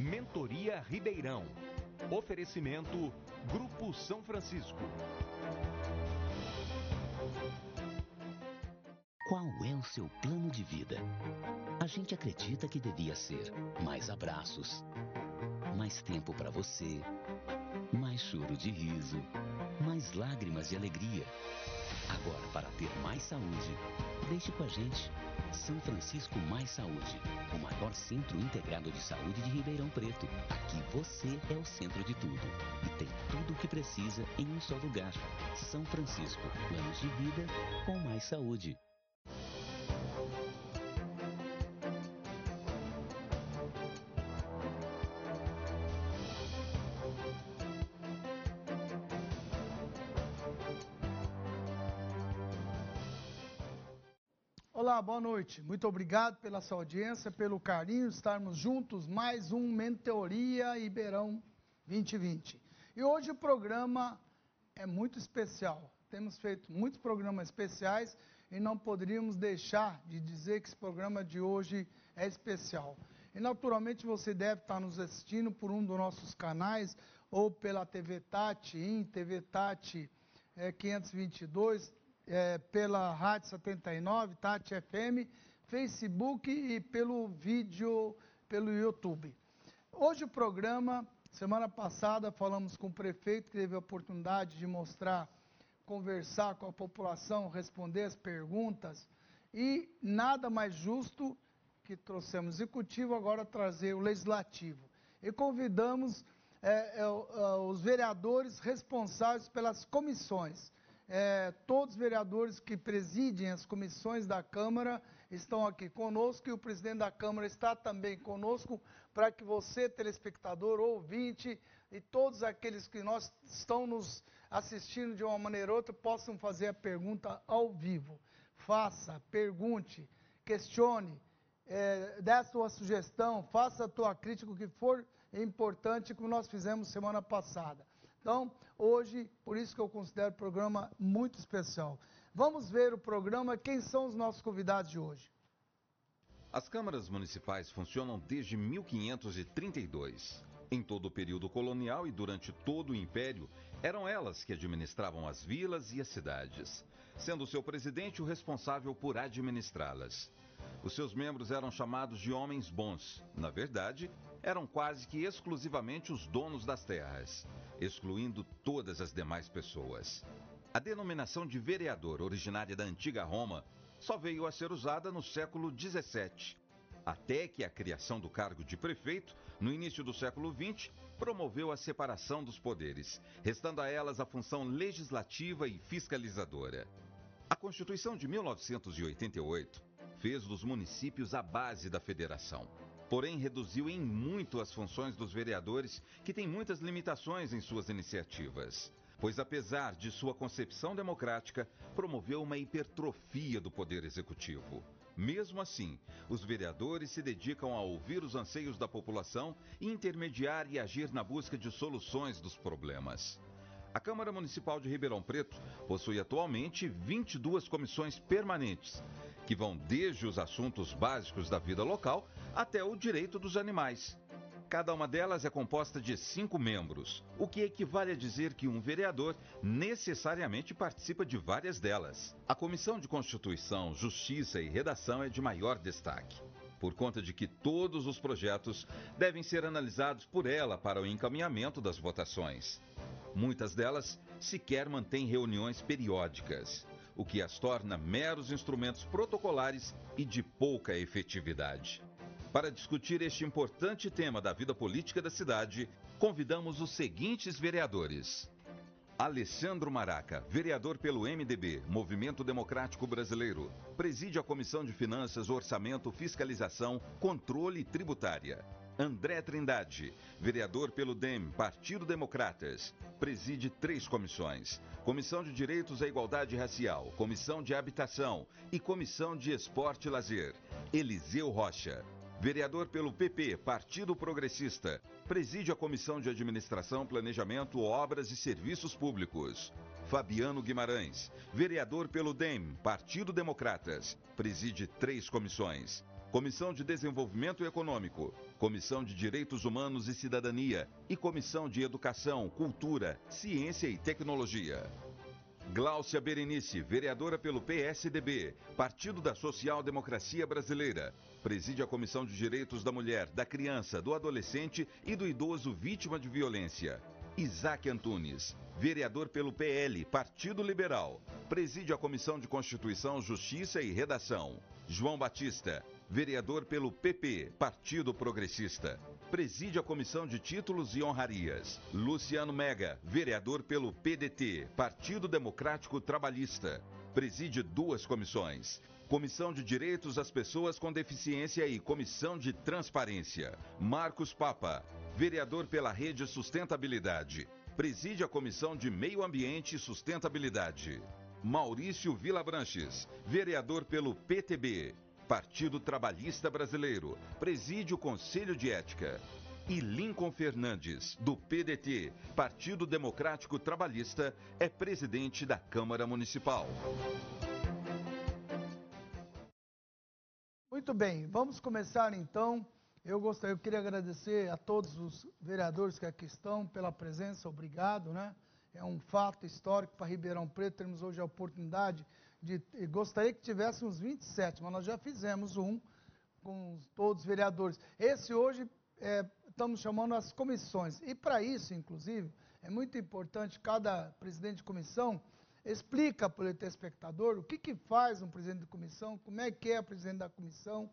Mentoria Ribeirão. Oferecimento Grupo São Francisco. Qual é o seu plano de vida? A gente acredita que devia ser mais abraços, mais tempo para você, mais choro de riso, mais lágrimas de alegria. Agora, para ter mais saúde, deixe com a gente. São Francisco Mais Saúde, o maior centro integrado de saúde de Ribeirão Preto. Aqui você é o centro de tudo e tem tudo o que precisa em um só lugar. São Francisco, planos de vida com mais saúde. Boa noite. Muito obrigado pela sua audiência, pelo carinho, estarmos juntos mais um Mentoria Iberão 2020. E hoje o programa é muito especial. Temos feito muitos programas especiais e não poderíamos deixar de dizer que esse programa de hoje é especial. E naturalmente você deve estar nos assistindo por um dos nossos canais ou pela TV Tati, em TV Tati é, 522, é, pela Rádio 79, Tati FM, Facebook e pelo vídeo, pelo YouTube. Hoje o programa, semana passada falamos com o prefeito que teve a oportunidade de mostrar, conversar com a população, responder as perguntas e nada mais justo que trouxemos o executivo, agora trazer o legislativo. E convidamos é, é, os vereadores responsáveis pelas comissões é, todos os vereadores que presidem as comissões da Câmara estão aqui conosco e o presidente da Câmara está também conosco para que você, telespectador, ouvinte e todos aqueles que nós estão nos assistindo de uma maneira ou outra possam fazer a pergunta ao vivo. Faça, pergunte, questione, é, dê a sua sugestão, faça a tua crítica, o que for importante, como nós fizemos semana passada. Então, hoje, por isso que eu considero o programa muito especial. Vamos ver o programa, quem são os nossos convidados de hoje. As câmaras municipais funcionam desde 1532. Em todo o período colonial e durante todo o império, eram elas que administravam as vilas e as cidades, sendo seu presidente o responsável por administrá-las. Os seus membros eram chamados de homens bons. Na verdade, eram quase que exclusivamente os donos das terras, excluindo todas as demais pessoas. A denominação de vereador, originária da antiga Roma, só veio a ser usada no século XVII, até que a criação do cargo de prefeito, no início do século XX, promoveu a separação dos poderes, restando a elas a função legislativa e fiscalizadora. A Constituição de 1988 fez dos municípios a base da federação. Porém, reduziu em muito as funções dos vereadores, que têm muitas limitações em suas iniciativas. Pois, apesar de sua concepção democrática, promoveu uma hipertrofia do poder executivo. Mesmo assim, os vereadores se dedicam a ouvir os anseios da população, intermediar e agir na busca de soluções dos problemas. A Câmara Municipal de Ribeirão Preto possui atualmente 22 comissões permanentes, que vão desde os assuntos básicos da vida local até o direito dos animais. Cada uma delas é composta de cinco membros, o que equivale a dizer que um vereador necessariamente participa de várias delas. A Comissão de Constituição, Justiça e Redação é de maior destaque, por conta de que todos os projetos devem ser analisados por ela para o encaminhamento das votações. Muitas delas sequer mantêm reuniões periódicas, o que as torna meros instrumentos protocolares e de pouca efetividade. Para discutir este importante tema da vida política da cidade, convidamos os seguintes vereadores: Alessandro Maraca, vereador pelo MDB, Movimento Democrático Brasileiro, preside a Comissão de Finanças, Orçamento, Fiscalização, Controle Tributária. André Trindade, vereador pelo DEM, Partido Democratas, preside três comissões: Comissão de Direitos à Igualdade Racial, Comissão de Habitação e Comissão de Esporte e Lazer. Eliseu Rocha, vereador pelo PP, Partido Progressista, preside a Comissão de Administração, Planejamento, Obras e Serviços Públicos. Fabiano Guimarães, vereador pelo DEM, Partido Democratas, preside três comissões. Comissão de Desenvolvimento Econômico, Comissão de Direitos Humanos e Cidadania e Comissão de Educação, Cultura, Ciência e Tecnologia. Gláucia Berenice, vereadora pelo PSDB, Partido da Social Democracia Brasileira. Preside a Comissão de Direitos da Mulher, da Criança, do Adolescente e do Idoso vítima de violência. Isaac Antunes, vereador pelo PL, Partido Liberal. Preside a Comissão de Constituição, Justiça e Redação. João Batista, vereador pelo PP, Partido Progressista. Preside a Comissão de Títulos e Honrarias. Luciano Mega, vereador pelo PDT, Partido Democrático Trabalhista. Preside duas comissões. Comissão de Direitos das Pessoas com Deficiência e Comissão de Transparência. Marcos Papa, vereador pela Rede Sustentabilidade. Preside a Comissão de Meio Ambiente e Sustentabilidade. Maurício Vilabranches, vereador pelo PTB, Partido Trabalhista Brasileiro, preside o Conselho de Ética. E Lincoln Fernandes, do PDT, Partido Democrático Trabalhista, é presidente da Câmara Municipal. Muito bem, vamos começar então. Eu gostaria, eu queria agradecer a todos os vereadores que aqui estão pela presença, obrigado, né? É um fato histórico para Ribeirão Preto, temos hoje a oportunidade de. Gostaria que tivéssemos 27, mas nós já fizemos um com todos os vereadores. Esse hoje é, estamos chamando as comissões. E para isso, inclusive, é muito importante cada presidente de comissão explica para o telespectador o que, que faz um presidente de comissão, como é que é o presidente da comissão,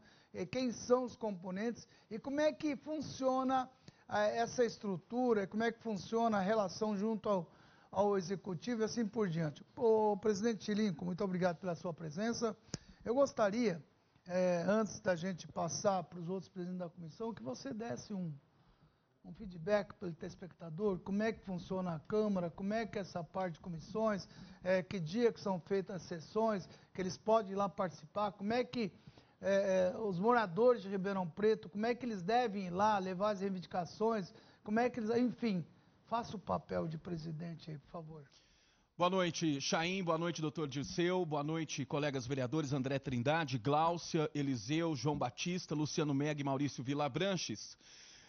quem são os componentes e como é que funciona essa estrutura, como é que funciona a relação junto ao, ao executivo e assim por diante. O presidente Lincoln, muito obrigado pela sua presença. Eu gostaria, é, antes da gente passar para os outros presidentes da comissão, que você desse um, um feedback para o telespectador, como é que funciona a Câmara, como é que é essa parte de comissões, é, que dia que são feitas as sessões, que eles podem ir lá participar, como é que é, é, os moradores de Ribeirão Preto, como é que eles devem ir lá levar as reivindicações, como é que eles, enfim, Faça o papel de presidente aí, por favor. Boa noite, Chaim. Boa noite, doutor Dirceu. Boa noite, colegas vereadores André Trindade, Gláucia, Eliseu, João Batista, Luciano Meg e Maurício Vilabranches.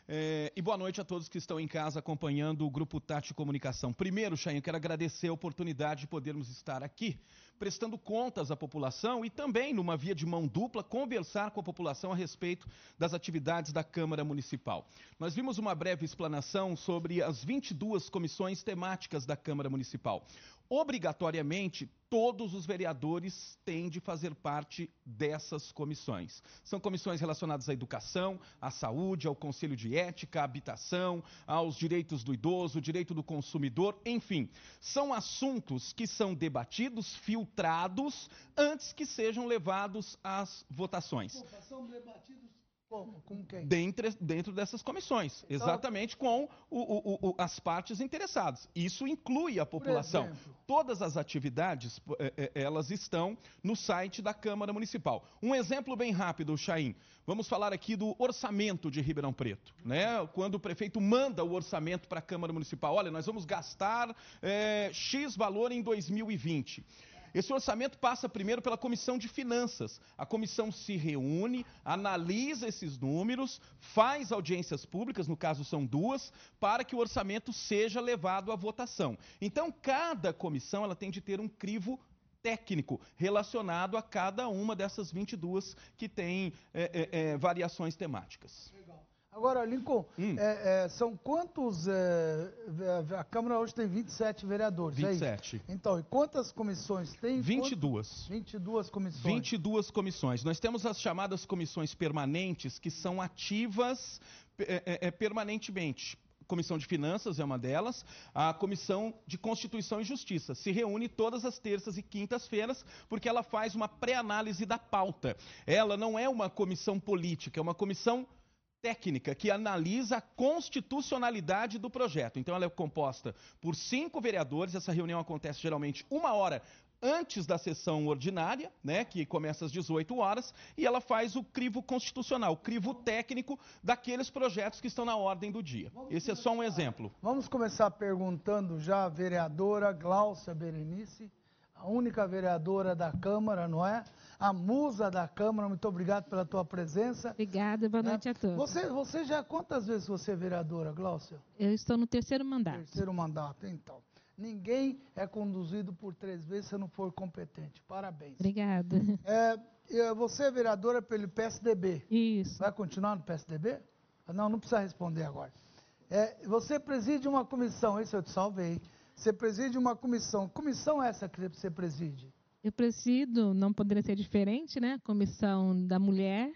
É, e boa noite a todos que estão em casa acompanhando o Grupo Tati Comunicação. Primeiro, Chain, quero agradecer a oportunidade de podermos estar aqui prestando contas à população e também, numa via de mão dupla, conversar com a população a respeito das atividades da Câmara Municipal. Nós vimos uma breve explanação sobre as 22 comissões temáticas da Câmara Municipal obrigatoriamente todos os vereadores têm de fazer parte dessas comissões. São comissões relacionadas à educação, à saúde, ao conselho de ética, à habitação, aos direitos do idoso, direito do consumidor, enfim. São assuntos que são debatidos, filtrados, antes que sejam levados às votações. São debatidos como? Com quem? Dentro, dentro dessas comissões, então, exatamente com o, o, o, as partes interessadas. Isso inclui a população. Todas as atividades, é, é, elas estão no site da Câmara Municipal. Um exemplo bem rápido, Chaim. Vamos falar aqui do orçamento de Ribeirão Preto. Né? Quando o prefeito manda o orçamento para a Câmara Municipal, olha, nós vamos gastar é, X valor em 2020. Esse orçamento passa primeiro pela Comissão de Finanças. A comissão se reúne, analisa esses números, faz audiências públicas, no caso são duas, para que o orçamento seja levado à votação. Então, cada comissão ela tem de ter um crivo técnico relacionado a cada uma dessas 22 que tem é, é, variações temáticas. Agora, Lincoln, hum. é, é, são quantos. É, a Câmara hoje tem 27 vereadores. 27. É então, e quantas comissões tem? 22. Quantos? 22 comissões. 22 comissões. Nós temos as chamadas comissões permanentes, que são ativas é, é, é, permanentemente. Comissão de Finanças é uma delas, a Comissão de Constituição e Justiça. Se reúne todas as terças e quintas-feiras, porque ela faz uma pré-análise da pauta. Ela não é uma comissão política, é uma comissão técnica que analisa a constitucionalidade do projeto. Então, ela é composta por cinco vereadores. Essa reunião acontece geralmente uma hora antes da sessão ordinária, né, que começa às 18 horas, e ela faz o crivo constitucional, o crivo técnico daqueles projetos que estão na ordem do dia. Vamos Esse começar, é só um exemplo. Vamos começar perguntando já a vereadora Gláucia Berenice a única vereadora da Câmara, não é? A musa da Câmara, muito obrigado pela tua presença. Obrigada, boa né? noite a todos. Você, você já, quantas vezes você é vereadora, Glaucia? Eu estou no terceiro mandato. Terceiro mandato, então. Ninguém é conduzido por três vezes se não for competente. Parabéns. Obrigada. É, você é vereadora pelo PSDB. Isso. Vai continuar no PSDB? Não, não precisa responder agora. É, você preside uma comissão, isso eu te salvei. Você preside uma comissão. Comissão essa que você preside? Eu presido, não poderia ser diferente, né? Comissão da mulher,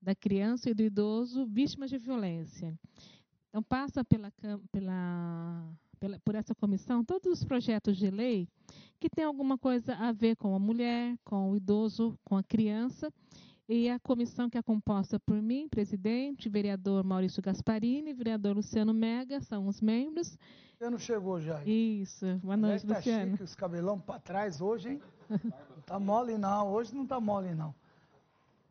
da criança e do idoso vítimas de violência. Então, passa pela, pela, pela, por essa comissão todos os projetos de lei que têm alguma coisa a ver com a mulher, com o idoso, com a criança. E a comissão que é composta por mim, presidente, vereador Maurício Gasparini, vereador Luciano Mega, são os membros. Luciano chegou já. Isso. Boa noite, tá Luciano. Chique, os cabelão para trás hoje, hein? Não tá mole não, hoje não tá mole não.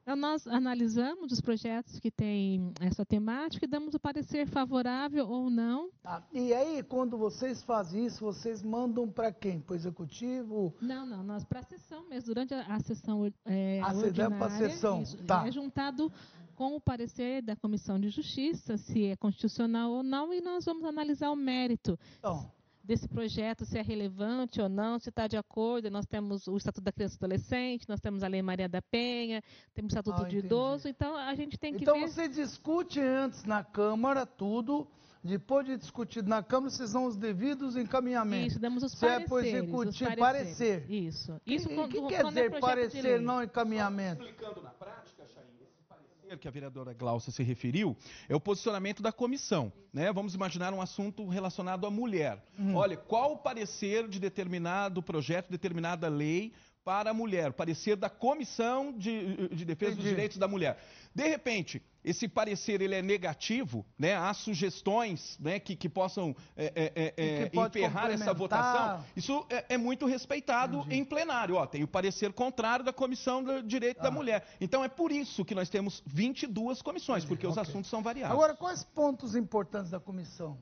Então, nós analisamos os projetos que têm essa temática e damos o parecer favorável ou não. Tá. E aí, quando vocês fazem isso, vocês mandam para quem? Para o executivo? Não, não, nós para a sessão mesmo, durante a, a sessão é, a ordinária. para a sessão, isso, tá. É juntado com o parecer da Comissão de Justiça, se é constitucional ou não, e nós vamos analisar o mérito. Então, desse projeto, se é relevante ou não, se está de acordo. Nós temos o Estatuto da Criança e Adolescente, nós temos a Lei Maria da Penha, temos o Estatuto ah, de Idoso, então a gente tem que então, ver... Então você discute antes na Câmara tudo, depois de discutido na Câmara, vocês dão os devidos encaminhamentos. Isso, damos os se pareceres. é para executir, parecer. Isso. Isso O quando, que quando quer dizer é parecer, não encaminhamento? Explicando na prática, que a vereadora Glaucia se referiu é o posicionamento da comissão. Né? Vamos imaginar um assunto relacionado à mulher. Hum. Olha, qual o parecer de determinado projeto, determinada lei para a mulher? Parecer da Comissão de, de Defesa Entendi. dos Direitos da Mulher. De repente, esse parecer ele é negativo, né? há sugestões né, que, que possam é, é, é, que emperrar essa votação. Isso é, é muito respeitado Entendi. em plenário. Ó, tem o parecer contrário da Comissão do Direito ah. da Mulher. Então é por isso que nós temos 22 comissões, Entendi. porque okay. os assuntos são variados. Agora, quais pontos importantes da comissão?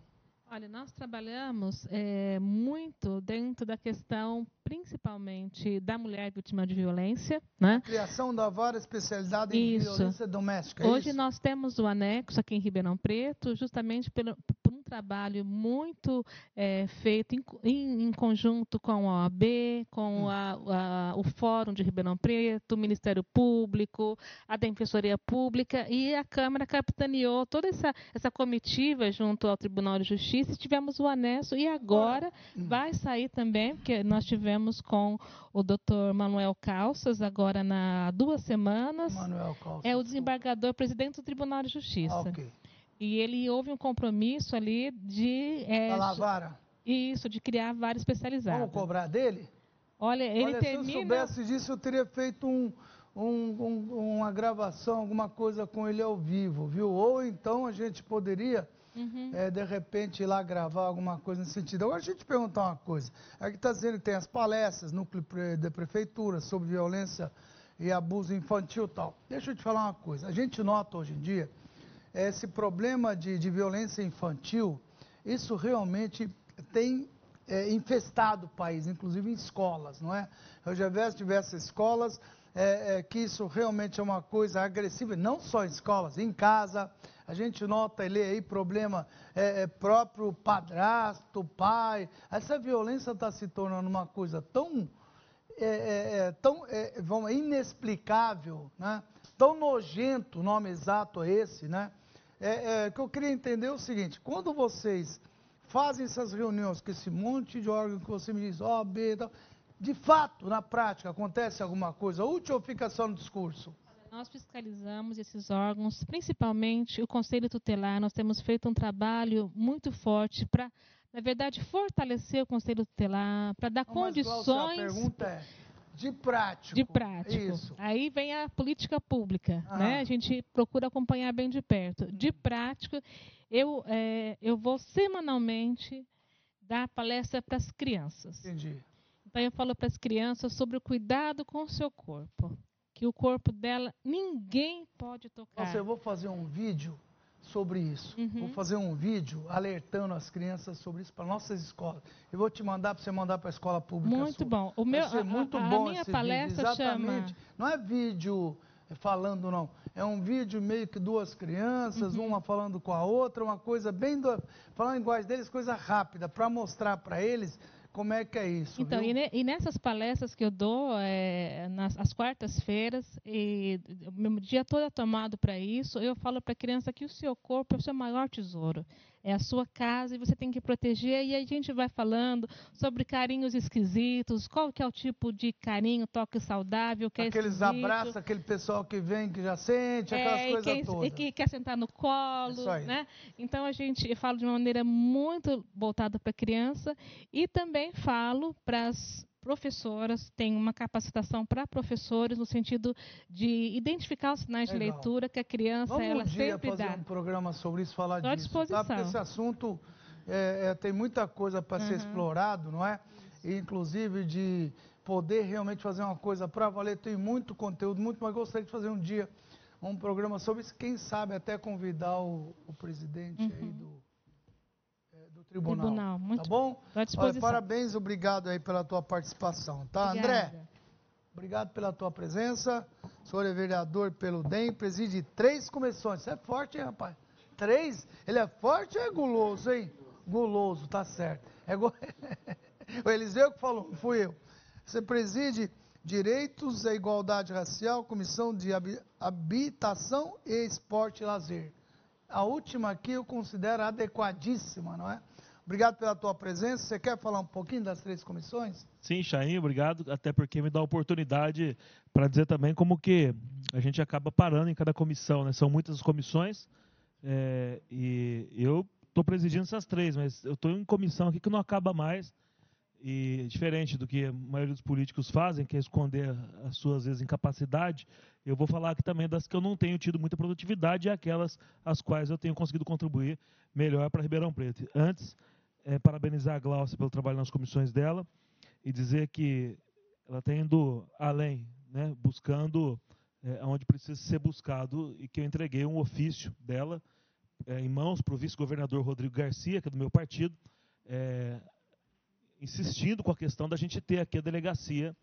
Olha, nós trabalhamos é, muito dentro da questão, principalmente da mulher vítima de violência. Né? Criação da vara especializada em isso. violência doméstica. É Hoje nós temos o anexo aqui em Ribeirão Preto, justamente pelo, por trabalho muito é, feito em, em, em, conjunto com a OAB, com hum. a, a, o Fórum de Ribeirão Preto, o Ministério Público, a Defensoria Pública e a Câmara capitaneou toda essa, essa comitiva junto ao Tribunal de Justiça tivemos o anexo e agora hum. vai sair também, porque nós tivemos com o doutor Manuel Calças, agora na duas semanas. Manuel Calças. É o desembargador presidente do Tribunal de Justiça. Ah, okay. E ele houve um compromisso ali de. É, da Lavara? Isso, de criar várias especializadas. Vamos cobrar dele? Olha, ele Olha, termina. Se eu soubesse disso, eu teria feito um, um, um, uma gravação, alguma coisa com ele ao vivo, viu? Ou então a gente poderia Uhum. É, de repente ir lá gravar alguma coisa nesse sentido. Agora, deixa eu te perguntar uma coisa. Aqui está dizendo que tem as palestras, núcleo de prefeitura sobre violência e abuso infantil e tal. Deixa eu te falar uma coisa. A gente nota hoje em dia esse problema de, de violência infantil, isso realmente tem é, infestado o país, inclusive em escolas, não é? Eu já vi diversas escolas é, é, que isso realmente é uma coisa agressiva, não só em escolas, em casa, a gente nota ele aí problema é, é, próprio padrasto, pai. Essa violência está se tornando uma coisa tão, é, tão vamos, inexplicável, né? tão nojento, o nome exato é esse, né? É, que eu queria entender o seguinte, quando vocês fazem essas reuniões com esse monte de órgão que você me diz, ó, B tal, de fato, na prática, acontece alguma coisa útil ou fica só no discurso? Nós fiscalizamos esses órgãos, principalmente o Conselho Tutelar. Nós temos feito um trabalho muito forte para, na verdade, fortalecer o Conselho Tutelar, para dar Não, condições. Mas, a pergunta é de prático. De prático. Isso. Aí vem a política pública, ah. né? A gente procura acompanhar bem de perto. De prático, eu, é, eu vou semanalmente dar palestra para as crianças. Entendi. Então eu falo para as crianças sobre o cuidado com o seu corpo que o corpo dela ninguém pode tocar. Nossa, eu vou fazer um vídeo sobre isso. Uhum. Vou fazer um vídeo alertando as crianças sobre isso para nossas escolas. Eu vou te mandar para você mandar para a escola pública. Muito sua. bom. O meu, Vai ser muito a, bom a minha palestra vídeo. Exatamente. chama. Não é vídeo falando não. É um vídeo meio que duas crianças, uhum. uma falando com a outra, uma coisa bem do, falando a linguagem deles, coisa rápida para mostrar para eles como é que é isso? Então, e, ne, e, nessas palestras que eu dou, é, nas as quartas-feiras, e o meu dia todo é tomado para isso, eu falo para a criança que o seu corpo é o seu maior tesouro é a sua casa e você tem que proteger. E a gente vai falando sobre carinhos esquisitos, qual que é o tipo de carinho, toque saudável, que é Aqueles esquisito. abraços, aquele pessoal que vem, que já sente, é, aquelas coisas que, todas. E que quer sentar no colo, né? Então a gente eu falo de uma maneira muito voltada para a criança e também falo para as professoras, tem uma capacitação para professores no sentido de identificar os sinais Legal. de leitura que a criança Vamos ela um dia sempre fazer dá. um programa sobre isso, falar Estou disso. À disposição. Tá? Porque esse assunto é, é, tem muita coisa para uhum. ser explorado, não é? E, inclusive de poder realmente fazer uma coisa para valer. Tem muito conteúdo, muito, mas gostaria de fazer um dia um programa sobre isso. Quem sabe até convidar o, o presidente uhum. aí do tribunal. tribunal. Muito tá bom? Olha, parabéns, obrigado aí pela tua participação, tá? Obrigada. André, obrigado pela tua presença. O senhor é vereador pelo DEM, preside três comissões. Você é forte, hein, rapaz? Três? Ele é forte ou é guloso, hein? Guloso, tá certo. É go... o Eliseu que falou, não fui eu. Você preside Direitos e Igualdade Racial, Comissão de Habitação e Esporte e Lazer. A última aqui eu considero adequadíssima, não é? Obrigado pela tua presença. Você quer falar um pouquinho das três comissões? Sim, Chain, obrigado, até porque me dá a oportunidade para dizer também como que a gente acaba parando em cada comissão, né? São muitas comissões é, e eu estou presidindo essas três, mas eu estou em comissão aqui que não acaba mais e diferente do que a maioria dos políticos fazem, que é esconder as suas vezes incapacidade, eu vou falar aqui também das que eu não tenho tido muita produtividade e aquelas às quais eu tenho conseguido contribuir melhor para Ribeirão Preto. Antes é, parabenizar a Glaucia pelo trabalho nas comissões dela e dizer que ela está indo além, né, buscando é, onde precisa ser buscado e que eu entreguei um ofício dela é, em mãos para o vice-governador Rodrigo Garcia, que é do meu partido, é, insistindo com a questão da gente ter aqui a delegacia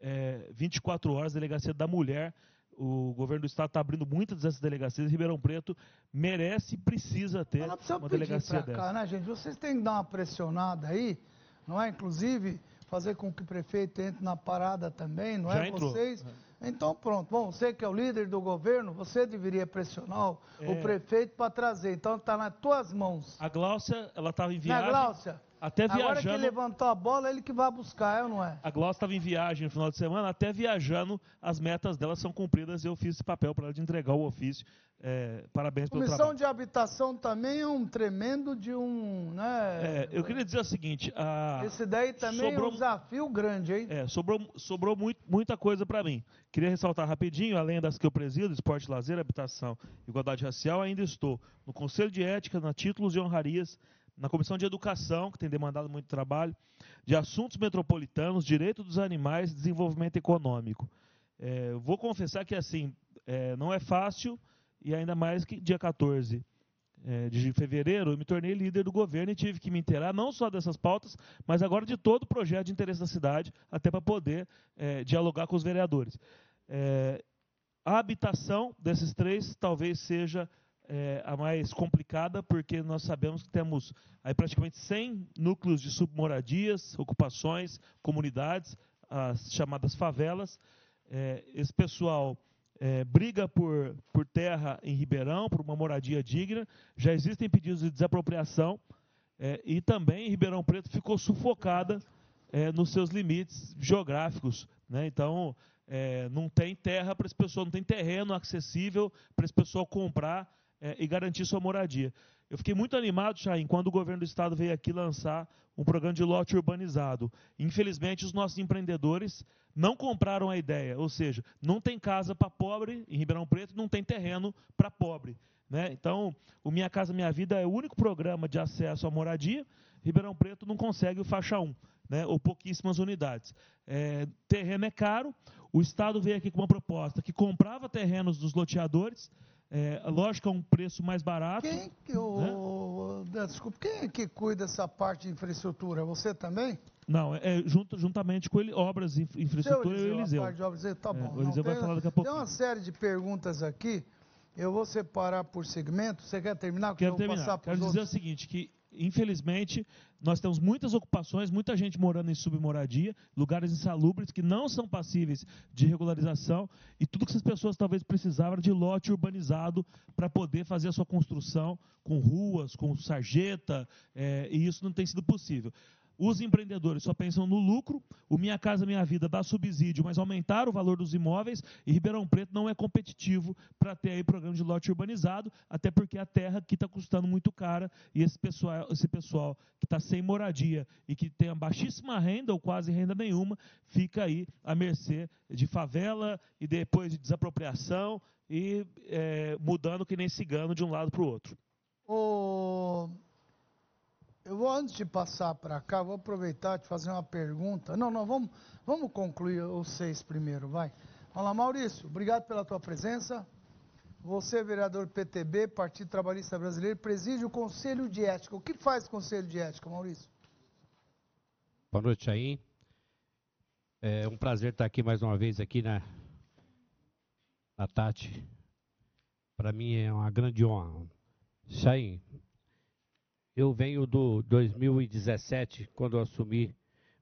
é, 24 horas, a delegacia da mulher, o governo do estado está abrindo muitas dessas delegacias. Ribeirão Preto merece e precisa ter uma delegacia dessa. Cá, né, gente? Vocês têm que dar uma pressionada aí, não é? Inclusive fazer com que o prefeito entre na parada também, não Já é? Entrou. Vocês. Então pronto. Bom, você que é o líder do governo, você deveria pressionar o, é... o prefeito para trazer. Então está nas tuas mãos. A Gláucia, ela estava viagem. Não, Gláucia. Até viajando. Agora que levantou a bola, ele que vai buscar, ou não é? A Gloss estava em viagem no final de semana, até viajando, as metas dela são cumpridas e eu fiz esse papel para ela de entregar o ofício. É, parabéns pelo Comissão trabalho. de habitação também é um tremendo de um. Né, é, eu queria dizer o seguinte: a, esse daí também sobrou, é um desafio grande, hein? É, sobrou, sobrou muito, muita coisa para mim. Queria ressaltar rapidinho, além das que eu presido, esporte, lazer, habitação, igualdade racial, ainda estou no Conselho de Ética, na títulos e honrarias na Comissão de Educação, que tem demandado muito trabalho, de Assuntos Metropolitanos, Direito dos Animais e Desenvolvimento Econômico. É, vou confessar que assim é, não é fácil, e ainda mais que dia 14 é, de fevereiro eu me tornei líder do governo e tive que me inteirar não só dessas pautas, mas agora de todo o projeto de interesse da cidade, até para poder é, dialogar com os vereadores. É, a habitação desses três talvez seja é, a mais complicada, porque nós sabemos que temos aí praticamente 100 núcleos de submoradias, ocupações, comunidades, as chamadas favelas. É, esse pessoal é, briga por, por terra em Ribeirão, por uma moradia digna. Já existem pedidos de desapropriação é, e também Ribeirão Preto ficou sufocada é, nos seus limites geográficos. Né? Então, é, não tem terra para esse pessoal, não tem terreno acessível para esse pessoal comprar é, e garantir sua moradia. Eu fiquei muito animado, Chain, quando o governo do estado veio aqui lançar um programa de lote urbanizado. Infelizmente, os nossos empreendedores não compraram a ideia, ou seja, não tem casa para pobre em Ribeirão Preto, não tem terreno para pobre. Né? Então, o Minha Casa Minha Vida é o único programa de acesso à moradia. Ribeirão Preto não consegue o faixa 1, né? ou pouquíssimas unidades. É, terreno é caro, o Estado veio aqui com uma proposta que comprava terrenos dos loteadores, É, lógico que é um preço mais barato. Quem que o, né? Desculpa, quem é que cuida dessa parte de infraestrutura? Você também? Não, é junto, juntamente com ele, obras, infraestrutura e o Eliseu. A parte de obras, tá bom. É, o Eliseu Não, vai tem, falar daqui a pouco. Tem uma série de perguntas aqui. Eu vou separar por segmento. Você quer terminar? Quero terminar. Quero dizer outros? o seguinte, que infelizmente, nós temos muitas ocupações, muita gente morando em submoradia, lugares insalubres que não são passíveis de regularização, e tudo que essas pessoas talvez precisavam de lote urbanizado para poder fazer a sua construção com ruas, com sarjeta, é, e isso não tem sido possível. Os empreendedores só pensam no lucro, o Minha Casa Minha Vida dá subsídio, mas aumentar o valor dos imóveis. E Ribeirão Preto não é competitivo para ter aí programa de lote urbanizado, até porque a terra aqui está custando muito cara. E esse pessoal, esse pessoal que está sem moradia e que tem a baixíssima renda ou quase renda nenhuma, fica aí à mercê de favela e depois de desapropriação e é, mudando que nem cigano de um lado para o outro. Eu vou, antes de passar para cá, vou aproveitar e fazer uma pergunta. Não, não, vamos, vamos concluir os seis primeiro, vai. Vamos lá, Maurício, obrigado pela tua presença. Você, vereador PTB, Partido Trabalhista Brasileiro, preside o Conselho de Ética. O que faz o Conselho de Ética, Maurício? Boa noite, Chaim. É um prazer estar aqui mais uma vez aqui na, na Tati. Para mim é uma grande honra. Chaim, eu venho do 2017, quando eu assumi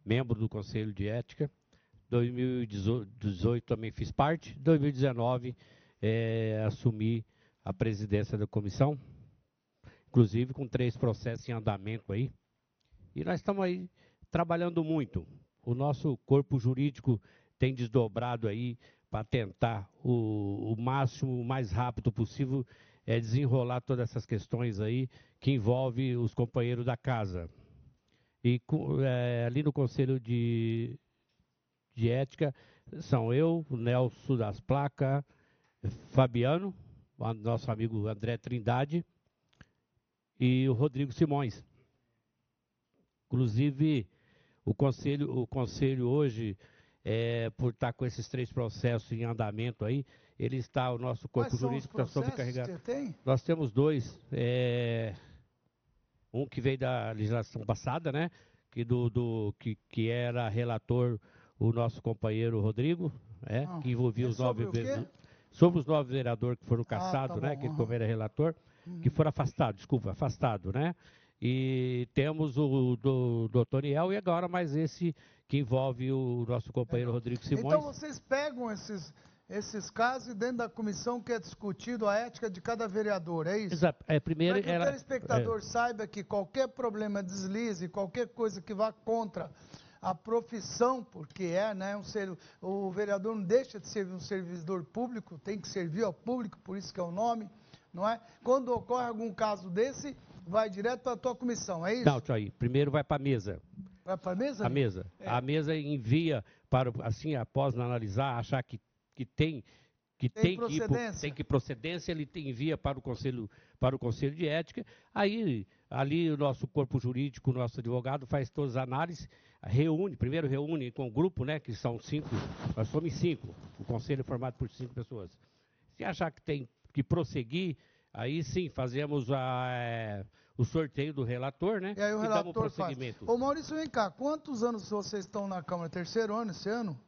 membro do Conselho de Ética. 2018 também fiz parte. 2019 é, assumi a presidência da comissão, inclusive com três processos em andamento aí. E nós estamos aí trabalhando muito. O nosso corpo jurídico tem desdobrado aí para tentar o, o máximo, o mais rápido possível, é desenrolar todas essas questões aí que envolve os companheiros da casa. E é, ali no Conselho de, de Ética são eu, o Nelson das Placas, Fabiano, nosso amigo André Trindade e o Rodrigo Simões. Inclusive, o conselho, o conselho hoje, é, por estar com esses três processos em andamento aí, ele está, o nosso corpo jurídico está sobrecarregado. Tem? Nós temos dois. É, um que veio da legislação passada, né? Que, do, do, que, que era relator o nosso companheiro Rodrigo, é, ah, que envolvia os nove vereadores. Sobre os nove vereadores que foram caçados, ah, tá né? Que ele era relator, uhum. que foram afastados, desculpa, afastado, né? E temos o do, do Toniel e agora mais esse que envolve o nosso companheiro Rodrigo Simões. Então vocês pegam esses esses casos e dentro da comissão que é discutido a ética de cada vereador, é isso? Exato. É, primeiro, Para que ela, o telespectador é... saiba que qualquer problema deslize, qualquer coisa que vá contra a profissão, porque é, né, um ser, o vereador não deixa de ser um servidor público, tem que servir ao público, por isso que é o nome, não é? Quando ocorre algum caso desse, vai direto para a tua comissão, é isso? Não, aí. Primeiro vai para a mesa. Vai para a mesa? A mesa. É. A mesa envia para, assim, após analisar, achar que que tem que tem, tem que tem que procedência, ele tem, envia para o conselho para o conselho de ética. Aí ali o nosso corpo jurídico, o nosso advogado faz todas as análises, reúne, primeiro reúne com o grupo, né, que são cinco, nós somos cinco, o conselho é formado por cinco pessoas. Se achar que tem que prosseguir, aí sim fazemos a, é, o sorteio do relator, né? E aí o relator faz. Ô Maurício, vem cá, quantos anos vocês estão na Câmara? Terceiro ano esse ano?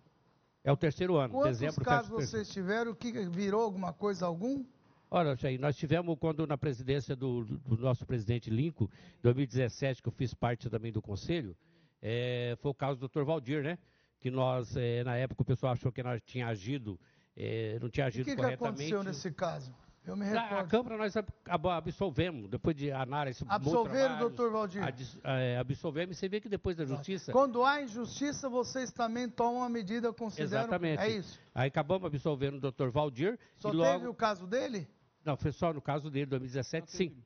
É o terceiro ano, Quantos dezembro. casos vocês tiveram? Que virou alguma coisa algum? Olha, Jair, nós tivemos quando na presidência do, do nosso presidente Lincoln, 2017, que eu fiz parte também do conselho, é, foi o caso do Dr. Valdir, né? Que nós, é, na época, o pessoal achou que nós tinha agido, é, não tinha agido corretamente. O que aconteceu nesse caso? Eu me recordo. A Câmara nós absolvemos, depois de análise. Absolveram, doutor Valdir? É, absolvemos e você vê que depois da justiça. Quando há injustiça, vocês também tomam a medida, consideram. Exatamente. É isso. Aí acabamos absolvendo o doutor Valdir. Só teve logo... o caso dele? Não, foi só no caso dele, 2017, sim.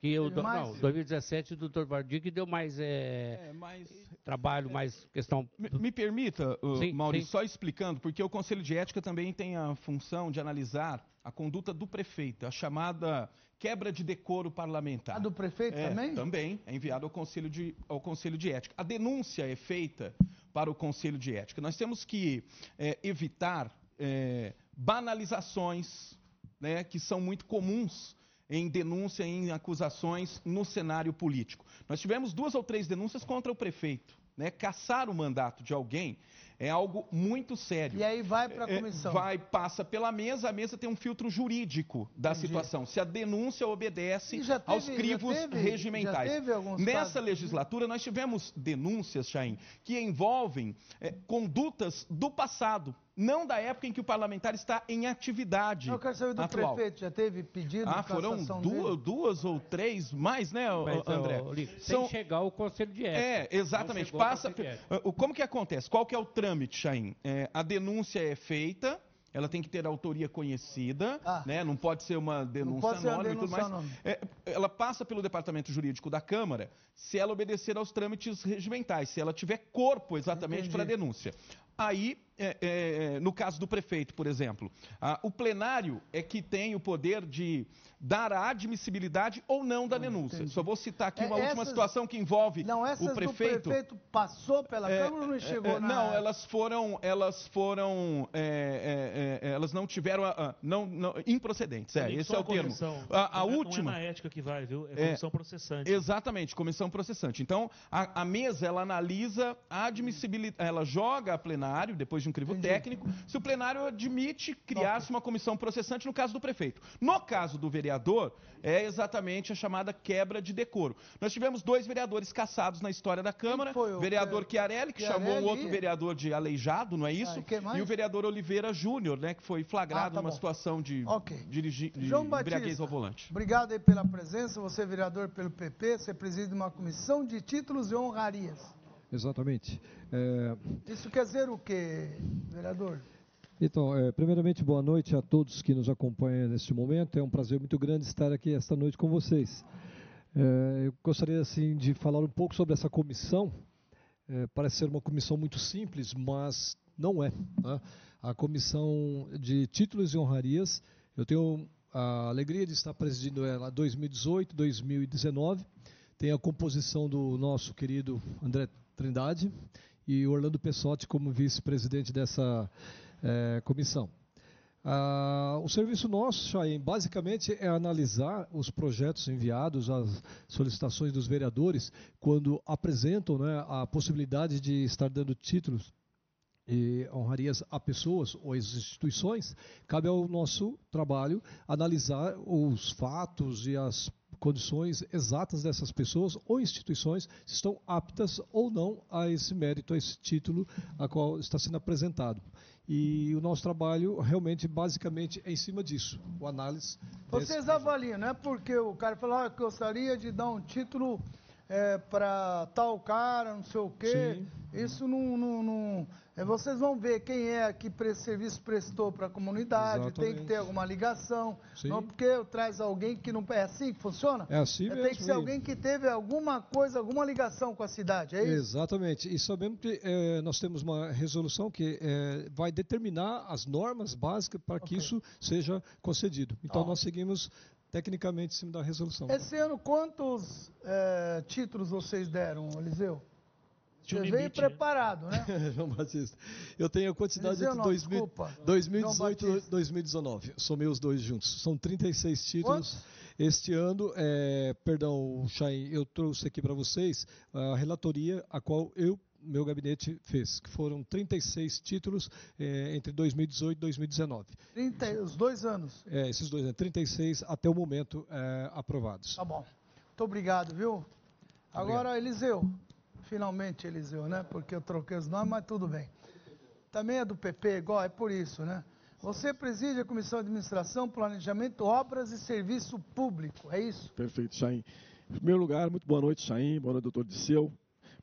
Que eu, mais? Não, 2017 o doutor que deu mais, é, é, mais trabalho, é, mais questão... Me, me permita, uh, sim, Maurício, sim. só explicando, porque o Conselho de Ética também tem a função de analisar a conduta do prefeito, a chamada quebra de decoro parlamentar. A do prefeito é, também? Também, é enviado ao Conselho, de, ao Conselho de Ética. A denúncia é feita para o Conselho de Ética. Nós temos que é, evitar é, banalizações, né, que são muito comuns em denúncia, em acusações no cenário político. Nós tivemos duas ou três denúncias contra o prefeito. Né? Caçar o mandato de alguém é algo muito sério. E aí vai para a é, comissão. É, vai, passa pela mesa, a mesa tem um filtro jurídico da Entendi. situação. Se a denúncia obedece teve, aos crivos teve, regimentais. Nessa casos. legislatura, nós tivemos denúncias, Chaim, que envolvem é, condutas do passado não da época em que o parlamentar está em atividade. Eu quero saber do atual. prefeito, já teve pedido Ah, foram duas, duas, ou três, mais, né, Mas, André? São... Sem chegar ao conselho de ética. É, exatamente. Passa. Como que acontece? Qual que é o trâmite, Chaim? É, a denúncia é feita ela tem que ter autoria conhecida, ah, né? não pode ser uma denúncia anônima e tudo mais. É, ela passa pelo departamento jurídico da Câmara se ela obedecer aos trâmites regimentais, se ela tiver corpo exatamente para a denúncia. Aí é, é, no caso do prefeito, por exemplo, ah, o plenário é que tem o poder de dar a admissibilidade ou não da denúncia. Entendi. Só vou citar aqui é, uma é, última situação que envolve não, o prefeito. O prefeito passou pela é, Câmara ou não é, chegou na... Não, elas foram, elas foram, elas não tiveram, não, não improcedentes. É, esse é o termo. A, a última. Não é na ética que vai, viu? É comissão processante. Exatamente, comissão processante. Então, a, a mesa ela analisa a admissibilidade, ela joga a plenário depois de um crivo Entendi. técnico, se o plenário admite criar-se uma comissão processante no caso do prefeito. No caso do vereador, é exatamente a chamada quebra de decoro. Nós tivemos dois vereadores caçados na história da Câmara. O vereador Chiarelli, que Chiarelli. chamou um outro vereador de aleijado, não é isso? Ah, e, e, o vereador Oliveira Júnior, né, que foi flagrado ah, tá numa bom. situação de, okay. dirigir, de João embriaguez ao volante. Obrigado aí pela presença. Você é vereador pelo PP, você preside uma comissão de títulos e honrarias. Exatamente. É... Isso quer dizer o quê, vereador? Então, é, primeiramente, boa noite a todos que nos acompanham neste momento. É um prazer muito grande estar aqui esta noite com vocês. É, eu gostaria, assim, de falar um pouco sobre essa comissão. É, parece ser uma comissão muito simples, mas não é. Né? A comissão de títulos e honrarias, eu tenho a alegria de estar presidindo ela 2018, 2019. Tem a composição do nosso querido André Trindade e Orlando Pessotti como vice-presidente dessa é, comissão. Ah, o serviço nosso, Chaim, basicamente é analisar os projetos enviados, as solicitações dos vereadores, quando apresentam né, a possibilidade de estar dando títulos e honrarias a pessoas ou às instituições, cabe ao nosso trabalho analisar os fatos e as condições exatas dessas pessoas ou instituições se estão aptas ou não a esse mérito, a esse título a qual está sendo apresentado. E o nosso trabalho realmente, basicamente, é em cima disso, o análise. Vocês avaliam, não é porque o cara falou, ah, gostaria de dar um título é, para tal cara, não sei o quê. Sim. Isso não, não, não é, vocês vão ver quem é que esse serviço prestou para a comunidade, Exatamente. tem que ter alguma ligação. Sim. Não porque traz alguém que não. É assim que funciona? É assim mesmo. Tem que ser alguém que teve alguma coisa, alguma ligação com a cidade, é isso? Exatamente. E sabemos que é, nós temos uma resolução que é, vai determinar as normas básicas para que okay. isso seja concedido. Então oh. nós seguimos tecnicamente em cima da resolução. Esse ano, quantos é, títulos vocês deram, Eliseu? Você veio limite, né? preparado, né? João Batista. Eu tenho a quantidade de 2018 e 2019. Somei os dois juntos. São 36 títulos. Quantos? Este ano, é, perdão, Chain, eu trouxe aqui para vocês a relatoria a qual eu meu gabinete fez, que foram 36 títulos é, entre 2018 e 2019. 30, os dois anos? É, esses dois anos, 36 até o momento é, aprovados. Tá bom. Muito obrigado, viu? Agora, obrigado. Eliseu, finalmente Eliseu, né? Porque eu troquei os nomes, mas tudo bem. Também é do PP, igual, é por isso, né? Você preside a Comissão de Administração, Planejamento, Obras e Serviço Público, é isso? Perfeito, Chaim. Em primeiro lugar, muito boa noite, Chaim, boa noite, doutor Disseu,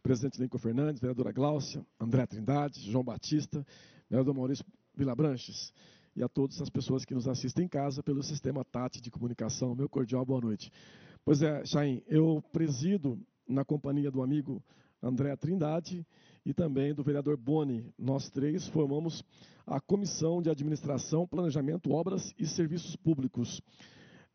presidente Lincoln Fernandes, vereadora Gláucia, André Trindade, João Batista, vereador Maurício Vilabranches e a todas as pessoas que nos assistem em casa pelo sistema TAT de comunicação. Meu cordial boa noite. Pois é, Chaim, eu presido na companhia do amigo André Trindade e também do vereador Boni. Nós três formamos a Comissão de Administração, Planejamento, Obras e Serviços Públicos.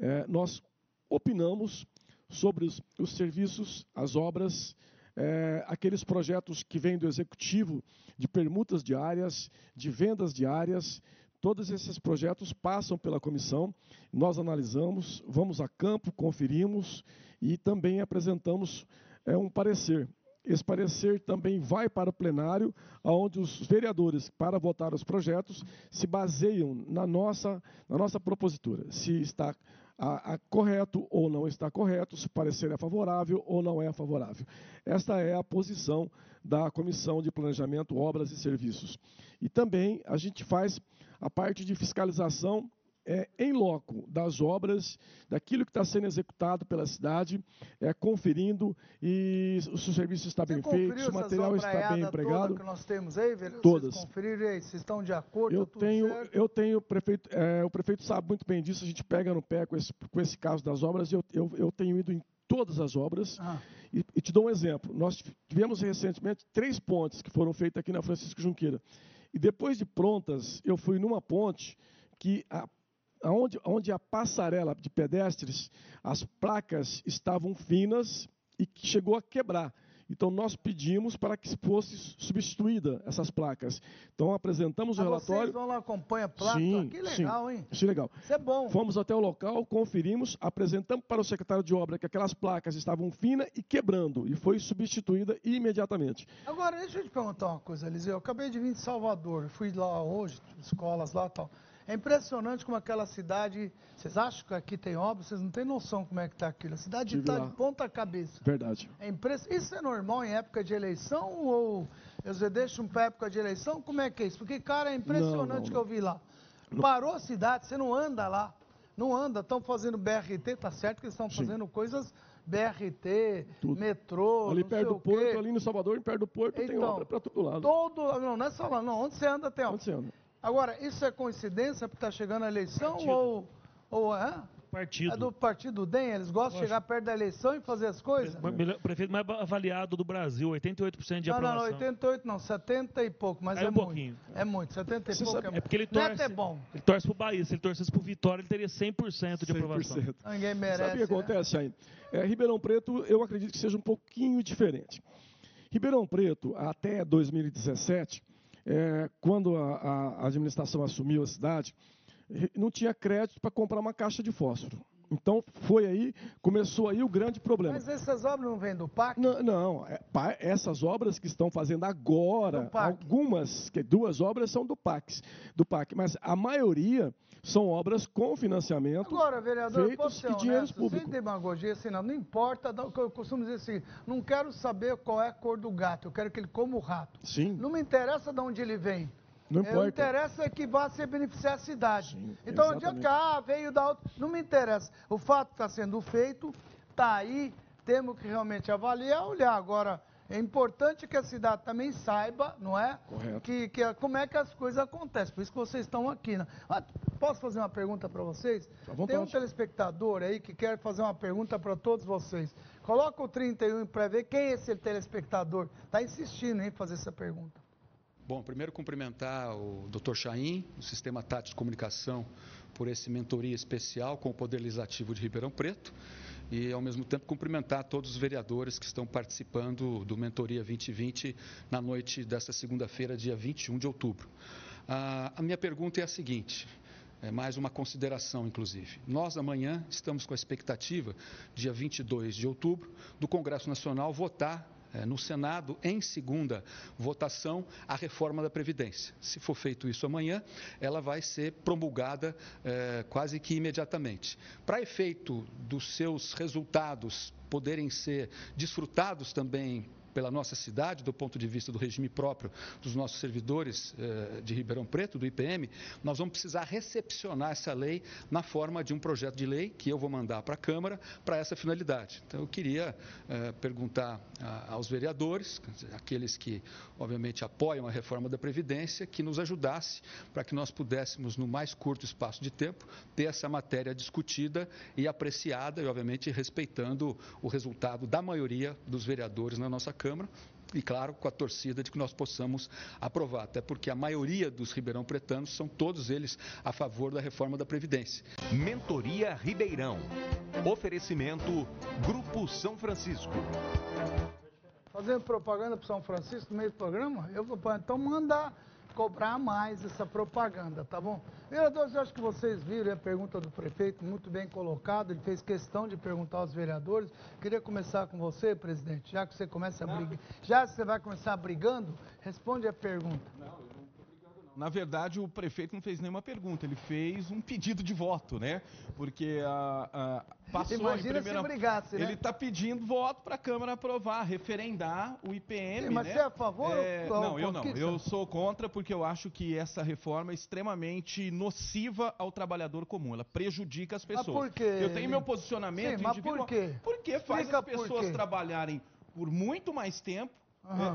É, nós opinamos sobre os, os serviços, as obras é, aqueles projetos que vêm do executivo de permutas diárias, de vendas diárias, Todos esses projetos passam pela comissão, nós analisamos, vamos a campo, conferimos e também apresentamos é, um parecer. Esse parecer também vai para o plenário, onde os vereadores, para votar os projetos, se baseiam na nossa, na nossa propositura, se está a, a, correto ou não está correto, se o parecer é favorável ou não é favorável. Esta é a posição da Comissão de Planejamento, Obras e Serviços. E também a gente faz a parte de fiscalização é, em loco das obras, daquilo que está sendo executado pela cidade, é, conferindo e se o serviço está bem feito, se o material está bem empregado. que nós temos aí, velho? Todas. Vocês conferiram aí, vocês estão de acordo? Eu tá tenho, certo? eu tenho, prefeito, é, o prefeito sabe muito bem disso, a gente pega no pé com esse, com esse caso das obras, eu, eu, eu tenho ido em todas as obras. Ah. E, e, te dou um exemplo. Nós tivemos recentemente três pontes que foram feitas aqui na Francisco Junqueira. E depois de prontas, eu fui numa ponte que a onde, onde a passarela de pedestres, as placas estavam finas e chegou a quebrar. Então, nós pedimos para que fosse substituída essas placas. Então, apresentamos ah, o relatório. Vocês vão lá, acompanha a placa? Sim, que legal, sim. hein? Isso é legal. Isso é bom. Fomos até o local, conferimos, apresentamos para o secretário de obra que aquelas placas estavam finas e quebrando, e foi substituída imediatamente. Agora, deixa eu te perguntar uma coisa, Eliseu. Eu acabei de vir de Salvador, fui lá hoje, escolas lá e tal. É impressionante como aquela cidade. Vocês acham que aqui tem obra? Vocês não têm noção como é que está aquilo. A cidade está de ponta cabeça. Verdade. É impress... Isso é normal em época de eleição ou eles deixam para época de eleição? Como é que é isso? Porque, cara, é impressionante não, não, que eu vi lá. Parou a cidade, você não anda lá. Não anda, estão fazendo BRT, tá certo que eles estão fazendo coisas BRT, Tudo. metrô. Ali perto do porto, ali no Salvador, perto do porto, então, tem obra para todo lado. Todo. Não, não é só lá, não. Onde você anda tem obra. Onde você anda? Agora, isso é coincidência porque está chegando a eleição partido. ou, ou é? Partido. É do partido DEM? Eles gostam de chegar perto da eleição e fazer as coisas? O prefeito mais avaliado do Brasil, 88% de não, aprovação. Não, não, 88 não, 70 e pouco, mas Aí é um muito. pouquinho. É muito, 70 e Você pouco sabe, é, é porque ele torce, Neto é bom. Ele torce pro Bahia, se ele torcesse pro Vitória, ele teria 100% de 100%. aprovação. Ninguém merece, Sabe o que né? acontece aí? É, Ribeirão Preto, eu acredito que seja um pouquinho diferente. Ribeirão Preto, até 2017, é, quando a, a, administração assumiu a cidade, não tinha crédito para comprar uma caixa de fósforo. Então foi aí, começou aí o grande problema. Mas essas obras não vêm do PAC? Não, não é, essas obras que estão fazendo agora, algumas, que duas obras são do PAC, do PAC, mas a maioria são obras com financiamento. Agora, vereador, feitos ser e dinheiros públicos. Sem demagogia, assim, não, não importa, eu costumo dizer assim, não quero saber qual é a cor do gato, eu quero que ele coma o rato. Sim. Não me interessa de onde ele vem. Não importa. O que interessa é que vá se beneficiar a cidade. Sim, então, exatamente. adianta que ah, veio da outra. Não me interessa. O fato está sendo feito, está aí, temos que realmente avaliar, olhar. Agora, é importante que a cidade também saiba, não é? Correto. Que, que, como é que as coisas acontecem. Por isso que vocês estão aqui. Né? Ah, posso fazer uma pergunta para vocês? Tem um telespectador aí que quer fazer uma pergunta para todos vocês. Coloca o 31 para ver quem é esse telespectador. Está insistindo em fazer essa pergunta. Bom, primeiro cumprimentar o Dr. Chaim, o Sistema Tático de Comunicação, por esse mentoria especial com o Poder Legislativo de Ribeirão Preto e, ao mesmo tempo, cumprimentar todos os vereadores que estão participando do Mentoria 2020 na noite desta segunda-feira, dia 21 de outubro. Ah, a minha pergunta é a seguinte. É mais uma consideração, inclusive. Nós, amanhã, estamos com a expectativa, dia 22 de outubro, do Congresso Nacional votar no Senado, em segunda votação, a reforma da Previdência. Se for feito isso amanhã, ela vai ser promulgada é, quase que imediatamente. Para efeito dos seus resultados poderem ser desfrutados também pela nossa cidade, do ponto de vista do regime próprio dos nossos servidores eh, de Ribeirão Preto, do IPM, nós vamos precisar recepcionar essa lei na forma de um projeto de lei que eu vou mandar para a Câmara para essa finalidade. Então, eu queria eh, perguntar a, aos vereadores, aqueles que, obviamente, apoiam a reforma da Previdência, que nos ajudasse para que nós pudéssemos, no mais curto espaço de tempo, ter essa matéria discutida e apreciada, e, obviamente, respeitando o resultado da maioria dos vereadores na nossa Câmara. E, claro, com a torcida de que nós possamos aprovar, até porque a maioria dos ribeirão pretanos são todos eles a favor da reforma da Previdência. Mentoria Ribeirão. Oferecimento Grupo São Francisco. Fazendo propaganda para São Francisco no meio do programa? Eu vou então mandar cobrar mais essa propaganda, tá bom? Vereadores, eu acho que vocês viram a pergunta do prefeito, muito bem colocada, ele fez questão de perguntar aos vereadores. Queria começar com você, presidente, já que você começa a brigar, já que você vai começar brigando, responde a pergunta. Não, na verdade, o prefeito não fez nenhuma pergunta, ele fez um pedido de voto, né? Porque a, a passou Imagina em primeira... se brigasse, né? Ele está pedindo voto para a Câmara aprovar, referendar o IPM, Sim, mas né? você é a favor? É, ou, não, eu não. Eu sou contra porque eu acho que essa reforma é extremamente nociva ao trabalhar comum. Ela prejudica as pessoas. Mas por quê? Eu tenho meu posicionamento Sim, mas individual. por quê? Porque faz Explica as pessoas trabalharem por muito mais tempo,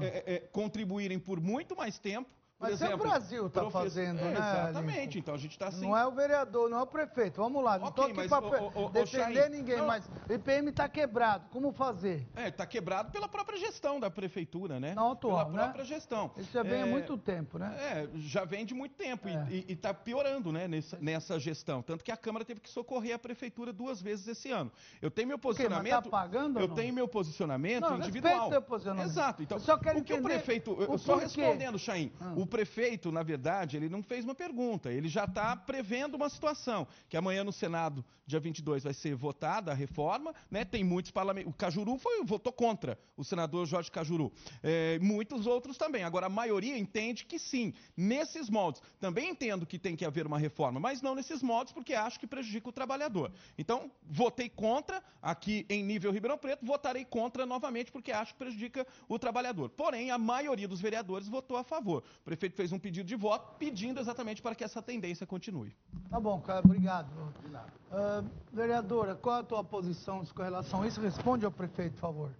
é, é, é, contribuírem por muito mais tempo. Por Mas é o exemplo, Brasil está professor- fazendo, É, né? Exatamente, Lincoln? então a gente está assim. Não é o vereador, não é o prefeito. Vamos lá, não estou Ok, aqui para defender Chain, ninguém, não. mas o IPM está quebrado. Como fazer? É, está quebrado pela própria gestão da prefeitura, né? Não atual, pela né? própria gestão. Isso já vem há É, muito tempo, né? É, já vem de muito tempo É. e está piorando né, nessa, nessa gestão. Tanto que a Câmara teve que socorrer a Prefeitura duas vezes esse ano. Eu tenho meu tá posicionamento. pagando ou eu não? tenho meu posicionamento Não, individual. seu posicionamento. Exato. Então, Eu só quero o que o entender prefeito. o eu- Só respondendo, Chaim, Ah. o prefeito, na verdade, ele não fez uma pergunta. Ele já está prevendo uma situação. Que amanhã no Senado, dia 22, vai ser votada a reforma. Né? Tem muitos parlamentares. O Cajuru foi, votou contra, o senador Jorge Cajuru. É, muitos outros também. Agora, a maioria entende que sim, nesses moldes. Também entendo que tem que haver uma reforma, mas não nesses moldes, porque acho que prejudica o trabalhador. Então, votei contra, aqui em nível Ribeirão Preto, votarei contra novamente, porque acho que prejudica o trabalhador. Porém, a maioria dos vereadores votou a favor. O prefeito fez um pedido de voto, pedindo exatamente para que essa tendência continue. Tá bom, cara, obrigado. Ah, vereadora, qual a tua posição com relação a isso? Responde ao prefeito, por favor.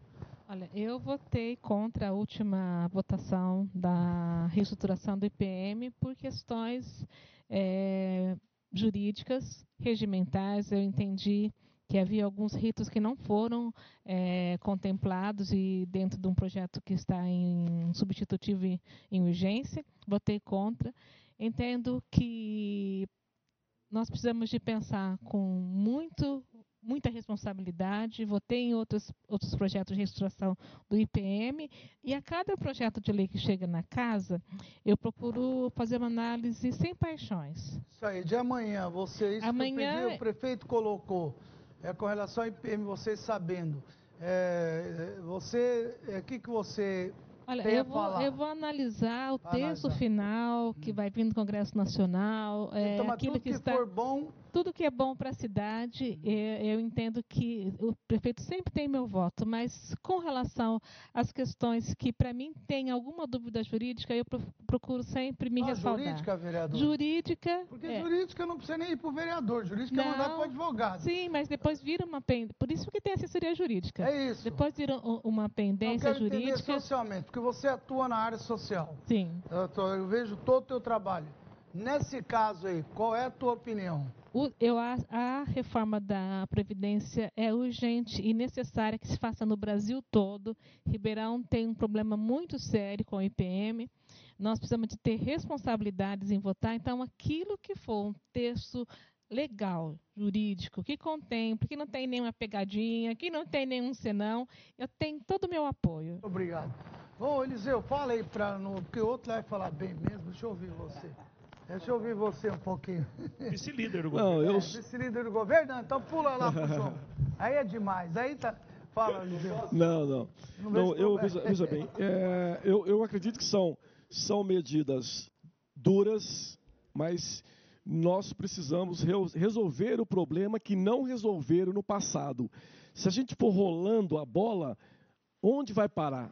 Olha, eu votei contra a última votação da reestruturação do IPM por questões eh, jurídicas, regimentais. Eu entendi que havia alguns ritos que não foram eh, contemplados e dentro de um projeto que está em substitutivo e em urgência. Votei contra. Entendo que nós precisamos de pensar com muito muita responsabilidade. Votei em outros outros projetos de reestruturação do IPM e a cada projeto de lei que chega na casa, eu procuro fazer uma análise sem paixões. Isso aí, de amanhã, você, isso Amanhã- o prefeito colocou, é, com relação ao IPM, vocês sabendo, é, você, o que, que você Olha, eu vou, eu vou analisar o texto analisar. Hum. final que vai vir do Congresso Nacional, é, então, aquilo que que está for bom, tudo que é bom para a cidade, eu entendo que o prefeito sempre tem meu voto, mas com relação às questões que para mim tem alguma dúvida jurídica, eu pro- procuro sempre me ah, respaldar. jurídica, vereador. Jurídica, Porque é. jurídica não precisa nem ir para o vereador, jurídica é Não. para o advogado. Sim, mas depois vira uma pendência. Por isso que tem assessoria jurídica. É isso. Depois vira uma Eu pendência quero entender jurídica. socialmente, porque você atua na área social. Sim. Eu, eu vejo todo o teu trabalho. Nesse caso aí, qual é a tua opinião? Eu, a, a reforma da Previdência é urgente e necessária que se faça no Brasil todo. Ribeirão tem um problema muito sério com o IPM. Nós precisamos de ter responsabilidades em votar. Então, aquilo que for um texto legal, jurídico, que contemple, que não tem nenhuma pegadinha, que não tem nenhum senão, eu tenho todo o meu apoio. Obrigado. Ô, Eliseu, fala aí, no, porque o outro vai falar bem mesmo. Deixa eu ouvir você. Deixa eu ouvir você um pouquinho. Vice-líder do Não, governo. eu, É, vice-líder do governo? Não, então pula lá pro João. Aí é demais. Aí tá. Fala, Eliseu. Não, não. Não Não, vejo eu, veja, veja bem, é, eu, eu acredito que são, são medidas duras, mas nós precisamos reu- resolver o problema que não resolveram no passado. Se a gente for rolando a bola, onde vai parar?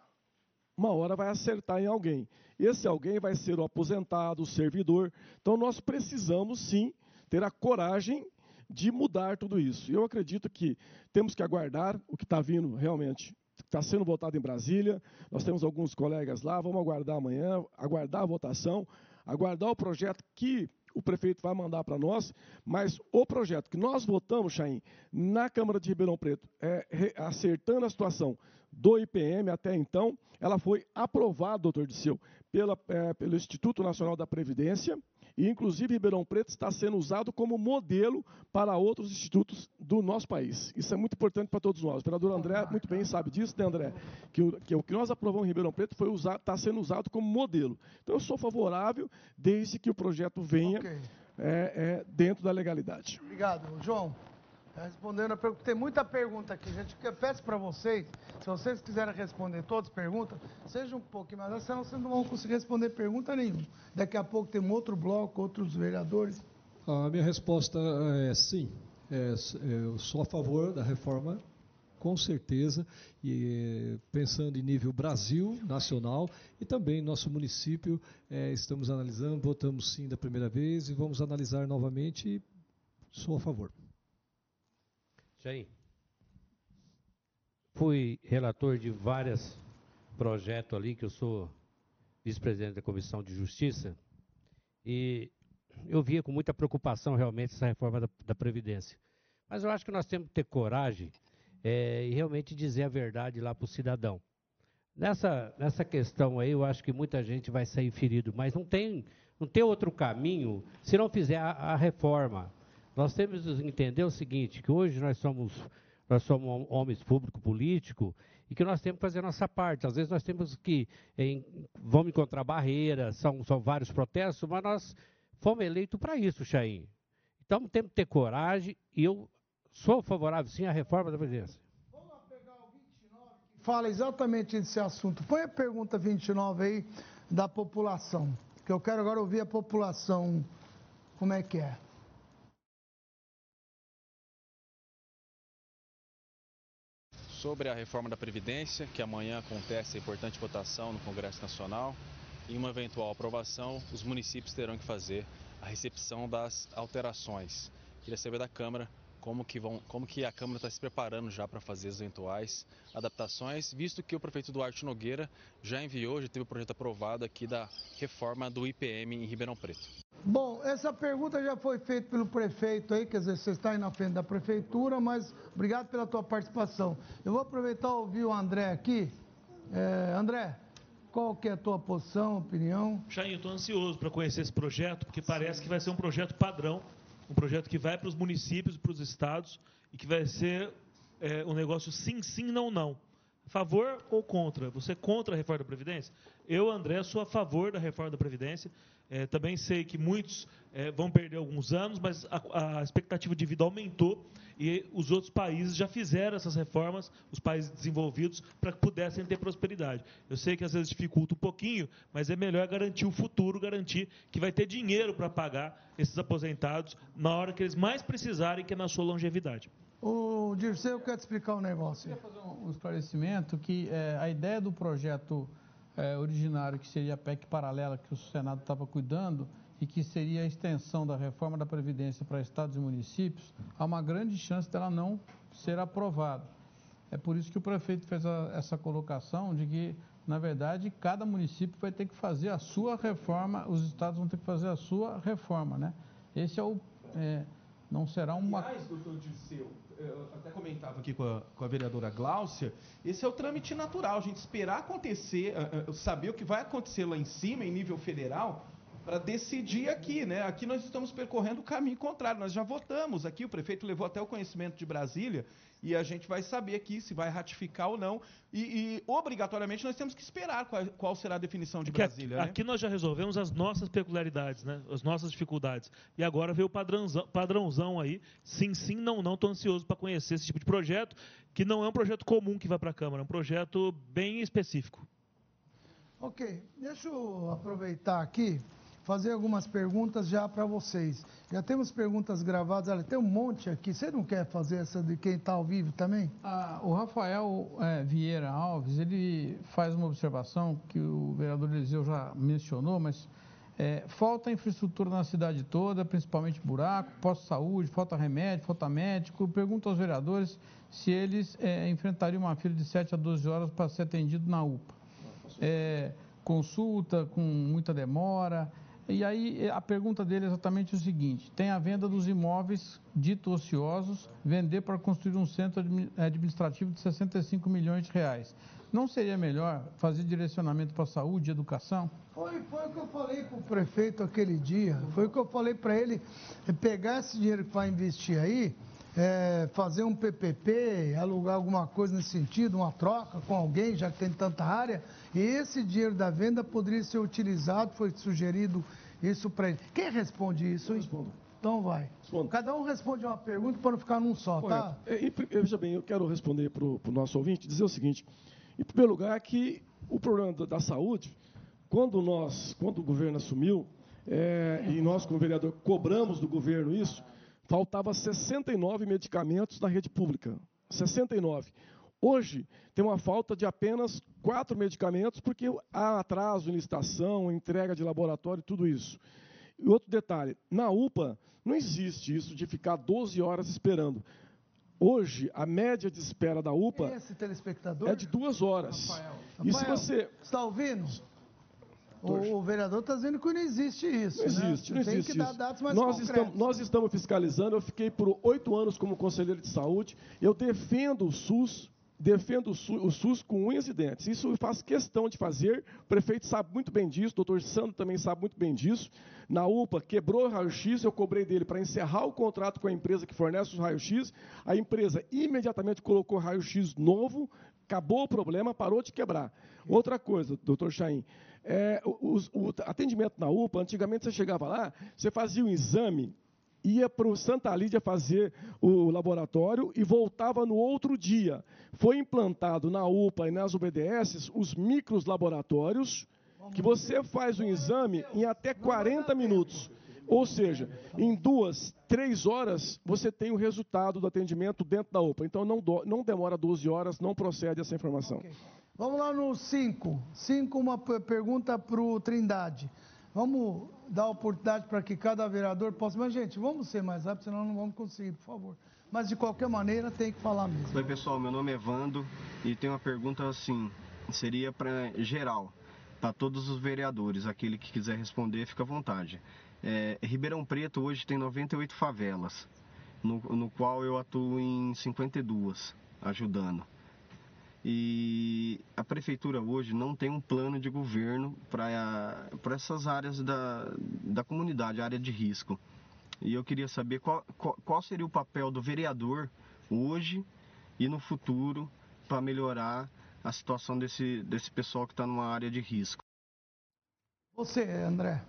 Uma hora vai acertar em alguém. Esse alguém vai ser o aposentado, o servidor. Então nós precisamos sim ter a coragem de mudar tudo isso. Eu acredito que temos que aguardar o que está vindo realmente. Está sendo votado em Brasília, nós temos alguns colegas lá, vamos aguardar amanhã, aguardar a votação, aguardar o projeto que o prefeito vai mandar para nós, mas o projeto que nós votamos, Chaim, na Câmara de Ribeirão Preto, é, acertando a situação do IPM até então, ela foi aprovada, doutor Disseu, pela, eh, pelo Instituto Nacional da Previdência, E, inclusive, Ribeirão Preto está sendo usado como modelo para outros institutos do nosso país. Isso é muito importante para todos nós. O vereador André muito bem sabe disso, né, André? Que o que, o que nós aprovamos em Ribeirão Preto foi usar, está sendo usado como modelo. Então, eu sou favorável desde que o projeto venha okay. é, é, dentro da legalidade. Obrigado. João. Tá respondendo a pergunta. Tem muita pergunta aqui, gente. Eu peço para vocês, se vocês quiserem responder todas as perguntas, seja um pouquinho mais, senão vocês não vão conseguir responder pergunta nenhuma. Daqui a pouco tem um outro bloco, outros vereadores. A minha resposta é sim. É, eu sou a favor da reforma, com certeza, e pensando em nível Brasil, nacional, e também nosso município, é, estamos analisando, votamos sim da primeira vez e vamos analisar novamente sou a favor. Jair, fui relator de vários projetos ali, que eu sou vice-presidente da Comissão de Justiça, e eu via com muita preocupação realmente essa reforma da, da Previdência. Mas eu acho que nós temos que ter coragem é, e realmente dizer a verdade lá para o cidadão. Nessa, nessa questão aí, eu acho que muita gente vai sair ferido, mas não tem, não tem outro caminho se não fizer a, a reforma. Nós temos que entender o seguinte, que hoje nós somos, nós somos homens público-político e que nós temos que fazer a nossa parte. Às vezes nós temos que, em, vamos encontrar barreiras, são, são vários protestos, mas nós fomos eleitos para isso, Chaim. Então temos que ter coragem e eu sou favorável sim à reforma da Previdência. Vamos pegar o 29 que fala exatamente desse assunto. Põe a pergunta 29 aí da população, que eu quero agora ouvir a população, como é que é. Sobre a reforma da Previdência, que amanhã acontece a importante votação no Congresso Nacional. Em uma eventual aprovação, os municípios terão que fazer a recepção das alterações. Queria saber da Câmara como que, vão, como que a Câmara está se preparando já para fazer as eventuais adaptações, visto que o prefeito Duarte Nogueira já enviou, já teve o projeto aprovado aqui da reforma do IPM em Ribeirão Preto. Bom, essa pergunta já foi feita pelo prefeito aí, quer dizer, você está aí na frente da prefeitura, mas obrigado pela tua participação. Eu vou aproveitar e ouvir o André aqui. É, André, qual que é a tua posição, opinião? Jair, eu estou ansioso para conhecer esse projeto, porque parece que vai ser um projeto padrão, um projeto que vai para os municípios, para os estados, e que vai ser é, um negócio sim, sim, não, não. Favor ou contra? Você é contra a reforma da Previdência? Eu, André, sou a favor da reforma da Previdência. É, também sei que muitos é, vão perder alguns anos, mas a, a, expectativa de vida aumentou e os outros países já fizeram essas reformas, os países desenvolvidos, para que pudessem ter prosperidade. Eu sei que às vezes dificulta um pouquinho, mas é melhor garantir o futuro, garantir que vai ter dinheiro para pagar esses aposentados na hora que eles mais precisarem, que é na sua longevidade. O Dirceu quer te explicar um negócio. Eu queria fazer um esclarecimento que é, a ideia do projeto é, originário, que seria a PEC paralela que o Senado estava cuidando, e que seria a extensão da reforma da Previdência para estados e municípios, há uma grande chance dela não ser aprovada. É por isso que o prefeito fez a, essa colocação de que, na verdade, cada município vai ter que fazer a sua reforma, os estados vão ter que fazer a sua reforma, né? Esse é o... É, não será uma... Aliás, doutor Dirceu, eu até comentava aqui com a, com a, vereadora Gláucia, esse é o trâmite natural, a gente esperar acontecer, eh, eh, saber o que vai acontecer lá em cima, em nível federal, para decidir aqui, né? Aqui nós estamos percorrendo o caminho contrário. Nós já votamos aqui, o prefeito levou até o conhecimento de Brasília e a gente vai saber aqui se vai ratificar ou não. E, e obrigatoriamente nós temos que esperar qual, qual será a definição de Brasília. Aqui, né? aqui, nós já resolvemos as nossas peculiaridades, né? As nossas dificuldades. E agora veio o padrãozão, padrãozão aí. Sim, sim, não, não. Estou ansioso para conhecer esse tipo de projeto, que não é um projeto comum que vai para a Câmara, é um projeto bem específico. Ok, deixa eu aproveitar aqui fazer algumas perguntas já para vocês. Já temos perguntas gravadas, olha, tem um monte aqui. Você não quer fazer essa de quem está ao vivo também? Ah, o Rafael é, Vieira Alves, ele faz uma observação que o vereador Eliseu já mencionou, mas é, falta infraestrutura na cidade toda, principalmente buraco, posto de saúde, falta remédio, falta médico. Pergunto aos vereadores se eles é, enfrentariam uma fila de 7 a 12 horas para ser atendido na UPA. É, consulta com muita demora, E aí a pergunta dele é exatamente o seguinte: tem a venda dos imóveis dito ociosos, vender para construir um centro administrativo de 65 milhões de reais. Não seria melhor fazer direcionamento para saúde e educação? Foi, foi o que eu falei para o prefeito aquele dia. Foi o que eu falei para ele é pegar esse dinheiro que vai investir aí, é, fazer um PPP, alugar alguma coisa nesse sentido, uma troca com alguém, já que tem tanta área, e esse dinheiro da venda poderia ser utilizado, foi sugerido isso para ele. Quem responde isso? Respondo. Então vai. Respondo. Cada um responde uma pergunta para não ficar num só, tá? É, veja bem, eu quero responder para o nosso ouvinte, dizer o seguinte. Em primeiro lugar, que o problema da, da saúde, quando nós, quando o governo assumiu, é, e nós, como vereador, cobramos do governo isso, faltava 69 medicamentos na rede pública. 69. Hoje, tem uma falta de apenas quatro medicamentos, porque há atraso em licitação, entrega de laboratório, tudo isso. E outro detalhe, na UPA, não existe isso de ficar 12 horas esperando. Hoje, a média de espera da UPA telespectador? é de duas horas. Rafael. E se você. está ouvindo? O, o vereador está dizendo que não existe isso. Não existe, né? não Tem existe que dar isso. dados mais nós, concretos. estamos, nós estamos fiscalizando. Eu fiquei por oito anos como conselheiro de saúde. Eu defendo o SUS, defendo o SUS, o com unhas e dentes. Isso eu faço questão de fazer. O prefeito sabe muito bem disso, o doutor Sandro também sabe muito bem disso. Na UPA, quebrou o raio-x, eu cobrei dele para encerrar o contrato com a empresa que fornece os raio-x. A empresa imediatamente colocou raio-x novo, acabou o problema, parou de quebrar. Outra coisa, doutor Chaim, é, o, o- o atendimento na UPA, antigamente você chegava lá, você fazia um exame, ia para o Santa Lídia fazer o laboratório e voltava no outro dia. Foi implantado na UPA e nas UBDS os micros laboratórios, que você faz o exame em até 40 minutos. Ou seja, em duas, três horas, você tem o resultado do atendimento dentro da UPA. Então, não, do- não demora 12 horas, não procede essa informação. Vamos lá no 5. 5, uma pergunta para o Trindade. Vamos dar oportunidade para que cada vereador possa. Mas, gente, vamos ser mais rápido, senão não vamos conseguir, por favor. Mas, de qualquer maneira, tem que falar mesmo. Oi pessoal, meu nome é Vando e tem uma pergunta assim, seria para geral, para todos os vereadores, aquele que quiser responder, fica à vontade. É, Ribeirão Preto hoje tem 98 favelas, no, no qual eu atuo em 52, ajudando. E a prefeitura hoje não tem um plano de governo para essas áreas da, da comunidade, área de risco. E eu queria saber qual, qual, qual seria o papel do vereador hoje e no futuro para melhorar a situação desse, desse pessoal que está numa área de risco. Você, André.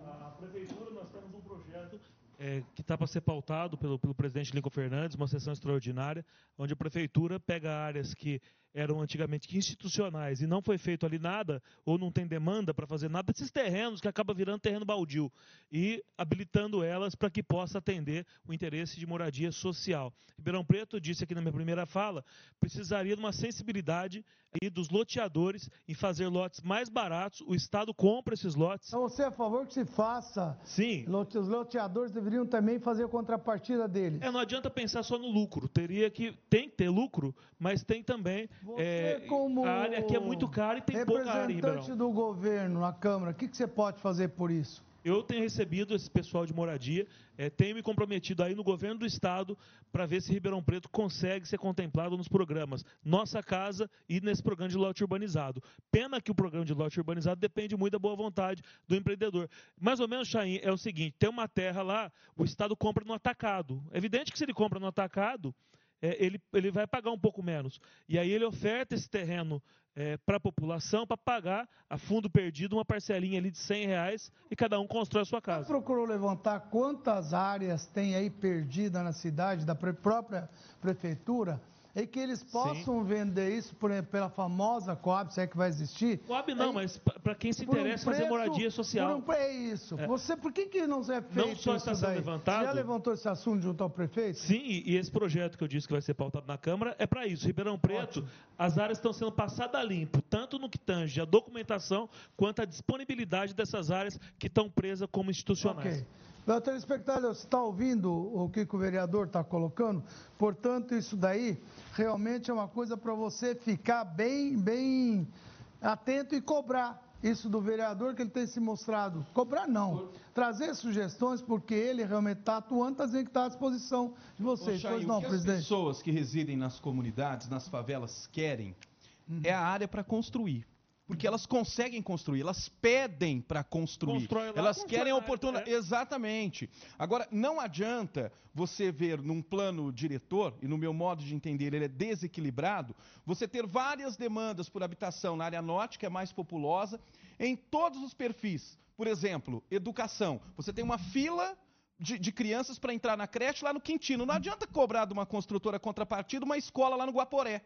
A prefeitura, nós temos um projeto é, que está para ser pautado pelo, pelo presidente Lincoln Fernandes, uma sessão extraordinária, onde a prefeitura pega áreas que eram antigamente institucionais e não foi feito ali nada, ou não tem demanda para fazer nada, desses terrenos que acaba virando terreno baldio, e habilitando elas para que possa atender o interesse de moradia social. Ribeirão Preto, disse aqui na minha primeira fala, precisaria de uma sensibilidade aí dos loteadores em fazer lotes mais baratos, o Estado compra esses lotes. Então, você é a favor que se faça? Sim. Os loteadores deveriam também fazer a contrapartida deles. É, não adianta pensar só no lucro. Teria que tem que ter lucro, mas tem também é, como a área aqui é muito cara e tem pouca área em. Representante do governo na Câmara, o que, que você pode fazer por isso? Eu tenho recebido esse pessoal de moradia, eh, tenho me comprometido aí no governo do estado para ver se Ribeirão Preto consegue ser contemplado nos programas Nossa Casa e nesse programa de lote urbanizado. Pena que o programa de lote urbanizado depende muito da boa vontade do empreendedor. Mais ou menos, Chain, é o seguinte: tem uma terra lá, o estado compra no atacado. É evidente que se ele compra no atacado, eh, ele, ele vai pagar um pouco menos. E aí ele oferta esse terreno para a população para pagar a fundo perdido uma parcelinha ali de 100 reais e cada um constrói a sua casa. Procurou levantar quantas áreas tem aí perdida na cidade, da própria prefeitura, e que eles possam vender isso por, pela famosa Coab, se é que vai existir. Coab não, mas para quem se por um interessa fazer preço- moradia social. por um pre- é isso. É. Você, por que, que não é feito Não só está sendo daí? levantado- Você já levantou esse assunto junto ao prefeito? Sim, e e esse projeto que eu disse que vai ser pautado na Câmara é para isso. Ribeirão Preto, as áreas estão sendo passadas a limpo, tanto no que tange a documentação, quanto a disponibilidade dessas áreas que estão presas como institucionais. Ok. Meu telespectador, você está ouvindo o que, o vereador está colocando? Portanto, isso daí realmente é uma coisa para você ficar bem, bem atento e cobrar. isso do vereador, que ele tem se mostrado. Cobrar não. Trazer sugestões, porque ele realmente está atuando, está dizendo que está à disposição de vocês. Chay, pois não, o que presidente. as pessoas que residem nas comunidades, nas favelas, querem é a área para construir. Porque elas conseguem construir, elas pedem para construir. Constrói lá, elas constrói querem lá, oportunidade. é. Exatamente. Agora, não adianta você ver num plano diretor, e no meu modo de entender ele é desequilibrado, você ter várias demandas por habitação na área norte, que é mais populosa, em todos os perfis. Por exemplo, educação. Você tem uma fila de, de crianças para entrar na creche lá no Quintino. Não adianta cobrar de uma construtora contrapartida uma escola lá no Guaporé.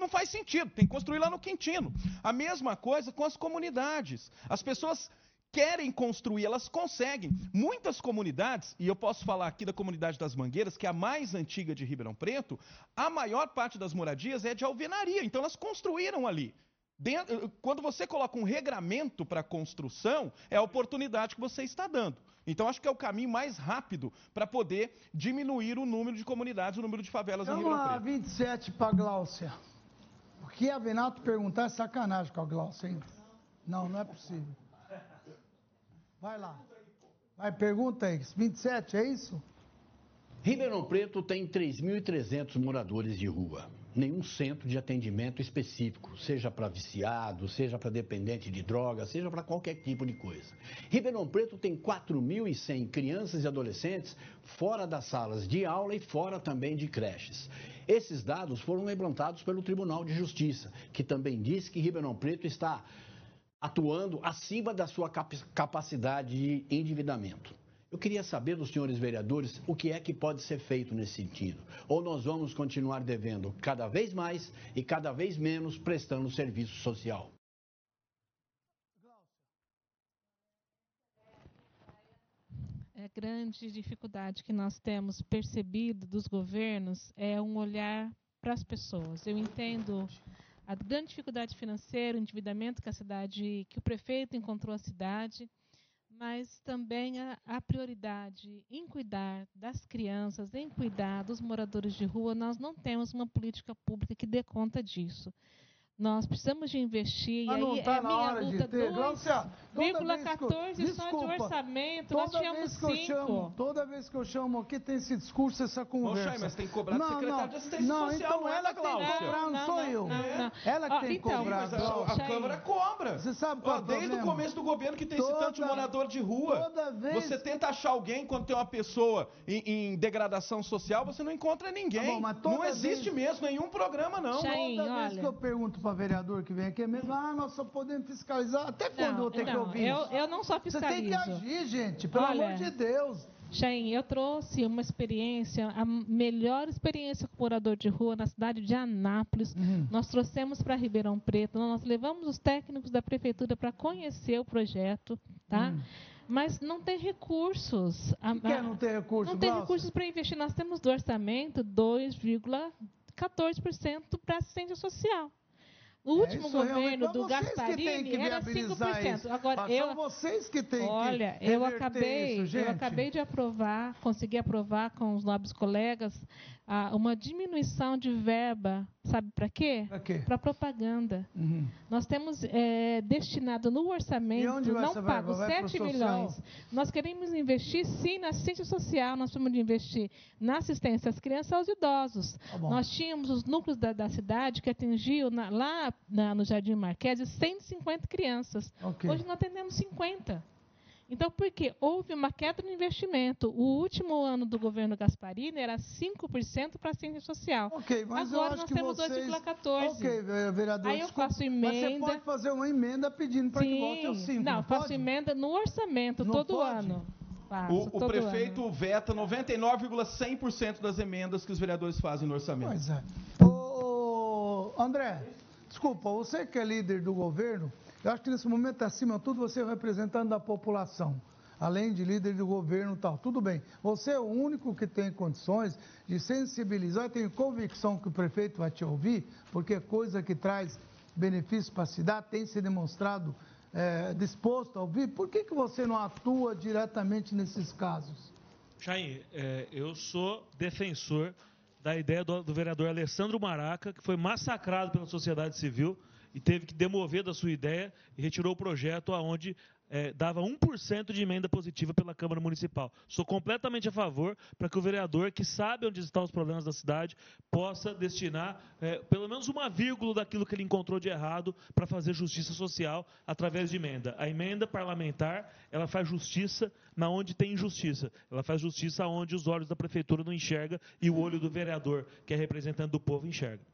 Não faz sentido, tem que construir lá no Quintino. A mesma coisa com as comunidades. As pessoas querem construir, elas conseguem. Muitas comunidades, e eu posso falar aqui da comunidade das Mangueiras, que é a mais antiga de Ribeirão Preto, a maior parte das moradias é de alvenaria, então elas construíram ali. Dentro- quando você coloca um regramento para construção, é a oportunidade que você está dando. Então, acho que é o caminho mais rápido para poder diminuir o número de comunidades, o número de favelas em Vamos Ribeirão Preto. 27 para Gláucia. Que a Venato perguntar é sacanagem com a Gláucia, hein? Não, não é possível. Vai lá. Vai, pergunta aí. 27, é isso? Ribeirão Preto tem 3.300 moradores de rua. Nenhum centro de atendimento específico, seja para viciado, seja para dependente de droga, seja para qualquer tipo de coisa. Ribeirão Preto tem 4.100 crianças e adolescentes fora das salas de aula e fora também de creches. Esses dados foram levantados pelo Tribunal de Justiça, que também diz que Ribeirão Preto está atuando acima da sua capacidade de endividamento. Eu queria saber dos senhores vereadores o que é que pode ser feito nesse sentido. Ou nós vamos continuar devendo cada vez mais e cada vez menos prestando serviço social. É a grande dificuldade que nós temos percebido dos governos é um olhar para as pessoas. Eu entendo a grande dificuldade financeira, o endividamento que a cidade, que o prefeito encontrou a cidade, mas também a, a prioridade em cuidar das crianças, em cuidar dos moradores de rua. Nós não temos uma política pública que dê conta disso. Nós precisamos de investir, Mas e aí tá é minha hora de luta, ter. Glaucia, toda vez que eu- 2,14 só de orçamento, nós toda tínhamos vez que eu 5. chamo, Toda vez que eu chamo aqui tem esse discurso, essa conversa. Chay, mas tem que cobrar do não, secretário não, de assistência não, social, então não é ela da tem que cobrar, não, Não, sou não, eu. não, não. Ela que Ó, tem que então, cobrar. Mas a, a Câmara cobra. Você sabe Ó, qual é o desde o problema? começo do governo que tem esse tanto de Toda- morador de rua. toda vez- Você tenta achar alguém quando tem uma pessoa em, em degradação social, você não encontra ninguém. Tá bom, toda não existe mesmo nenhum programa, não. Chain, Toda vez que eu pergunto para vereador que vem aqui é mesmo, ah, nós só podemos fiscalizar. Até quando eu vou ter que não, ouvir eu, eu não só Você tem que fiscalizo. agir, gente, pelo Olha, amor de Deus. Chain, eu trouxe uma experiência, a melhor experiência com morador de rua na cidade de Anápolis. Uhum. Nós trouxemos para Ribeirão Preto, nós levamos os técnicos da prefeitura para conhecer o projeto, tá? Mas não tem recursos. Por que não tem recurso, Não tem Glaucia? recursos para investir. Nós temos do orçamento 2,14% para assistência social. O último É isso realmente, governo mas do que Gasparini que era viabilizar 5%. isso. Agora, Mas eu, são vocês que têm que Olha, eu reverter acabei, isso, eu acabei de aprovar, consegui aprovar com os nobres colegas ah, uma diminuição de verba, sabe para quê? Para propaganda. Uhum. Nós temos eh, destinado no orçamento, não pago, Vai pro 7 social? milhões. Nós queremos investir, sim, na assistência social, nós precisamos de investir na assistência às crianças e aos idosos. Tá nós tínhamos os núcleos da, da cidade que atingiu, na- lá na- no Jardim Marquese, 150 crianças. Ok. Hoje nós atendemos 50. Então, por quê? Houve uma queda no investimento. O último ano do governo Gasparini era 5% para a ciência social. Ok, mas Agora eu acho nós que temos vocês... 2,14. Ok, ve- vereador, Aí eu desculpa, faço Mas você emenda. pode fazer uma emenda pedindo para que volte Sim, 5, não, não faço pode? emenda no orçamento Não todo pode? ano. Faço, O, o todo prefeito ano. veta 99,100% das emendas que os vereadores fazem no orçamento. Pois é. Ô, André, desculpa, você que é líder do governo, eu acho que nesse momento, acima de tudo, você é representante da população. Além de líder do governo e tal. Tudo bem. Você é o único que tem condições de sensibilizar. Tenho convicção que o prefeito vai te ouvir, porque é coisa que traz benefício para a cidade, tem se demonstrado eh, disposto a ouvir. Por que, que você não atua diretamente nesses casos? Chain, é, eu sou defensor da ideia do, do vereador Alessandro Maraca, que foi massacrado pela sociedade civil e teve que demover da sua ideia e retirou o projeto aonde é, dava 1% de emenda positiva pela Câmara Municipal. Sou completamente a favor para que o vereador, que sabe onde estão os problemas da cidade, possa destinar é, pelo menos uma vírgula daquilo que ele encontrou de errado para fazer justiça social através de emenda. A emenda parlamentar, ela faz justiça na onde tem injustiça. Ela faz justiça onde os olhos da prefeitura não enxergam e o olho do vereador, que é representante do povo, enxerga.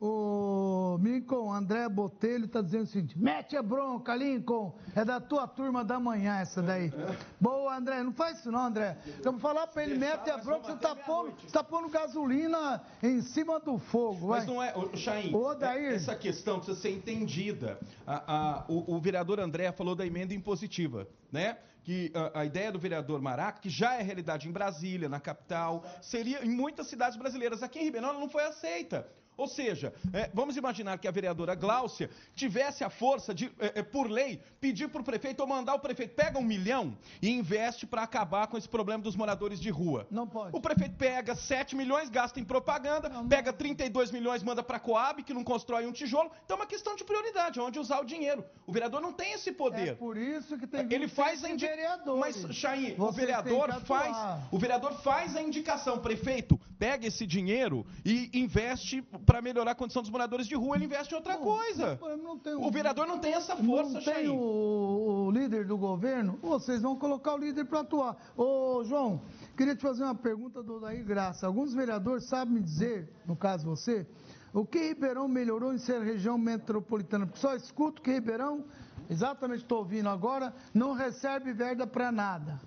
O Lincoln André Botelho está dizendo o seguinte: mete a bronca, Lincoln. É da tua turma da manhã essa daí. Boa, André. Não faz isso não, André. Eu vou falar para ele, mete a bronca, você está pondo, tá pondo gasolina em cima do fogo. Vai. Mas não é, Chain, é- essa questão precisa ser entendida. A- a- o, o vereador André falou da emenda impositiva, né? Que a, a ideia do vereador Maraca, que já é realidade em Brasília, na capital, seria em muitas cidades brasileiras. Aqui em Ribeirão ela não foi aceita. Ou seja, é, vamos imaginar que a vereadora Gláucia tivesse a força de, é, é, por lei, pedir para o prefeito ou mandar o prefeito, pega um milhão e investe para acabar com esse problema dos moradores de rua. Não pode. O prefeito pega 7 milhões, gasta em propaganda, pega 32 milhões, manda para a Coab, que não constrói um tijolo. Então é uma questão de prioridade, onde usar o dinheiro. O vereador não tem esse poder. É por isso que tem Ele faz a 27 indi... Mas, Chain, o vereador faz, o vereador faz a indicação, prefeito, pega esse dinheiro e investe para melhorar a condição dos moradores de rua, ele investe em outra coisa. Não tem O vereador não tem essa força, Não tem o, o líder do governo, vocês vão colocar o líder para atuar. Ô, João, queria te fazer uma pergunta do Daí Graça. Alguns vereadores sabem me dizer, no caso você, o que Ribeirão melhorou em ser região metropolitana? Porque só escuto que Ribeirão, exatamente estou ouvindo agora, não recebe verba para nada.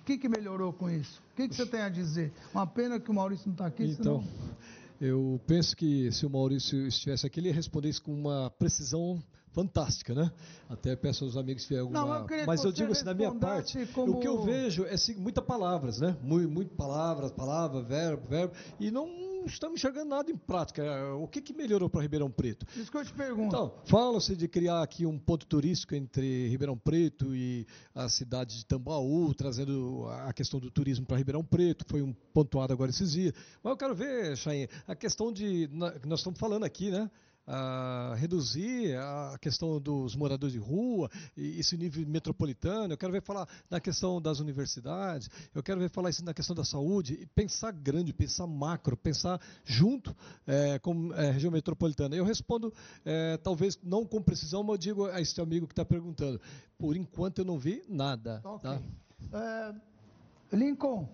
O que, que melhorou com isso? O que, que você tem a dizer? Uma pena que o Maurício não está aqui, Então, senão... eu penso que se o Maurício estivesse aqui, ele isso com uma precisão fantástica, né? Até peço aos amigos se tiver alguma... Não, eu que Mas eu digo assim, da minha parte, respondesse como- o que eu vejo é assim, muitas palavras, né? Muito, muito palavras, palavra, verbo, verbo, e não estamos enxergando nada em prática. O que, que melhorou para Ribeirão Preto? Isso que eu te pergunto. Então, fala-se de criar aqui um ponto turístico entre Ribeirão Preto e a cidade de Tambaú, trazendo a questão do turismo para Ribeirão Preto, foi um pontuado agora esses dias. Mas eu quero ver, Chain, a questão de. Nós estamos falando aqui, né? A reduzir a questão dos moradores de rua, e esse nível metropolitano. Eu quero ver falar na questão das universidades, eu quero ver falar isso na questão da saúde, e pensar grande, pensar macro, pensar junto eh, com a região metropolitana. Eu respondo, eh, talvez não com precisão, mas eu digo a esse amigo que está perguntando. Por enquanto eu não vi nada. Tá? É, Lincoln,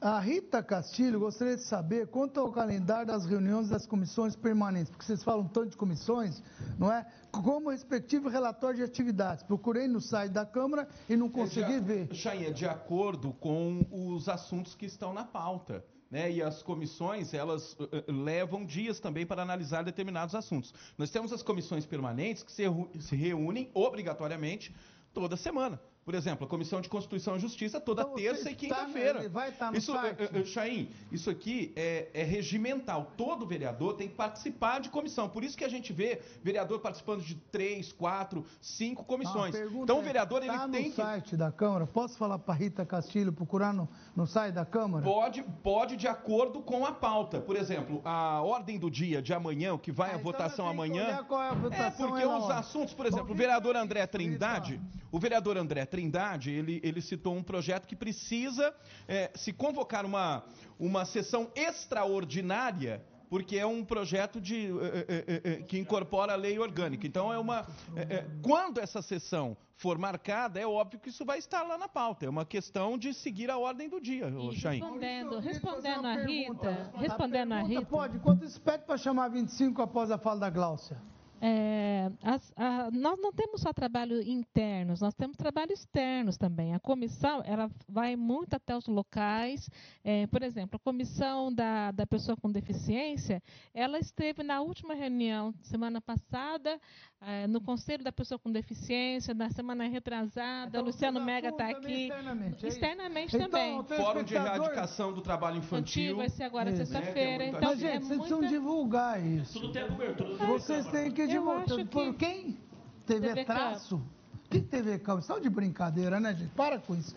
a Rita Castilho gostaria de saber quanto ao calendário das reuniões das comissões permanentes, porque vocês falam tanto de comissões, não é? Como respectivo relatório de atividades. Procurei no site da Câmara e não consegui é de, ver. Chain, é de acordo com os assuntos que estão na pauta. Né? E as comissões, elas eh, eh, levam dias também para analisar determinados assuntos. Nós temos as comissões permanentes que se, se reúnem obrigatoriamente toda semana. Por exemplo, a Comissão de Constituição e Justiça toda Então, terça e quinta-feira. vai estar no isso, site? eh, eh, Chaim, isso aqui é, é regimental. Todo vereador tem que participar de comissão. Por isso que a gente vê vereador participando de três, quatro, cinco comissões. Então o é, vereador ele tá tem no que site da Câmara? Posso falar para Rita Castilho procurar no, no site da Câmara? Pode, pode de acordo com a pauta. Por exemplo, a ordem do dia de amanhã, o que vai à votação amanhã. é a É votação porque é na os assuntos, por exemplo, o vereador André Trindade, o vereador André Trindade, ele, ele citou um projeto que precisa é, se convocar uma, uma sessão extraordinária. Porque é um projeto de, é, é, é, é, que incorpora a lei orgânica. Então, é uma. é, é, quando essa sessão for marcada, é óbvio que isso vai estar lá na pauta. É uma questão de seguir a ordem do dia, ô Chain. Respondendo, respondendo a Rita, respondendo a Rita. Pode, enquanto isso pede para chamar 25 após a fala da Gláucia. É, as- a- nós não temos só trabalho internos, nós temos trabalho externos também. A comissão ela vai muito até os locais. é, por exemplo, a comissão da, da pessoa com deficiência, ela esteve na última reunião semana passada é, no Conselho da Pessoa com Deficiência, na semana retrasada. o Luciano Mega está aqui. Externamente, é? Externamente Então, também. o Fórum de erradicação do trabalho infantil. vai ser agora sexta-feira. É, que é então, Mas, gente, é vocês precisam muita- divulgar isso. Tudo tem. Vocês têm que Acho Por que- quem? TV, TV Traço? O que TV Câmara? Estão de brincadeira, né, gente? Para com isso.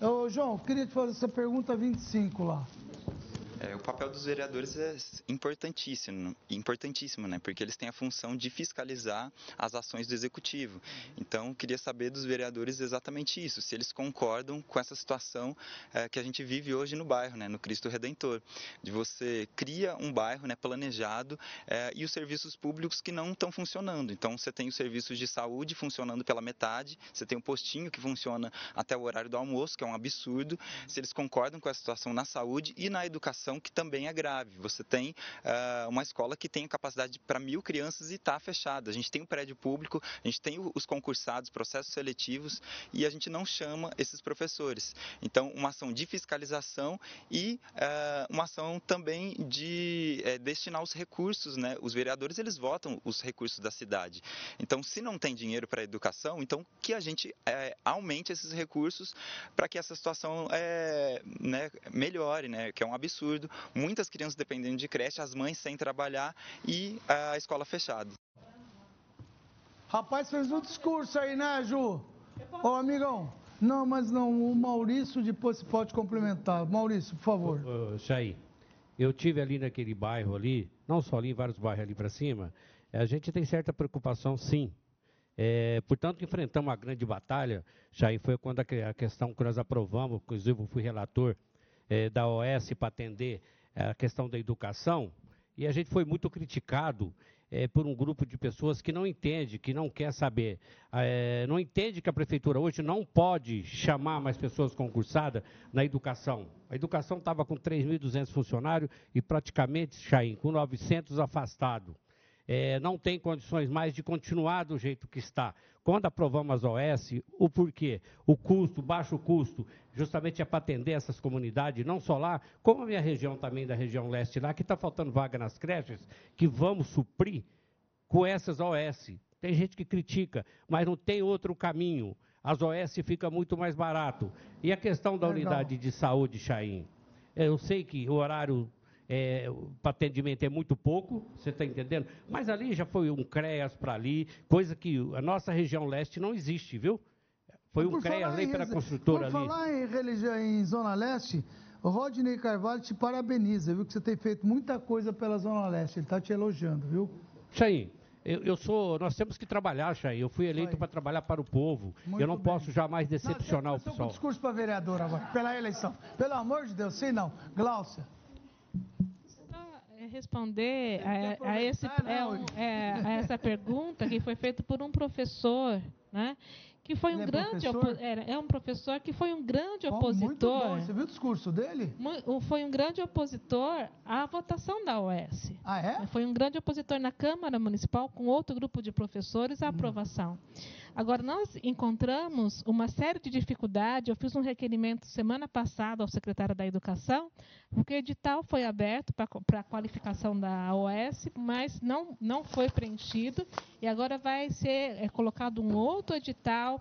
Ô, João, queria te fazer essa pergunta 25 lá. É, o papel dos vereadores é importantíssimo, importantíssimo, né? Porque eles têm a função de fiscalizar as ações do executivo. Então, queria saber dos vereadores exatamente isso, se eles concordam com essa situação é, que a gente vive hoje no bairro, né? No Cristo Redentor, de você cria um bairro, né? Planejado é, e os serviços públicos que não estão funcionando. Então, você tem os serviços de saúde funcionando pela metade, você tem um postinho que funciona até o horário do almoço, que é um absurdo. Se eles concordam com a situação na saúde e na educação, que também é grave. Você tem uh, uma escola que tem capacidade para mil crianças e está fechada. A gente tem o um prédio público, a gente tem os concursados, processos seletivos e a gente não chama esses professores. Então, uma ação de fiscalização e uh, uma ação também de uh, destinar os recursos, né? Os vereadores eles votam os recursos da cidade. Então, se não tem dinheiro para a educação, então que a gente eh, aumente esses recursos para que essa situação é, né, melhore, né, que é um absurdo. Muitas crianças dependendo de creche, as mães sem trabalhar e a escola fechada. Rapaz, fez um discurso aí, né, Ju? Ô, amigão, não, mas não, o Maurício depois se pode complementar. Maurício, por favor. Chay, eu tive ali naquele bairro ali, não só ali, em vários bairros ali para cima, a gente tem certa preocupação, sim, é, portanto, enfrentamos uma grande batalha, já foi quando a, a, questão que nós aprovamos, inclusive eu fui relator é, da OS para atender é, a questão da educação, e a gente foi muito criticado é, por um grupo de pessoas que não entende, que não quer saber, não entende que a prefeitura hoje não pode chamar mais pessoas concursadas na educação. A educação estava com 3.200 funcionários e praticamente, Chaim, com 900 afastados é, não tem condições mais de continuar do jeito que está. Quando aprovamos as OS, o porquê? O custo, baixo custo, justamente é para atender essas comunidades, não só lá, como a minha região também, da região leste lá, que está faltando vaga nas creches, que vamos suprir com essas OS. Tem gente que critica, mas não tem outro caminho. As OS fica muito mais barato. E a questão da Legal. unidade de saúde, Chaim? Eu sei que o horário é, para atendimento é muito pouco, você está entendendo? Mas ali já foi um CREAS para ali, coisa que a nossa região leste não existe, viu? Foi um CREAS ali para a construtora por ali. Por falar em, religião, em Zona Leste, Rodney Carvalho te parabeniza, viu? Que você tem feito muita coisa pela Zona Leste, ele está te elogiando, viu? Chain, eu, eu, sou, nós temos que trabalhar, Chay. Eu fui eleito para trabalhar para o povo. Muito eu não bem. posso jamais decepcionar não, o pessoal. Um discurso para vereador agora, pela eleição. Pelo amor de Deus, sim não. Gláucia responder a, a, esse, é, é, a essa pergunta que foi feita por um professor, né? Que foi um é grande é, é, um professor que foi um grande opositor. Muito bom. Você viu o discurso dele? Foi um grande opositor à votação da OS. Ah, é? Foi um grande opositor na Câmara Municipal com outro grupo de professores à hum. aprovação. Agora, nós encontramos uma série de dificuldades. Eu fiz um requerimento semana passada ao secretário da Educação, porque o edital foi aberto para a qualificação da OS, mas não, não foi preenchido. E agora vai ser é, colocado um outro edital,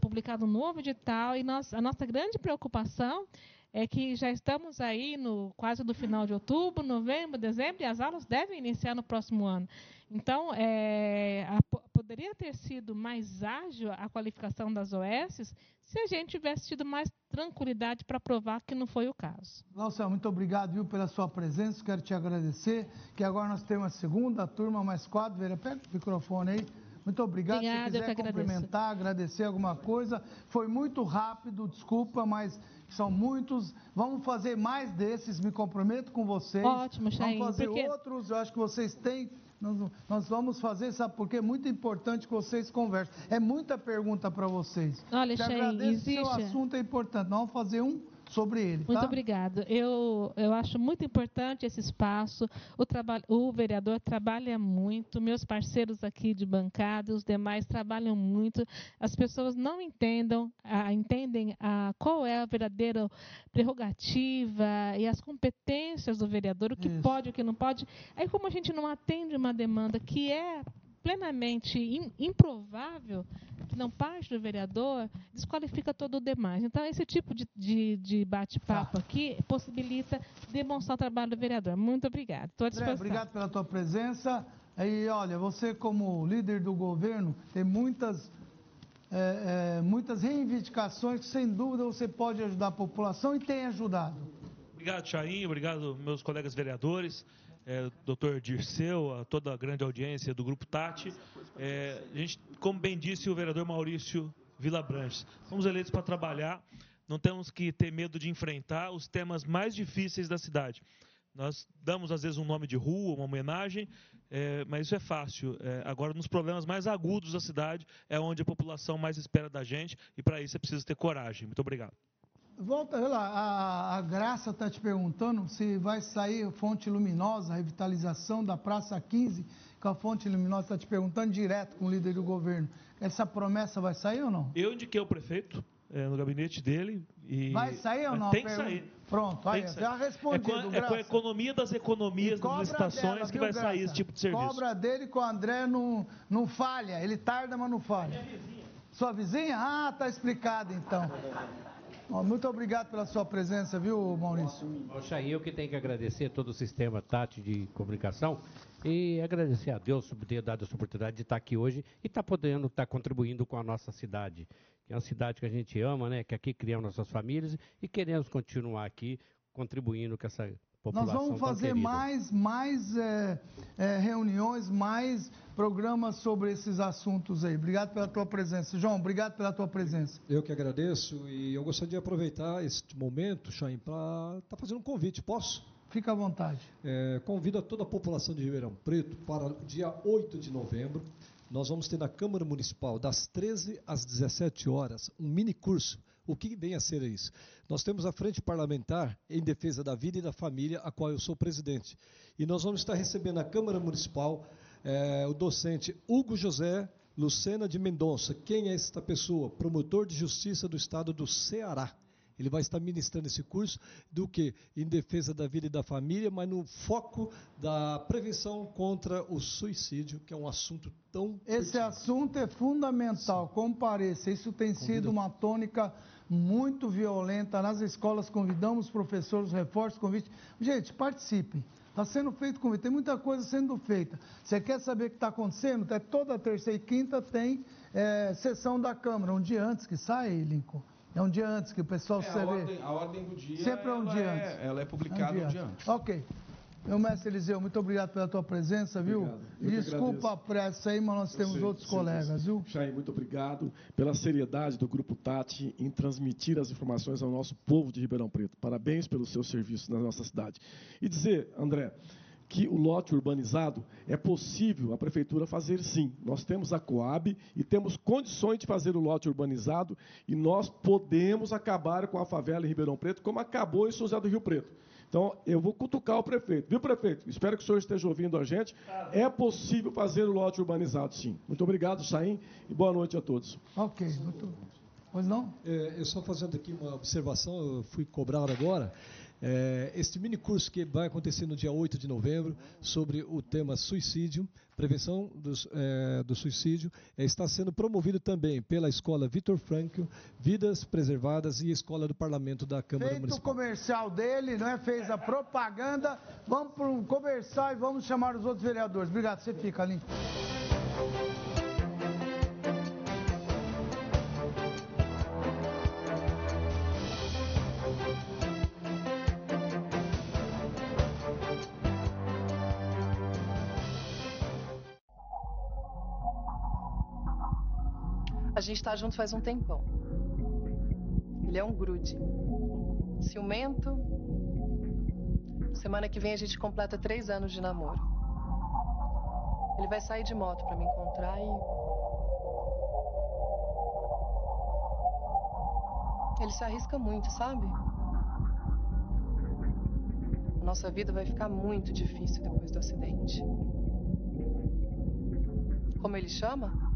publicado um novo edital. E nós, a nossa grande preocupação é que já estamos aí no quase no final de outubro, novembro, dezembro, e as aulas devem iniciar no próximo ano. Então, é, a, poderia ter sido mais ágil a qualificação das OS se a gente tivesse tido mais tranquilidade para provar que não foi o caso. Glaucia, muito obrigado viu, pela sua presença, quero te agradecer, que agora nós temos a segunda turma, mais quatro, Vera, pega o microfone aí. Muito obrigado. Obrigada, Se quiser cumprimentar, agradecer alguma coisa. Foi muito rápido, desculpa, mas são muitos. Vamos fazer mais desses, me comprometo com vocês. Ótimo, Chain, Vamos fazer porque... outros, eu acho que vocês têm nós, nós, vamos fazer, sabe por quê? É muito importante que vocês conversem. É muita pergunta para vocês. Olha, Te agradeço, existe... seu assunto é importante. Nós vamos fazer um sobre ele. Muito tá? obrigado. Eu, eu acho muito importante esse espaço. O, traba, o vereador trabalha muito, meus parceiros aqui de bancada, os demais trabalham muito. As pessoas não entendam, a, entendem a, qual é a verdadeira prerrogativa e as competências do vereador, o que Isso. pode, o que não pode. Aí, como a gente não atende uma demanda que é plenamente improvável, que não parte do vereador, desqualifica todo o demais. Então, esse tipo de, de, de bate-papo aqui possibilita demonstrar o trabalho do vereador. Muito obrigado. Estou à disposição. André, obrigado pela tua presença. E, olha, você como líder do governo tem muitas, é, é, muitas reivindicações que, sem dúvida, você pode ajudar a população e tem ajudado. Obrigado, Chaim. Obrigado, meus colegas vereadores. É, doutor Dirceu, a toda a grande audiência do Grupo Tati. É, a gente, como bem disse o vereador Maurício Vila Branches, somos eleitos para trabalhar, não temos que ter medo de enfrentar os temas mais difíceis da cidade. Nós damos, às vezes, um nome de rua, uma homenagem, é, mas isso é fácil. É, agora, nos problemas mais agudos da cidade, é onde a população mais espera da gente, e para isso é preciso ter coragem. Muito obrigado. Volta lá, a, a Graça está te perguntando se vai sair fonte luminosa, a revitalização da Praça 15, com a fonte luminosa, está te perguntando direto com o líder do governo. Essa promessa vai sair ou não? Eu indiquei o prefeito é, no gabinete dele. E... Vai sair ou não? Tem que sair. Pronto, aí, já respondi. É com, é com a economia das economias das licitações dela, que vai Graça? sair esse tipo de serviço. Cobra dele com o André não, não falha. Ele tarda, mas não falha. Sua vizinha? Ah, tá explicado então. Muito obrigado pela sua presença, viu, Maurício? Poxa, eu que tenho que agradecer todo o sistema Tati de comunicação e agradecer a Deus por ter dado essa oportunidade de estar aqui hoje e estar podendo estar contribuindo com a nossa cidade, que é uma cidade que a gente ama, né? Que aqui criamos nossas famílias e queremos continuar aqui contribuindo com essa nós vamos fazer mais, mais é, é, reuniões, mais programas sobre esses assuntos aí. Obrigado pela tua presença. João, obrigado pela tua presença. Eu que agradeço e eu gostaria de aproveitar este momento, Chaim, para estar tá fazendo um convite. Posso? Fica à vontade. É, convido a toda a população de Ribeirão Preto para o dia 8 de novembro. Nós vamos ter na Câmara Municipal, das 13 às 17 horas, um mini curso o que vem a ser isso? Nós temos a Frente Parlamentar em Defesa da Vida e da Família, a qual eu sou presidente. E nós vamos estar recebendo na Câmara Municipal é, o docente Hugo José Lucena de Mendonça. Quem é esta pessoa? Promotor de Justiça do Estado do Ceará. Ele vai estar ministrando esse curso do que? Em defesa da vida e da família, mas no foco da prevenção contra o suicídio, que é um assunto tão. Esse pertinente. assunto é fundamental, compareça. Isso tem Convido. sido uma tônica muito violenta nas escolas. Convidamos professores, reforços, convite. Gente, participem. Está sendo feito convite, tem muita coisa sendo feita. Você quer saber o que está acontecendo? Até toda terça e quinta tem é, sessão da Câmara, um dia antes que sai, Lincoln. É um dia antes que o pessoal é, se a, ordem, a ordem do dia. Sempre é um dia é, antes. Ela é publicada um dia, um dia antes. Ok. Meu mestre Eliseu, muito obrigado pela tua presença, viu? Desculpa a pressa aí, mas nós temos sei, outros sei, colegas, viu? Chay, muito obrigado pela seriedade do Grupo Tati em transmitir as informações ao nosso povo de Ribeirão Preto. Parabéns pelo seu serviço na nossa cidade. E dizer, André, que o lote urbanizado é possível a prefeitura fazer sim. Nós temos a Coab e temos condições de fazer o lote urbanizado e nós podemos acabar com a favela em Ribeirão Preto, como acabou em São José do Rio Preto. Então, eu vou cutucar o prefeito. Viu, prefeito? Espero que o senhor esteja ouvindo a gente. É possível fazer o lote urbanizado, sim. Muito obrigado, Saim, e boa noite a todos. Ok, muito. Pois não? É, eu só fazendo aqui uma observação, eu fui cobrado agora. É, este mini curso que vai acontecer no dia 8 de novembro sobre o tema suicídio, prevenção do, é, do suicídio, é, está sendo promovido também pela Escola Vitor Frankl, Vidas Preservadas e Escola do Parlamento da Câmara Feito Municipal. o comercial dele, não é? fez a propaganda, vamos para um comercial e vamos chamar os outros vereadores. Obrigado, você fica ali. gente está junto faz um tempão. Ele é um grude. Ciumento. Semana que vem a gente completa três anos de namoro. Ele vai sair de moto para me encontrar e. Ele se arrisca muito, sabe? Nossa vida vai ficar muito difícil depois do acidente. Como ele chama?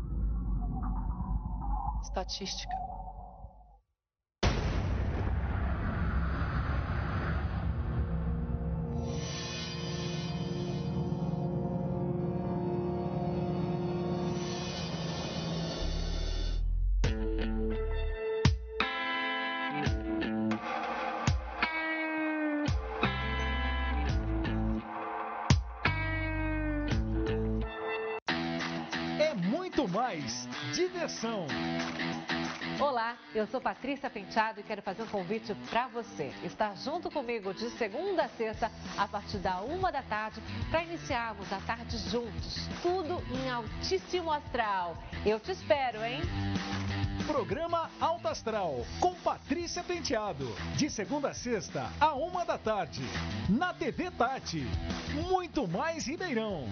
Estatística. É mais diversão Olá, eu sou Patrícia Penteado e quero fazer um convite para você. Estar junto comigo de segunda a sexta, a partir da uma da tarde, para iniciarmos a tarde juntos. Tudo em altíssimo astral. Eu te espero, hein? Programa Alta Astral, com Patrícia Penteado. De segunda a sexta, a uma da tarde. Na TV Tati. Muito mais Ribeirão.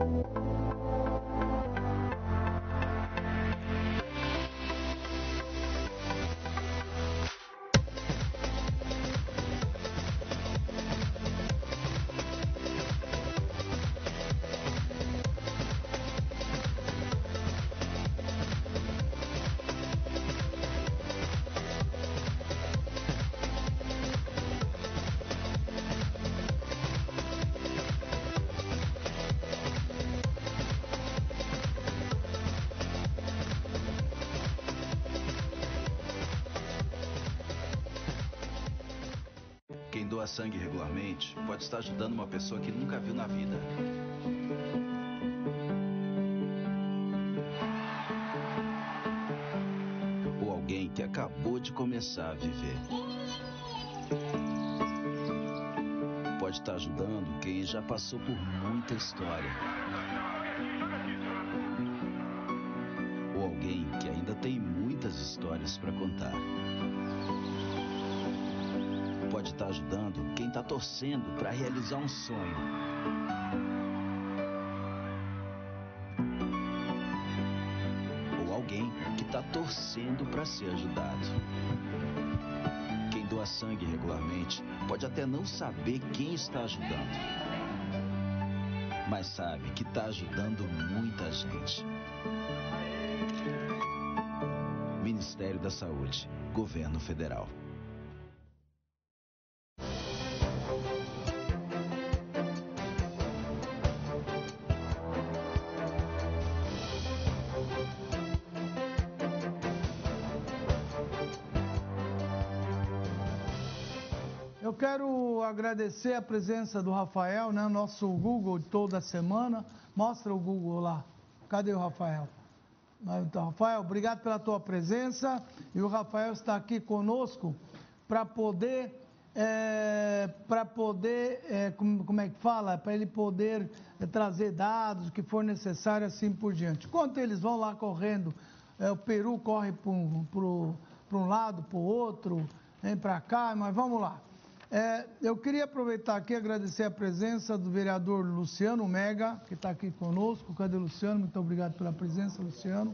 うん。Quem doa sangue regularmente pode estar ajudando uma pessoa que nunca viu na vida. Ou alguém que acabou de começar a viver. Pode estar ajudando quem já passou por muita história. Ou alguém que ainda tem muitas histórias para contar pode estar ajudando quem está torcendo para realizar um sonho. Ou alguém que está torcendo para ser ajudado. Quem doa sangue regularmente pode até não saber quem está ajudando, mas sabe que está ajudando muita gente. Ministério da Saúde, Governo Federal. Agradecer a presença do Rafael, né, nosso Google toda semana. Mostra o Google lá. Cadê o Rafael? Então, Rafael, obrigado pela tua presença. E o Rafael está aqui conosco para poder, é, para poder, é, como, como, é que fala? Para ele poder é, trazer dados, o que for necessário, assim por diante. Enquanto eles vão lá correndo, é, o Peru corre para um lado, para o outro, vem para cá, mas vamos lá. É, eu queria aproveitar aqui e agradecer a presença do vereador Luciano Mega, que está aqui conosco. Cadê Luciano? Muito obrigado pela presença, Luciano.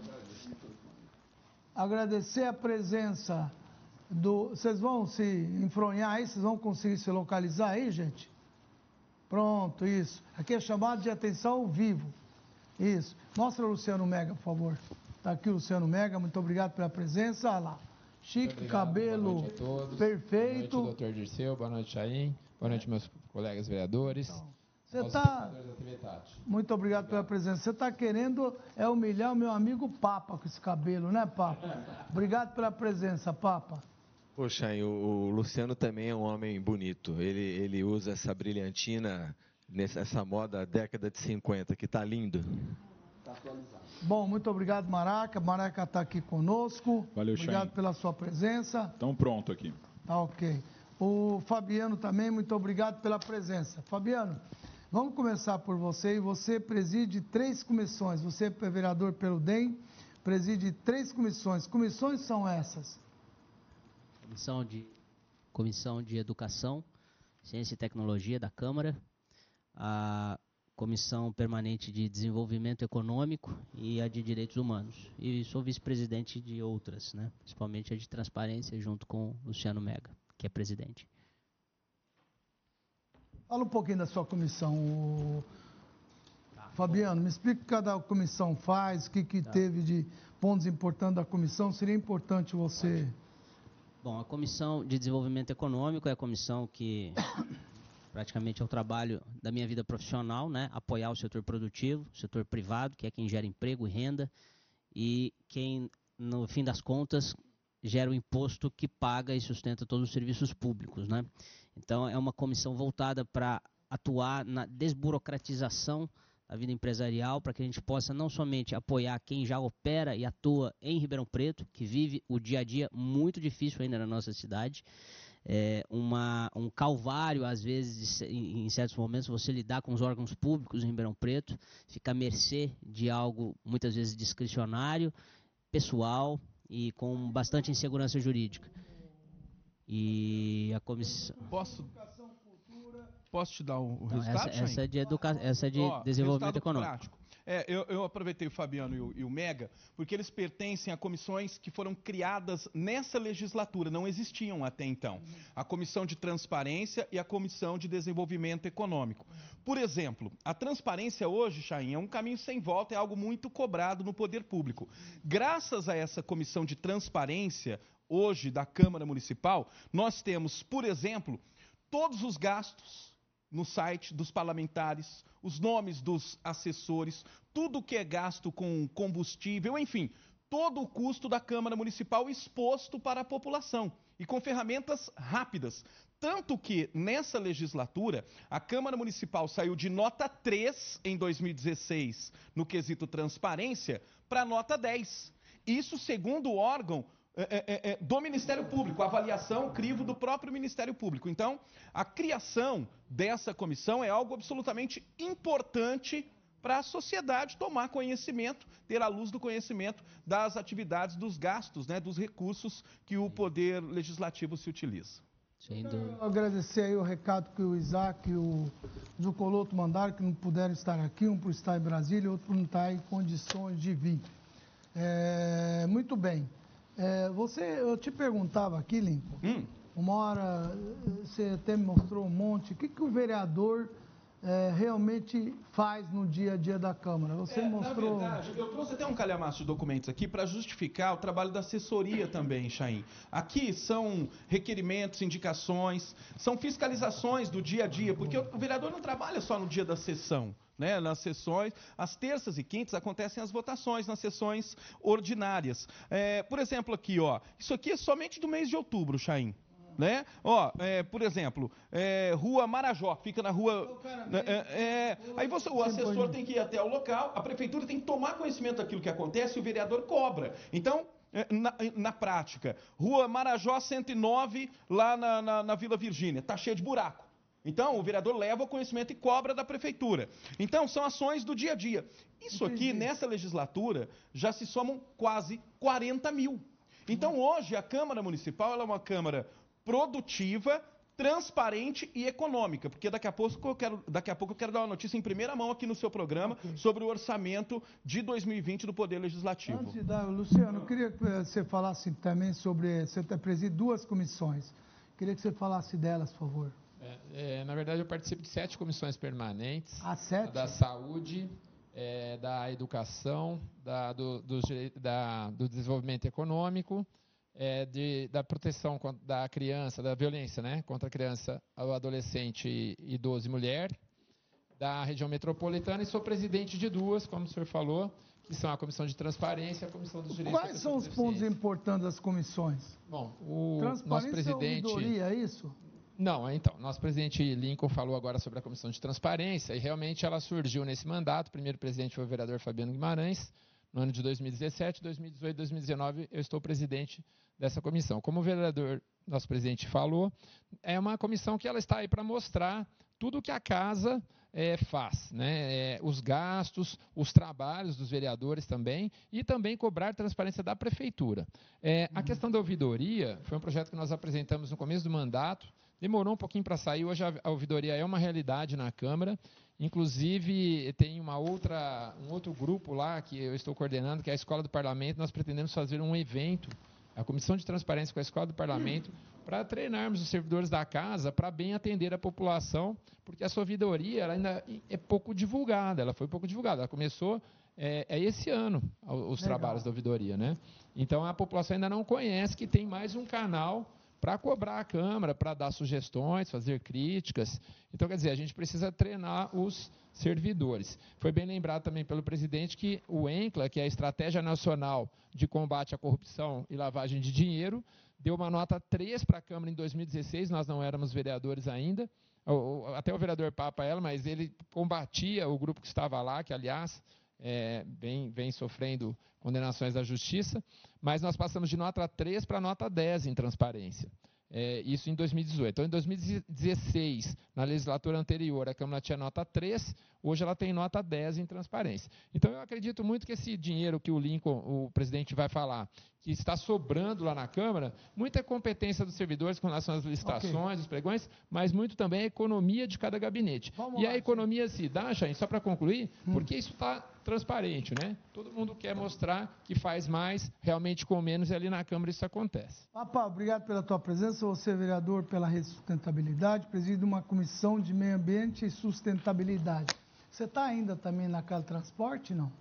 Agradecer a presença do. Vocês vão se enfronhar aí? Vocês vão conseguir se localizar aí, gente? Pronto, isso. Aqui é chamado de atenção ao vivo. Isso. Mostra o Luciano Mega, por favor. Está aqui o Luciano Mega, muito obrigado pela presença. Olha lá. Chique, obrigado, cabelo boa noite a todos. perfeito. Boa noite, doutor Dirceu. Boa noite, Chaim. Boa noite, meus colegas vereadores. Você está. Muito obrigado pela presença. Você está querendo é humilhar o meu amigo Papa com esse cabelo, né, Papa? Obrigado pela presença, Papa. Poxa, o, o Luciano também é um homem bonito. Ele, ele usa essa brilhantina nessa moda década de 50, que está lindo. Está atualizado. Bom, muito obrigado, Maraca. Maraca está aqui conosco. Valeu, Obrigado Chain. pela sua presença. Estão pronto aqui. Tá ok. O Fabiano também, muito obrigado pela presença. Fabiano, vamos começar por você. Você preside três comissões. Você é vereador pelo DEM, preside três comissões. Comissões são essas? Comissão de, Comissão de Educação, Ciência e Tecnologia da Câmara, a Comissão Permanente de Desenvolvimento Econômico e a de Direitos Humanos. E sou vice-presidente de outras, né? principalmente a de Transparência, junto com Luciano Mega, que é presidente. Fala um pouquinho da sua comissão, o... Fabiano. Me explica o que cada comissão faz, o que, que Tá. teve de pontos importantes da comissão. Seria importante você. Bom, a Comissão de Desenvolvimento Econômico é a comissão que praticamente é o trabalho da minha vida profissional, né? Apoiar o setor produtivo, o setor privado, que é quem gera emprego e renda, e quem, no fim das contas, gera o imposto que paga e sustenta todos os serviços públicos. Né? Então, é uma comissão voltada para atuar na desburocratização da vida empresarial, para que a gente possa não somente apoiar quem já opera e atua em Ribeirão Preto, que vive o dia a dia muito difícil ainda na nossa cidade, é uma, um calvário, às vezes, em, em, certos momentos, você lidar com os órgãos públicos em Ribeirão Preto, fica à mercê de algo muitas vezes discricionário, pessoal e com bastante insegurança jurídica. E a comissão. Posso Posso te dar o, resultado? Essa, essa, é de, educa... essa é de Ó, desenvolvimento econômico. Prático. É, eu, eu, aproveitei o Fabiano e o, e o, Mega, porque eles pertencem a comissões que foram criadas nessa legislatura, não existiam até então. A Comissão de Transparência e a Comissão de Desenvolvimento Econômico. Por exemplo, a transparência hoje, Chain, é um caminho sem volta, é algo muito cobrado no poder público. Graças a essa Comissão de Transparência, hoje, da Câmara Municipal, nós temos, por exemplo, todos os gastos no site dos parlamentares, os nomes dos assessores, tudo que é gasto com combustível, enfim, todo o custo da Câmara Municipal exposto para a população e com ferramentas rápidas. Tanto que, nessa legislatura, a Câmara Municipal saiu de nota 3 em 2016 no quesito transparência para nota 10. Isso segundo o órgão é, é, é, é, do Ministério Público, avaliação, crivo do próprio Ministério Público. Então, a criação dessa comissão é algo absolutamente importante para a sociedade tomar conhecimento, ter a luz do conhecimento das atividades, dos gastos, né, dos recursos que o Poder Legislativo se utiliza. Quero agradecer aí o recado que o Isaac e o Zucoloto mandaram, que não puderam estar aqui, um por estar em Brasília, outro por não estar em condições de vir. É, muito bem. É, você, eu te perguntava aqui, Lincoln, hum. uma hora você até me mostrou um monte, o que, que o vereador é, realmente faz no dia a dia da Câmara? Você é, mostrou. Na verdade, eu trouxe até um calhamaço de documentos aqui para justificar o trabalho da assessoria também, Chaim. Aqui são requerimentos, indicações, são fiscalizações do dia a dia, porque o vereador não trabalha só no dia da sessão né, nas sessões. Às terças e quintas acontecem as votações nas sessões ordinárias. É, por exemplo, aqui, ó, isso aqui é somente do mês de outubro, Chaim. Né? Ó, é, por exemplo, é, Rua Marajó, fica na rua. Né, é, é, aí você, o assessor tem que ir até o local, a prefeitura tem que tomar conhecimento daquilo que acontece e o vereador cobra. Então, é, na, na, prática, Rua Marajó 109, lá na, na, na Vila Virgínia, está cheio de buraco. Então, o vereador leva o conhecimento e cobra da prefeitura. Então, são ações do dia a dia. Isso aqui, nessa legislatura, já se somam quase 40 mil. Então, hoje, a Câmara Municipal é uma Câmara produtiva, transparente e econômica, porque daqui a pouco eu quero, daqui a pouco eu quero dar uma notícia em primeira mão aqui no seu programa okay. sobre o orçamento de 2020 do Poder Legislativo. Antes de dar, Luciano, eu queria que você falasse também sobre, você preside duas comissões, queria que você falasse delas, por favor. É, é, na verdade, eu participo de sete comissões permanentes. Ah, sete? Da saúde, é, da educação, da, do, do, da, do desenvolvimento econômico, é, de, da proteção da criança, da violência né, contra a criança, o adolescente, idoso e mulher, da região metropolitana, e sou presidente de duas, como o senhor falou, que são a Comissão de Transparência e a Comissão dos Direitos Quais são os pontos importantes das comissões? Bom, o nosso presidente... Transparência é isso? Não, então, nosso presidente Lincoln falou agora sobre a comissão de transparência e realmente ela surgiu nesse mandato. O primeiro presidente foi o vereador Fabiano Guimarães, no ano de 2017, 2018, 2019 eu estou presidente dessa comissão. Como o vereador, nosso presidente falou, é uma comissão que ela está aí para mostrar tudo o que a casa é, faz, né? É, os gastos, os trabalhos dos vereadores também, e também cobrar transparência da prefeitura. É, a uhum. questão da ouvidoria foi um projeto que nós apresentamos no começo do mandato, Demorou um pouquinho para sair, hoje a ouvidoria é uma realidade na Câmara. Inclusive, tem uma outra, um outro grupo lá que eu estou coordenando, que é a Escola do Parlamento. Nós pretendemos fazer um evento, a Comissão de Transparência com a Escola do Parlamento, para treinarmos os servidores da casa para bem atender a população, porque a sua ouvidoria ela ainda é pouco divulgada, ela foi pouco divulgada. Ela começou é, é esse ano, os Legal. trabalhos da ouvidoria. Né? Então, a população ainda não conhece que tem mais um canal para cobrar a Câmara, para dar sugestões, fazer críticas. Então, quer dizer, a gente precisa treinar os servidores. Foi bem lembrado também pelo presidente que o ENCLA, que é a Estratégia Nacional de Combate à Corrupção e Lavagem de Dinheiro, deu uma nota 3 para a Câmara em 2016, nós não éramos vereadores ainda, até o vereador Papa ela, mas ele combatia o grupo que estava lá, que aliás é, vem, vem sofrendo condenações da justiça, mas nós passamos de nota 3 para nota 10 em transparência. É, isso em 2018. Então, em 2016, na legislatura anterior, a Câmara tinha nota 3, hoje ela tem nota 10 em transparência. Então, eu acredito muito que esse dinheiro que o Lincoln, o presidente, vai falar, que está sobrando lá na Câmara, muita competência dos servidores com relação às licitações, okay. os pregões, mas muito também a economia de cada gabinete. Vamos e lá, a economia sim. se dá, Chain, só para concluir, hum. porque isso está transparente, né? Todo mundo quer mostrar que faz mais, realmente com menos, e ali na Câmara isso acontece. Papa, obrigado pela tua presença. Você é vereador pela sustentabilidade, preside uma comissão de meio ambiente e sustentabilidade. Você está ainda também na Casa Transporte, não?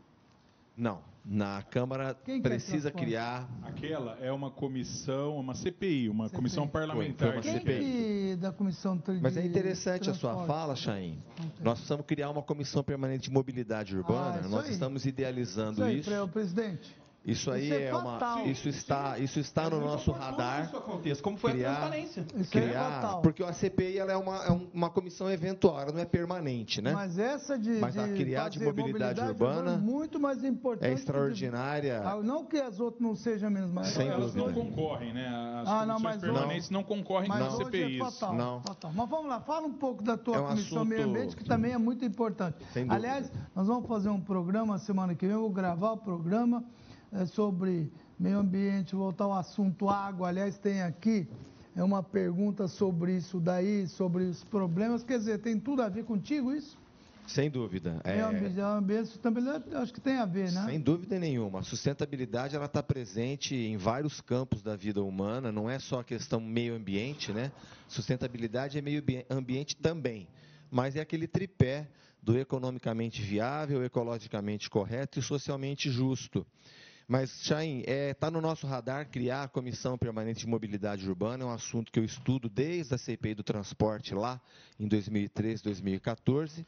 Não. Na Câmara Quem precisa criar. Aquela é uma comissão, uma CPI, uma CPI. comissão parlamentar. Foi, uma CPI. Que da comissão de Mas é interessante a sua fala, Chaim. Nós precisamos criar uma comissão permanente de mobilidade urbana. Ah, Nós aí. estamos idealizando isso. Aí, isso. presidente. Isso aí isso é, é uma, isso está, isso está no nosso radar. Isso aconteça, como foi criar, a transparência. Isso criar, é porque a CPI ela é uma, é uma comissão eventual, ela não é permanente, né? Mas essa de, Mas a criar de mobilidade, mobilidade urbana, é muito mais importante. É extraordinária. De, não que as outras não sejam menos, mas Sem elas dúvida. não concorrem, né? As ah, não, mas permanentes não, não concorrem mas com a CPI. É fatal, não. Fatal. Mas vamos lá, fala um pouco da tua é um comissão assunto... meio ambiente que também é muito importante. Aliás, nós vamos fazer um programa semana que vem, eu vou gravar o programa é, sobre meio ambiente, voltar ao assunto água. Aliás, tem aqui é uma pergunta sobre isso daí, sobre os problemas. Quer dizer, tem tudo a ver contigo isso? Sem dúvida. É... Meio ambiente, sustentabilidade, acho que tem a ver, né? Sem dúvida nenhuma. A sustentabilidade ela está presente em vários campos da vida humana. Não é só a questão meio ambiente, né? Sustentabilidade é meio ambiente também, mas é aquele tripé do economicamente viável, ecologicamente correto e socialmente justo. Mas, Chain, está é, tá no nosso radar criar a Comissão Permanente de Mobilidade Urbana, é um assunto que eu estudo desde a CPI do transporte lá em 2013, 2014,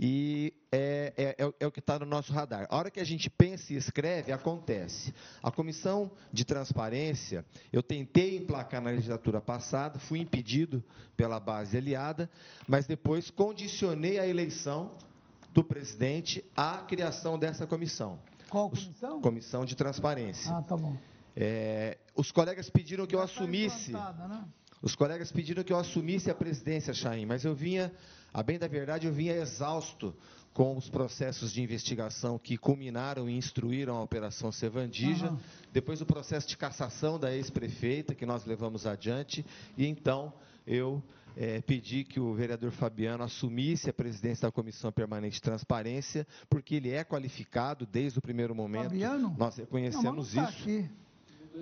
e é, é, é, é o que está no nosso radar. A hora que a gente pensa e escreve, acontece. A Comissão de Transparência, eu tentei emplacar na legislatura passada, fui impedido pela base aliada, mas depois condicionei a eleição do presidente à criação dessa comissão. Qual comissão? Comissão de Transparência. Ah, tá bom. É, os colegas pediram que eu tá assumisse. Né? Os colegas pediram que eu assumisse a presidência, Chaim, mas eu vinha, a bem da verdade, eu vinha exausto com os processos de investigação que culminaram e instruíram a Operação Sevandija, uhum. depois o processo de cassação da ex-prefeita, que nós levamos adiante, e então eu é, pedir que o vereador Fabiano assumisse a presidência da Comissão Permanente de Transparência, porque ele é qualificado desde o primeiro momento. Fabiano? Nós reconhecemos não, tá isso. Aqui.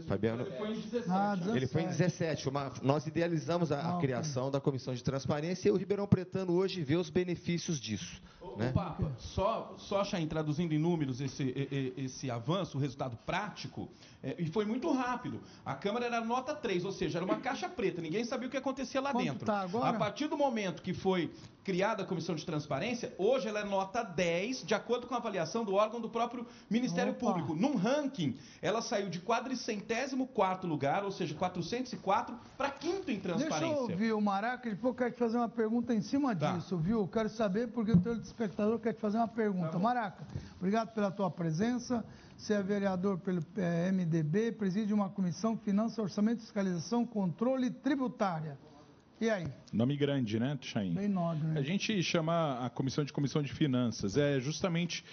Fabiano, ele foi em 17. Ah, 17. Ele foi em 17. Uma, nós idealizamos a, a criação da Comissão de Transparência e o Ribeirão Pretano hoje vê os benefícios disso. Ô, né? Papa, só, só Chain, traduzindo em números esse, esse avanço, o resultado prático, é, e foi muito rápido. A Câmara era nota 3, ou seja, era uma caixa preta, ninguém sabia o que acontecia lá Quanto dentro. Tá agora? A partir do momento que foi criada a Comissão de Transparência, hoje ela é nota 10, de acordo com a avaliação do órgão do próprio Ministério Opa. Público. Num ranking, ela saiu de quadricentésimo quarto lugar, ou seja, 404, para quinto em transparência. Deixa eu ouvir o Maraca, depois eu quero te fazer uma pergunta em cima tá. disso, viu? Eu quero saber, porque o teu espectador quer te fazer uma pergunta. Tá Maraca, obrigado pela tua presença. Você é vereador pelo é, MDB, preside uma comissão Finança, Orçamento, Fiscalização, Controle Tributária. E aí? Nome grande, né, Chain? Bem nome. Né? A gente chama a comissão de comissão de finanças. É justamente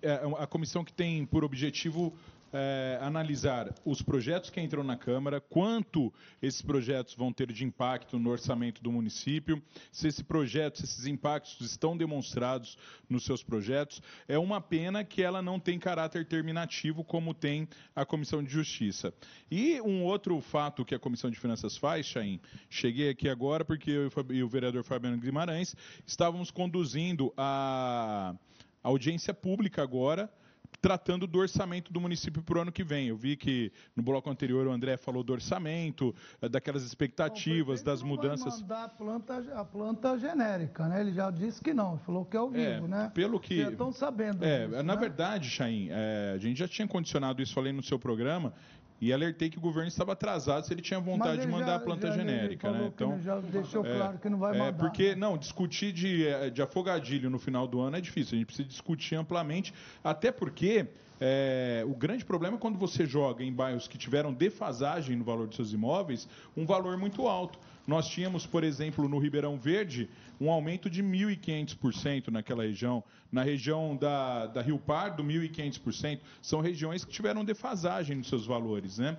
é, a comissão que tem por objetivo é, analisar os projetos que entram na Câmara, quanto esses projetos vão ter de impacto no orçamento do município, se esse projeto, se esses impactos estão demonstrados nos seus projetos. É uma pena que ela não tem caráter terminativo como tem a Comissão de Justiça. E um outro fato que a Comissão de Finanças faz, Chaim, cheguei aqui agora porque eu e o vereador Fabiano Guimarães estávamos conduzindo a audiência pública agora tratando do orçamento do município para o ano que vem. Eu vi que no bloco anterior o André falou do orçamento, eh, daquelas expectativas, das mudanças. Vai mandar a planta, a planta genérica, né? Ele já disse que não, falou que é ao vivo, É, né? pelo que- já estão sabendo É, disso, na né? verdade, Chain, é, a gente já tinha condicionado isso, falei no seu programa, e alertei que o governo estava atrasado se ele tinha vontade Mas de ele mandar já- a planta já- ele genérica, né? ele já deixou claro que não vai é, mandar, Porque, não, discutir de, é, de afogadilho no final do ano é difícil, a gente precisa discutir amplamente, até porque é, o grande problema é quando você joga em bairros que tiveram defasagem no valor de seus imóveis, um valor muito alto. Nós tínhamos, por exemplo, no Ribeirão Verde, um aumento de 1.500% naquela região. Na região da, da Rio Pardo, 1.500%. São regiões que tiveram defasagem nos seus valores, né?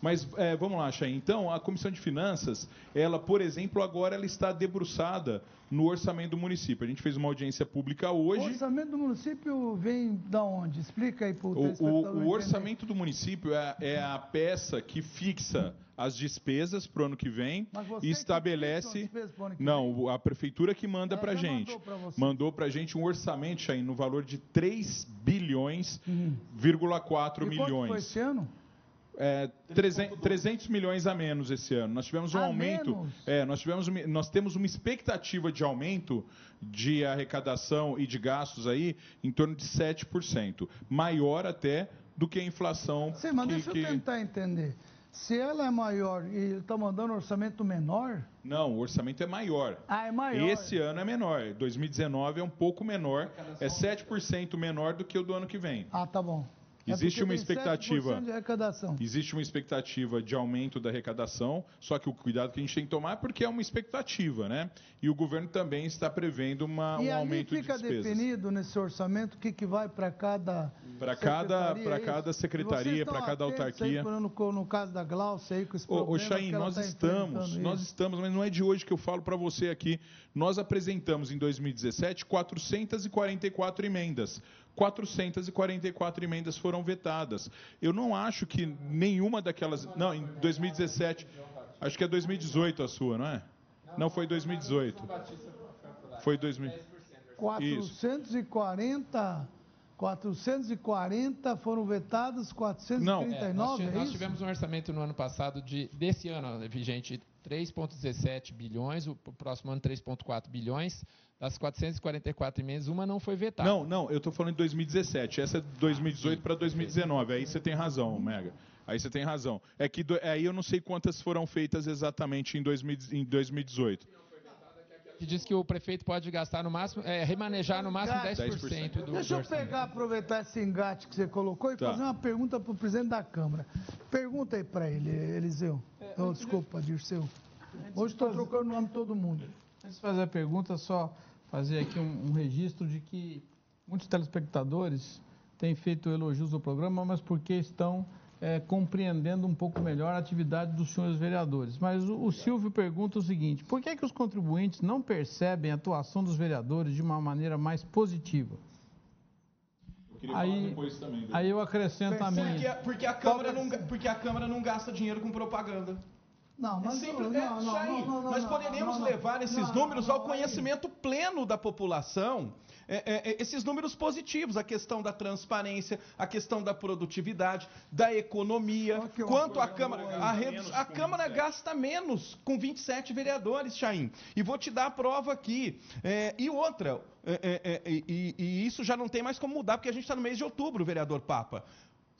Mas é, vamos lá, Chay. Então, a Comissão de Finanças, ela, por exemplo, agora ela está debruçada no orçamento do município. A gente fez uma audiência pública O hoje. orçamento do município vem da onde? Explica aí para o O, o- o orçamento do município é, é a peça que fixa as despesas para o ano que vem Mas você e que estabelece. que Não, a prefeitura que manda É, para já gente. mandou para gente um orçamento, Chain, no valor de 3 bilhões, vírgula 4 Uhum. E milhões. foi esse ano? É, 300, 300 milhões a menos esse ano. Nós tivemos um A aumento. É, nós, tivemos, nós temos uma expectativa de aumento de arrecadação e de gastos aí em torno de 7%. Maior até do que a inflação. Sim, mas que- deixa que- eu tentar entender. Se ela é maior e ele está mandando orçamento menor, Não, o orçamento é maior. ah, é maior. Esse ano é menor. 2019 é um pouco menor. É 7% menor do que o do ano que vem. Ah, tá bom. É Existe porque uma expectativa. 7% de arrecadação. Existe uma expectativa de aumento da arrecadação, só que o cuidado que a gente tem que tomar é porque é uma expectativa, né? E o governo também está prevendo uma, e um aumento de fica despesas. definido nesse orçamento o que, que vai para cada Para cada, secretaria, para é cada secretaria, vocês para cada autarquia. Aí, no, no caso da Glaucia aí com esse Ô, problema ô Chain, que ela nós tá estamos, nós isso. estamos, mas não é de hoje que eu falo para você aqui. Nós apresentamos em 2017 444 emendas. 444 emendas foram vetadas. Eu não acho que nenhuma daquelas. Não, em 2017. Acho que é 2018 a sua, não é? Não, foi 2018. Foi 2000. Isso. 440, 440 foram vetados, É, 439, nós, ti- é, nós isso? tivemos um orçamento no ano passado de desse ano né, vigente 3,17 bilhões, o próximo ano 3,4 bilhões. Das 444 emendas, uma não foi vetada. Não, não, eu estou falando de 2017. Essa é de 2018 para 2019. Aí você tem razão, Mega. Aí você tem razão. É que do- aí eu não sei quantas foram feitas exatamente em, 2000 em 2018. Que diz que o prefeito pode gastar no máximo, é, remanejar no máximo 10% do, Deixa eu pegar, aproveitar esse engate que você colocou e Tá. fazer uma pergunta para o presidente da Câmara. Pergunta aí para ele, Eliseu. Oh, desculpa, Dirceu. Hoje estou trocando o nome de todo mundo. Antes de fazer a pergunta, só fazer aqui um, um registro de que muitos telespectadores têm feito elogios ao programa, mas porque estão eh, compreendendo um pouco melhor a atividade dos senhores vereadores. Mas o, o Silvio pergunta o seguinte: por que, que os contribuintes não percebem a atuação dos vereadores de uma maneira mais positiva? Aí, aí eu acrescento a minha. Porque, porque, a Câmara não, porque a Câmara não gasta dinheiro com propaganda. Não, É mas simples, não, é, não, não, não, não, nós não, levar esses não, números não, ao conhecimento pleno da população. É, é, é, esses números positivos, a questão da transparência, a questão da produtividade, da economia, quanto a Câmara. A, redu- a Câmara gasta menos com 27 vereadores, Chaim. E vou te dar a prova aqui. É, e outra, é, é, e, e isso já não tem mais como mudar, porque a gente está no mês de outubro, vereador Papa.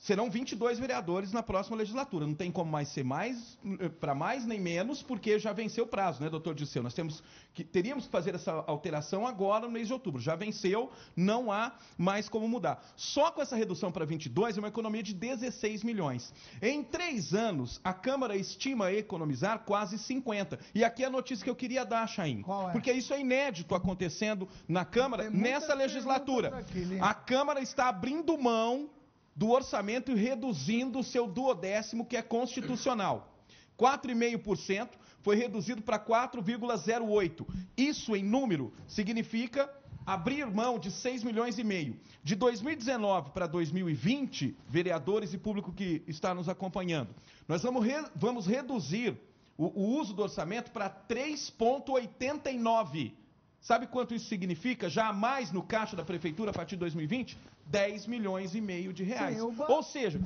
Serão 22 vereadores na próxima legislatura. Não tem como mais ser mais para mais nem menos, porque já venceu o prazo, né, doutor Disseu? Nós temos que, teríamos que fazer essa alteração agora no mês de outubro. Já venceu, não há mais como mudar. Só com essa redução para 22 é uma economia de 16 milhões. Em três anos, a Câmara estima economizar quase 50. E aqui é a notícia que eu queria dar, Chaim. Porque isso é inédito acontecendo na Câmara nessa legislatura. A Câmara está abrindo mão do orçamento e reduzindo o seu duodécimo, que é constitucional. 4,5% foi reduzido para 4,08%. Isso, em número, significa abrir mão de 6 milhões e meio. De 2019 para 2020, vereadores e público que está nos acompanhando, nós vamos, re- vamos reduzir o, o uso do orçamento para 3,89%. Sabe quanto isso significa? Já mais no caixa da prefeitura a partir de 2020? 10 milhões e meio de reais. Sim, ba- Ou seja,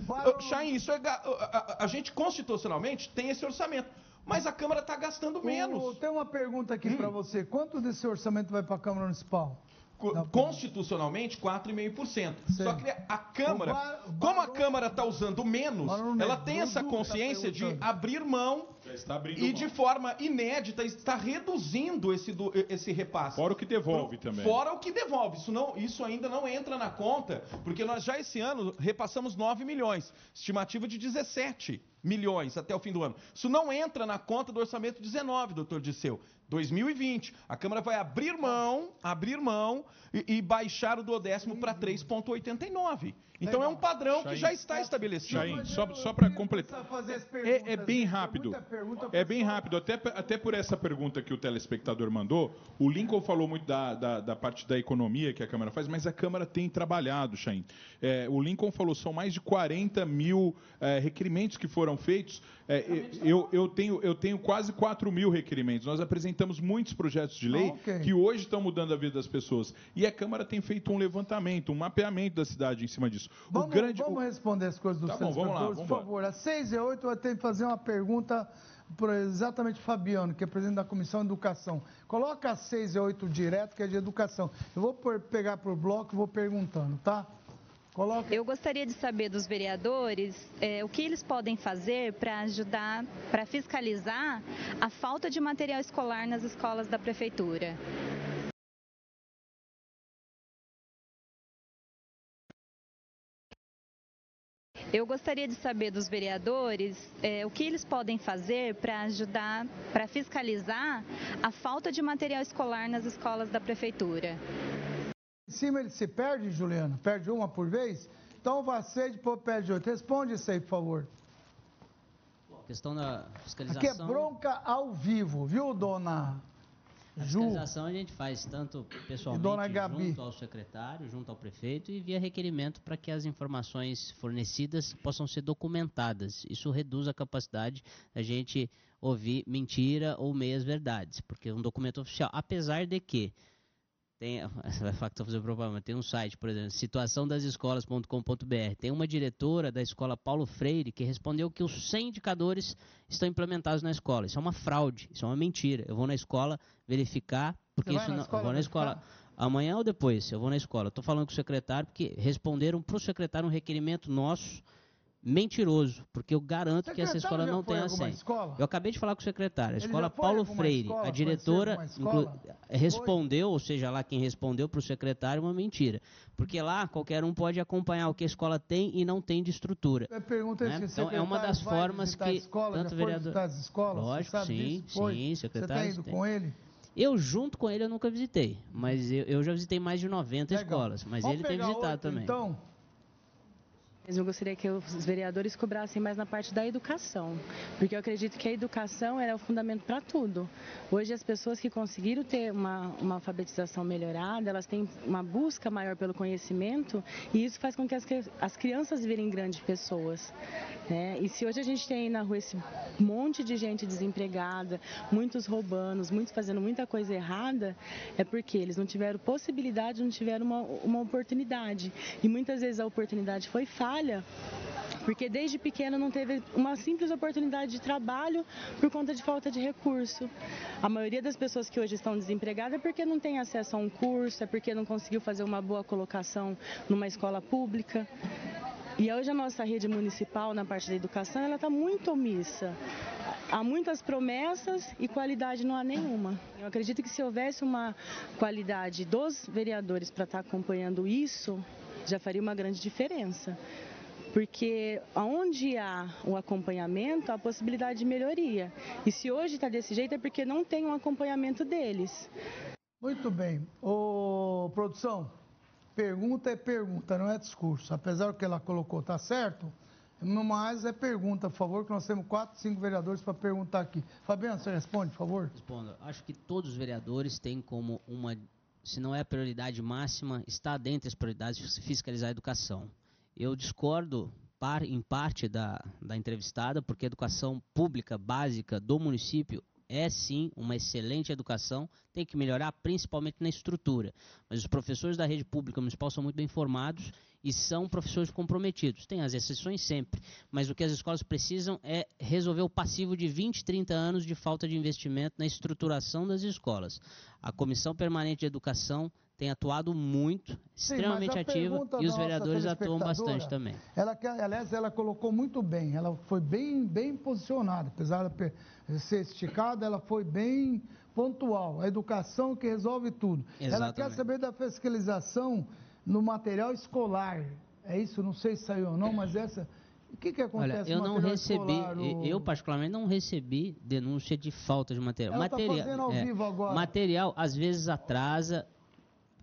Chain, isso é a, a- a gente constitucionalmente tem esse orçamento, mas a Câmara está gastando menos. Tem uma pergunta aqui para você. Quanto desse orçamento vai para a Câmara Municipal? Co- Constitucionalmente, 4,5%. Só que a Câmara, bar- como a Câmara está usando menos, Barão ela tem essa tá consciência de abrir mão está abrindo e mão. de forma inédita está reduzindo esse, do- esse repasse. Fora o que devolve também. Fora o que devolve. Isso, não, isso ainda não entra na conta, porque nós já esse ano repassamos 9 milhões, estimativa de 17 milhões até o fim do ano. Isso não entra na conta do orçamento 19, doutor Disseu. 2020. A Câmara vai abrir mão, abrir mão e, e baixar o duodécimo para 3,89. Então é um padrão que já está estabelecido. Chain, só, só para completar. É, é bem rápido. É bem rápido. Até, até por essa pergunta que o telespectador mandou, o Lincoln falou muito da, da, da parte da economia que a Câmara faz, mas a Câmara tem trabalhado, Chain. É, o Lincoln falou são mais de 40 mil é, requerimentos que foram feitos. É, eu, eu, tenho, eu tenho quase 4 mil requerimentos. Nós apresentamos muitos projetos de lei Ah, ok. que hoje estão mudando a vida das pessoas. E a Câmara tem feito um levantamento, um mapeamento da cidade em cima disso. Vamos, o grande, vamos responder as coisas dos Tá bom, vamos lá, vamos por favor. Às 6 e 8 eu vou ter que fazer uma pergunta para exatamente o Fabiano, que é presidente da Comissão de Educação. Coloca às 6 e 8 direto, que é de educação. Eu vou por- pegar por bloco e vou perguntando, tá? Coloca. Eu gostaria de saber dos vereadores eh, o que eles podem fazer para ajudar, para fiscalizar a falta de material escolar nas escolas da prefeitura. Eu gostaria de saber dos vereadores eh, o que eles podem fazer para ajudar, para fiscalizar a falta de material escolar nas escolas da prefeitura. Em cima ele se perde, Juliano? Perde uma por vez? Então ser, depois perde outra. Responde isso aí, por favor. Questão da Aqui é fiscalização. bronca ao vivo, viu, dona A fiscalização a gente faz tanto pessoalmente junto ao secretário, junto ao prefeito e via requerimento para que as informações fornecidas possam ser documentadas. Isso reduz a capacidade da gente ouvir mentira ou meias verdades, porque um documento oficial, apesar de que tem, vai falar que estou fazendo propaganda, tem um site, por exemplo, situaçãodasescolas.com.br. Tem uma diretora da escola Paulo Freire que respondeu que os 100 indicadores estão implementados na escola. Isso é uma fraude, isso é uma mentira. Eu vou na escola verificar, porque isso não. escola eu vou na escola. Amanhã ou depois, eu vou na escola. Estou falando com o secretário porque responderam para o secretário um requerimento nosso mentiroso, porque eu garanto que essa escola não tem em alguma acesso. escola? Eu acabei de falar com o secretário. A Ele escola Paulo Freire, escola? a diretora escola? respondeu, ou seja, lá quem respondeu para o secretário uma mentira. Porque lá qualquer um pode acompanhar o que a escola tem e não tem de estrutura. Pergunto né? Então é uma das formas que a escola, tanto vereador. escolas? Você Lógico, sim, disso? Sim, Você secretário. tem ido tem. com ele? Eu junto com ele eu nunca visitei, mas eu, eu já visitei mais de 90 escolas, mas Vamos ele tem visitado outro, também. Então, eu gostaria que os vereadores cobrassem mais na parte da educação, porque eu acredito que a educação é o fundamento para tudo. Hoje as pessoas que conseguiram ter uma, uma alfabetização melhorada, elas têm uma busca maior pelo conhecimento e isso faz com que as, as crianças virem grandes pessoas. Né? E se hoje a gente tem aí na rua esse monte de gente desempregada, muitos roubando, muitos fazendo muita coisa errada, é porque eles não tiveram possibilidade, não tiveram uma, uma oportunidade. E muitas vezes a oportunidade foi falha, porque desde pequeno não teve uma simples oportunidade de trabalho por conta de falta de recurso. A maioria das pessoas que hoje estão desempregadas é porque não tem acesso a um curso, é porque não conseguiu fazer uma boa colocação numa escola pública. E hoje a nossa rede municipal na parte da educação ela está muito omissa. Há muitas promessas e qualidade não há nenhuma. Eu acredito que se houvesse uma qualidade dos vereadores para estar acompanhando isso, já faria uma grande diferença. Porque onde há o acompanhamento, há possibilidade de melhoria. E se hoje está desse jeito é porque não tem um acompanhamento deles. muito bem. Ô, produção, pergunta é pergunta, não é discurso. Apesar do que ela colocou, tá certo? Mas é pergunta, por favor, que nós temos quatro, cinco vereadores para perguntar aqui. Fabiano, você responde, por favor? Respondo. Acho que todos os vereadores têm como uma, se não é a prioridade máxima, está dentre as prioridades fiscalizar a educação. Eu discordo par, em parte da, da entrevistada, porque a educação pública básica do município é sim uma excelente educação, tem que melhorar principalmente na estrutura. Mas os professores da rede pública municipal são muito bem formados e são professores comprometidos. Tem as exceções sempre, mas o que as escolas precisam é resolver o passivo de 20, 30 anos de falta de investimento na estruturação das escolas. A Comissão Permanente de Educação tem atuado muito, extremamente mas a ativa, e os vereadores atuam bastante também. Ela, aliás, ela colocou muito bem, ela foi bem, bem posicionada, apesar de ser esticada, ela foi bem pontual. A educação que resolve tudo. Ela quer Exatamente. saber da fiscalização no material escolar. É isso? Não sei se saiu ou não, mas essa. O que, que acontece Olha, eu não recebi, escolar? e- eu particularmente não recebi denúncia de falta de material. Ela tá material, fazendo ao é, vivo agora. material às vezes atrasa.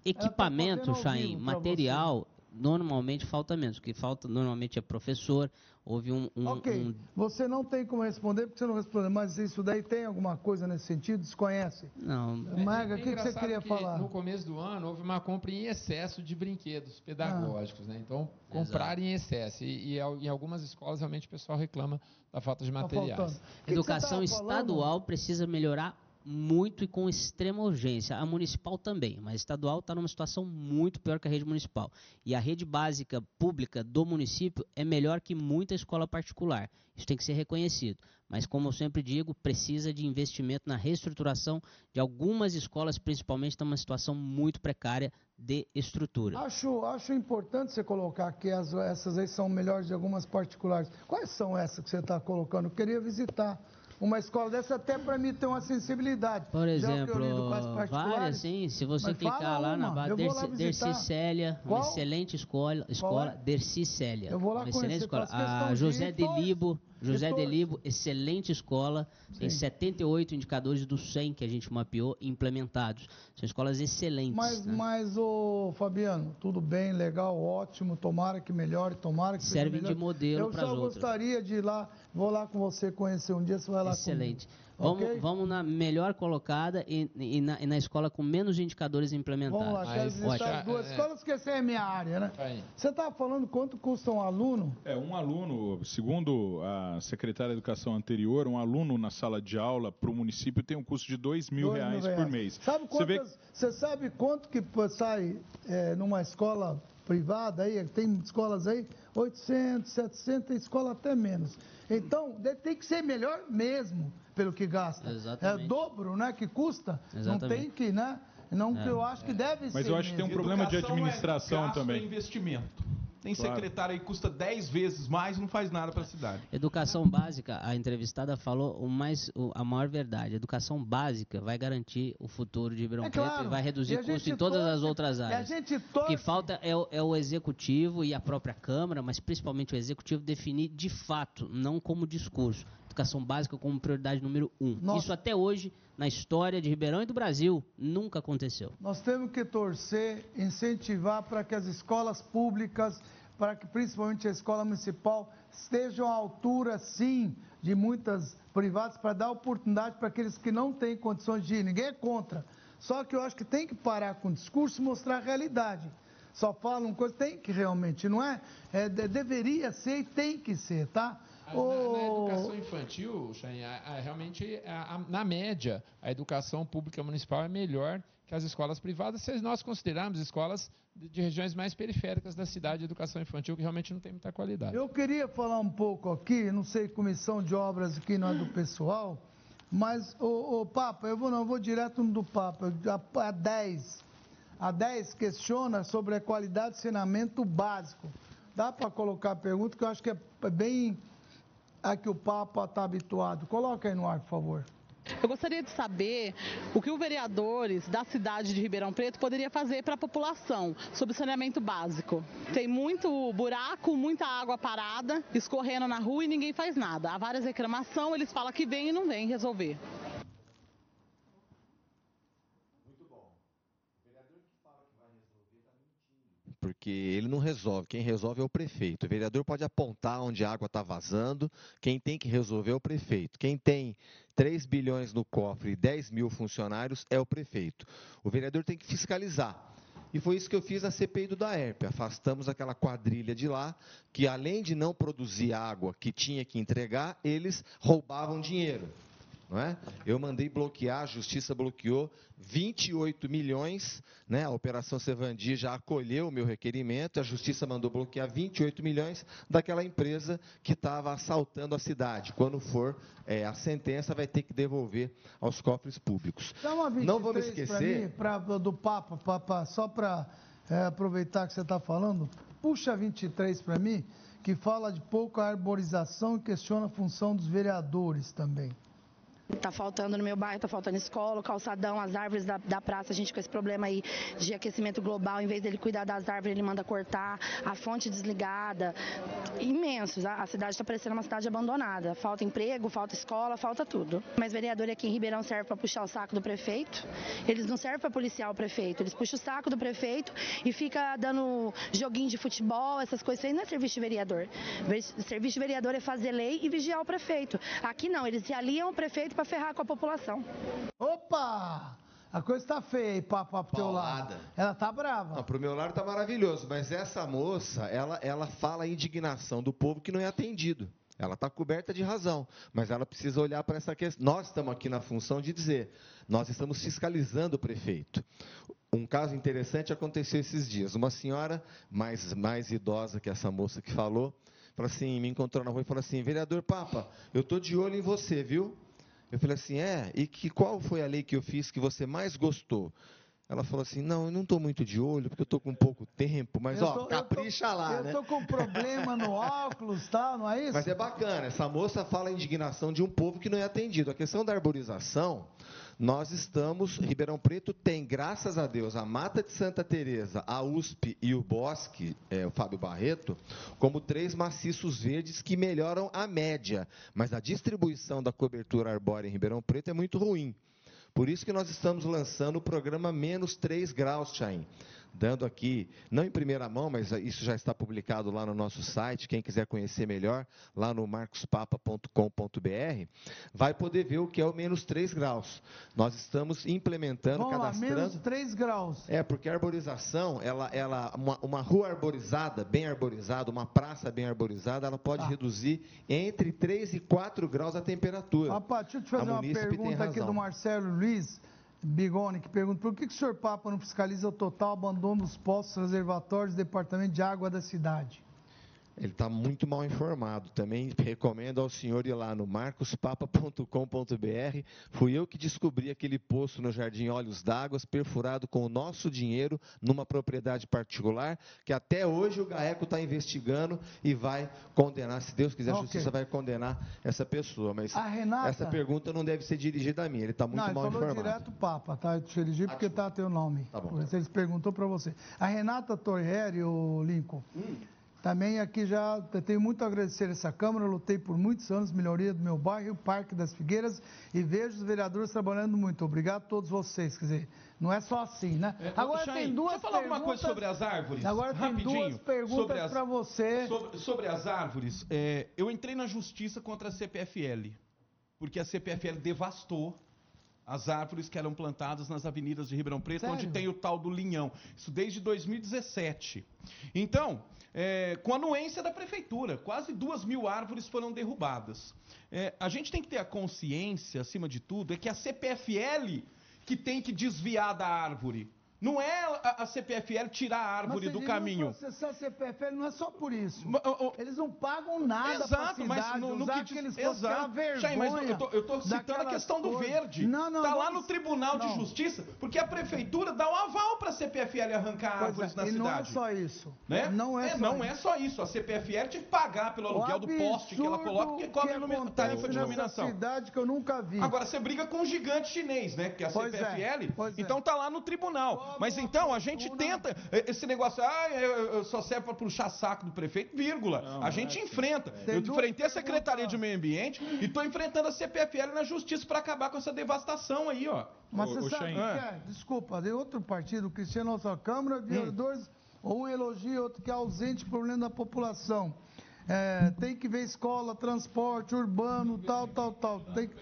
Equipamento, fazendo ao Chain, material normalmente falta menos. O que falta normalmente é professor. Houve um, um- Ok, um- você não tem como responder, porque você não respondeu, mas isso daí tem alguma coisa nesse sentido? Desconhece? Não. Maga, o É que, que você queria que falar? No começo do ano houve uma compra em excesso de brinquedos pedagógicos, né? Então, compraram em excesso. E, e al- em algumas escolas realmente o pessoal reclama da falta de materiais. Educação estadual precisa melhorar muito e com extrema urgência. A municipal também, mas a estadual está numa situação muito pior que a rede municipal. E a rede básica pública do município é melhor que muita escola particular. Isso tem que ser reconhecido. Mas, como eu sempre digo, precisa de investimento na reestruturação de algumas escolas, principalmente, estão numa situação muito precária de estrutura. Acho, acho importante você colocar que as- essas aí são melhores de algumas particulares. Quais são essas que você está colocando? Eu queria visitar uma escola dessa até para mim ter uma sensibilidade. Por eu exemplo, as várias, sim. Se você clicar lá na uma, barra eu vou lá Derci, Célia, uma excelente escola, escola é? Derci Célia. Eu vou lá uma excelente escola. A de José de Libo, José de. Libo, excelente escola, tem Sim. 78 indicadores do 100 que a gente mapeou implementados. São escolas excelentes. Mas, né? mas, ô Fabiano, tudo bem, legal, ótimo, tomara que melhore, tomara que seja Servem de modelo Eu pras só outras. gostaria de ir lá, vou lá com você conhecer um dia, você vai lá Excelente. comigo. Vamos, Ok? vamos na melhor colocada e, e na, e na escola com menos indicadores implementados. Vamos lá, quero visitar as duas escolas, que essa é a minha área, né? Você estava falando quanto custa um aluno? É, um aluno, segundo a secretária de Educação anterior, um aluno na sala de aula para o município tem um custo de dois mil, Dois mil reais, por reais. mês. Sabe Você vê quantas, você sabe quanto que sai é, numa escola privada aí? Tem escolas aí, 800, 700, escola até menos. Então, tem que ser melhor mesmo, pelo que gasta. Exatamente. É dobro, né, que custa. Não Exatamente. tem que, né? Não É. que eu acho que deve ser Mas eu acho que tem um problema de Educação é administração gasto, também. É investimento. Tem Claro. secretário aí que custa 10 vezes mais e não faz nada para a cidade. Educação básica, a entrevistada falou o mais, o- a maior verdade. Educação básica vai garantir o futuro de Ribeirão É Preto claro. e vai reduzir E a custo em todas as outras a áreas. gente O que falta é o, é o executivo e a própria Câmara, mas principalmente o executivo definir de fato, não como discurso. Educação básica como prioridade número um. Nossa. Isso até hoje, na história de Ribeirão e do Brasil, nunca aconteceu. Nós temos que torcer, incentivar para que as escolas públicas, para que principalmente a escola municipal, estejam à altura, sim, de muitas privadas, para dar oportunidade para aqueles que não têm condições de ir. Ninguém é contra. Só que eu acho que tem que parar com o discurso e mostrar a realidade. Só falam coisa, tem que realmente, não é? É, de- deveria ser e tem que ser, tá? Na, na educação infantil, Chain, realmente, a- a- na média, a educação pública municipal é melhor que as escolas privadas, se nós considerarmos escolas de, de regiões mais periféricas da cidade de educação infantil, que realmente não tem muita qualidade. Eu queria falar um pouco aqui, não sei, comissão de obras aqui não é do pessoal, mas, o Papa, eu vou, não, eu vou direto no do Papa, a, a 10. A 10 questiona sobre a qualidade de saneamento básico. Dá para colocar a pergunta que eu acho que é bem a que o Papa está habituado. Coloca aí no ar, por favor. Eu gostaria de saber o que os vereadores da cidade de Ribeirão Preto poderiam fazer para a população sobre saneamento básico. Tem muito buraco, muita água parada, escorrendo na rua e ninguém faz nada. Há várias reclamações, eles falam que vem e não vem resolver. Porque ele não resolve. Quem resolve é o prefeito. O vereador pode apontar onde a água está vazando. Quem tem que resolver é o prefeito. Quem tem 3 bilhões no cofre e 10 mil funcionários é o prefeito. O vereador tem que fiscalizar. E foi isso que eu fiz na CPI do DAERP. Afastamos aquela quadrilha de lá, que além de não produzir água que tinha que entregar, eles roubavam dinheiro. Não é? Eu mandei bloquear, a justiça bloqueou 28 milhões, né? A Operação Sevandi já acolheu o meu requerimento, a justiça mandou bloquear 28 milhões daquela empresa que estava assaltando a cidade. Quando for é, a sentença, vai ter que devolver aos cofres públicos. Dá uma 23 Não vou me esquecer. Pra mim, pra, do Papa, Papa só para aproveitar que você está falando, puxa 23 para mim, que fala de pouca arborização e questiona a função dos vereadores também. Tá faltando no meu bairro, tá faltando escola, o calçadão, as árvores da, da praça, a gente com esse problema aí de aquecimento global, em vez dele cuidar das árvores, ele manda cortar, a fonte desligada, imensos, a, a cidade está parecendo uma cidade abandonada, falta emprego, falta escola, falta tudo. Mas vereador aqui em Ribeirão serve para puxar o saco do prefeito, eles não servem para policiar o prefeito, eles puxam o saco do prefeito e fica dando joguinho de futebol, essas coisas, isso aí não é serviço de vereador. Ver- Serviço de vereador é fazer lei e vigiar o prefeito. Aqui não, eles se aliam ao prefeito para ferrar com a população. Opa! A coisa tá feia aí, Papa, pro teu lado. Ela tá brava. Não, pro meu lado tá maravilhoso, mas essa moça, ela, ela fala a indignação do povo que não é atendido. Ela está coberta de razão, mas ela precisa olhar para essa questão. Nós estamos aqui na função de dizer, nós estamos fiscalizando o prefeito. Um caso interessante aconteceu esses dias. Uma senhora mais, mais idosa que essa moça que falou, falou assim, me encontrou na rua e falou assim, vereador Papa, eu estou de olho em você, viu? Eu falei assim, é, e que qual foi a lei que eu fiz que você mais gostou? Ela falou assim, não, eu não estou muito de olho, porque eu estou com pouco tempo, mas Eu ó, tô- eu tô- capricha lá, Eu né? tô com problema no óculos, tá? Não é isso? Mas é bacana, essa moça fala a indignação de um povo que não é atendido. A questão da arborização, nós estamos, Ribeirão Preto tem, graças a Deus, a Mata de Santa Teresa, a USP e o Bosque, é, o Fábio Barreto, como três maciços verdes que melhoram a média, mas a distribuição da cobertura arbórea em Ribeirão Preto é muito ruim. Por isso que nós estamos lançando o programa Menos 3 Graus, Chain. Dando aqui, não em primeira mão, mas isso já está publicado lá no nosso site. Quem quiser conhecer melhor, lá no marcospapa.com.br, vai poder ver o que é o menos 3 graus. Nós estamos implementando, Vamos lá, cadastrando. menos 3 graus. É, porque a arborização, ela, ela, uma, uma rua arborizada, bem arborizada, uma praça bem arborizada, ela pode reduzir entre 3 e 4 graus a temperatura. Rapaz, deixa eu te fazer A uma pergunta aqui do Marcelo Luiz Bigoni, que pergunta por que, que o senhor Papa não fiscaliza o total abandono dos postos reservatórios do Departamento de Água da cidade? Ele está muito mal informado. Também recomendo ao senhor ir lá no marcospapa.com.br. Fui eu que descobri aquele poço no Jardim Olhos d'Água, perfurado com o nosso dinheiro numa propriedade particular, que até hoje o GAECO está investigando e vai condenar, se Deus quiser, a Ok. justiça vai condenar essa pessoa. Mas A Renata- essa pergunta não deve ser dirigida a mim. Ele está muito não, ele mal falou informado. direto Papa, tá? Eu te elegi porque tá teu nome. Tá bom. Isso Eles perguntou para você. A Renata Torrieri, o Lincoln, Hum. Também aqui já tenho muito a agradecer essa Câmara, lutei por muitos anos, melhoria do meu bairro, Parque das Figueiras, e vejo os vereadores trabalhando muito. Obrigado a todos vocês. Quer dizer, não é só assim, né? Agora Chain, tem duas deixa eu falar alguma coisa sobre as árvores. Agora tem rapidinho, duas perguntas sobre as- para você. Sobre, sobre as árvores, é, eu entrei na justiça contra a CPFL, porque a CPFL devastou as árvores que eram plantadas nas avenidas de Ribeirão Preto, Sério? onde tem o tal do linhão. Isso desde 2017. Então, é, com a anuência da prefeitura, quase duas mil árvores foram derrubadas. É, a gente tem que ter a consciência, acima de tudo, é que a CPFL que tem que desviar da árvore. Não é a, a CPFL tirar a árvore Mas do caminho. Eles processar a CPFL não é só por isso. Eles não pagam nada Exato, pra mas cidade, no, no usar que diz, que é uma exato. Chay, mas eu tô citando a questão do verde. Não, não, tá lá vamos- no Tribunal de não. Justiça, porque a prefeitura dá um aval para a CPFL arrancar Pois árvores é, na e cidade. não é só isso. Né? Não é, só não isso. é só isso. A CPFL tinha que pagar pelo aluguel do poste que ela coloca, porque cobre acontece tarifa de iluminação. cidade que eu nunca vi. Agora, você briga com um gigante chinês, né? Que é a Pois é, CPFL. é. então tá lá no tribunal. Mas então a gente tenta. Esse negócio, ah, eu, só serve para puxar saco do prefeito, vírgula. a gente enfrenta. Tem eu enfrentei a Secretaria de Meio Ambiente e tô enfrentando a CPFL na justiça para acabar com essa devastação aí, ó. Mas você sabe o que é? Desculpa, de outro partido, o Cristiano nossa Câmara, vereadores, um elogio, outro que é ausente, problema da população. É, tem que ver escola, transporte, urbano, tal, tal, tal. Tem que-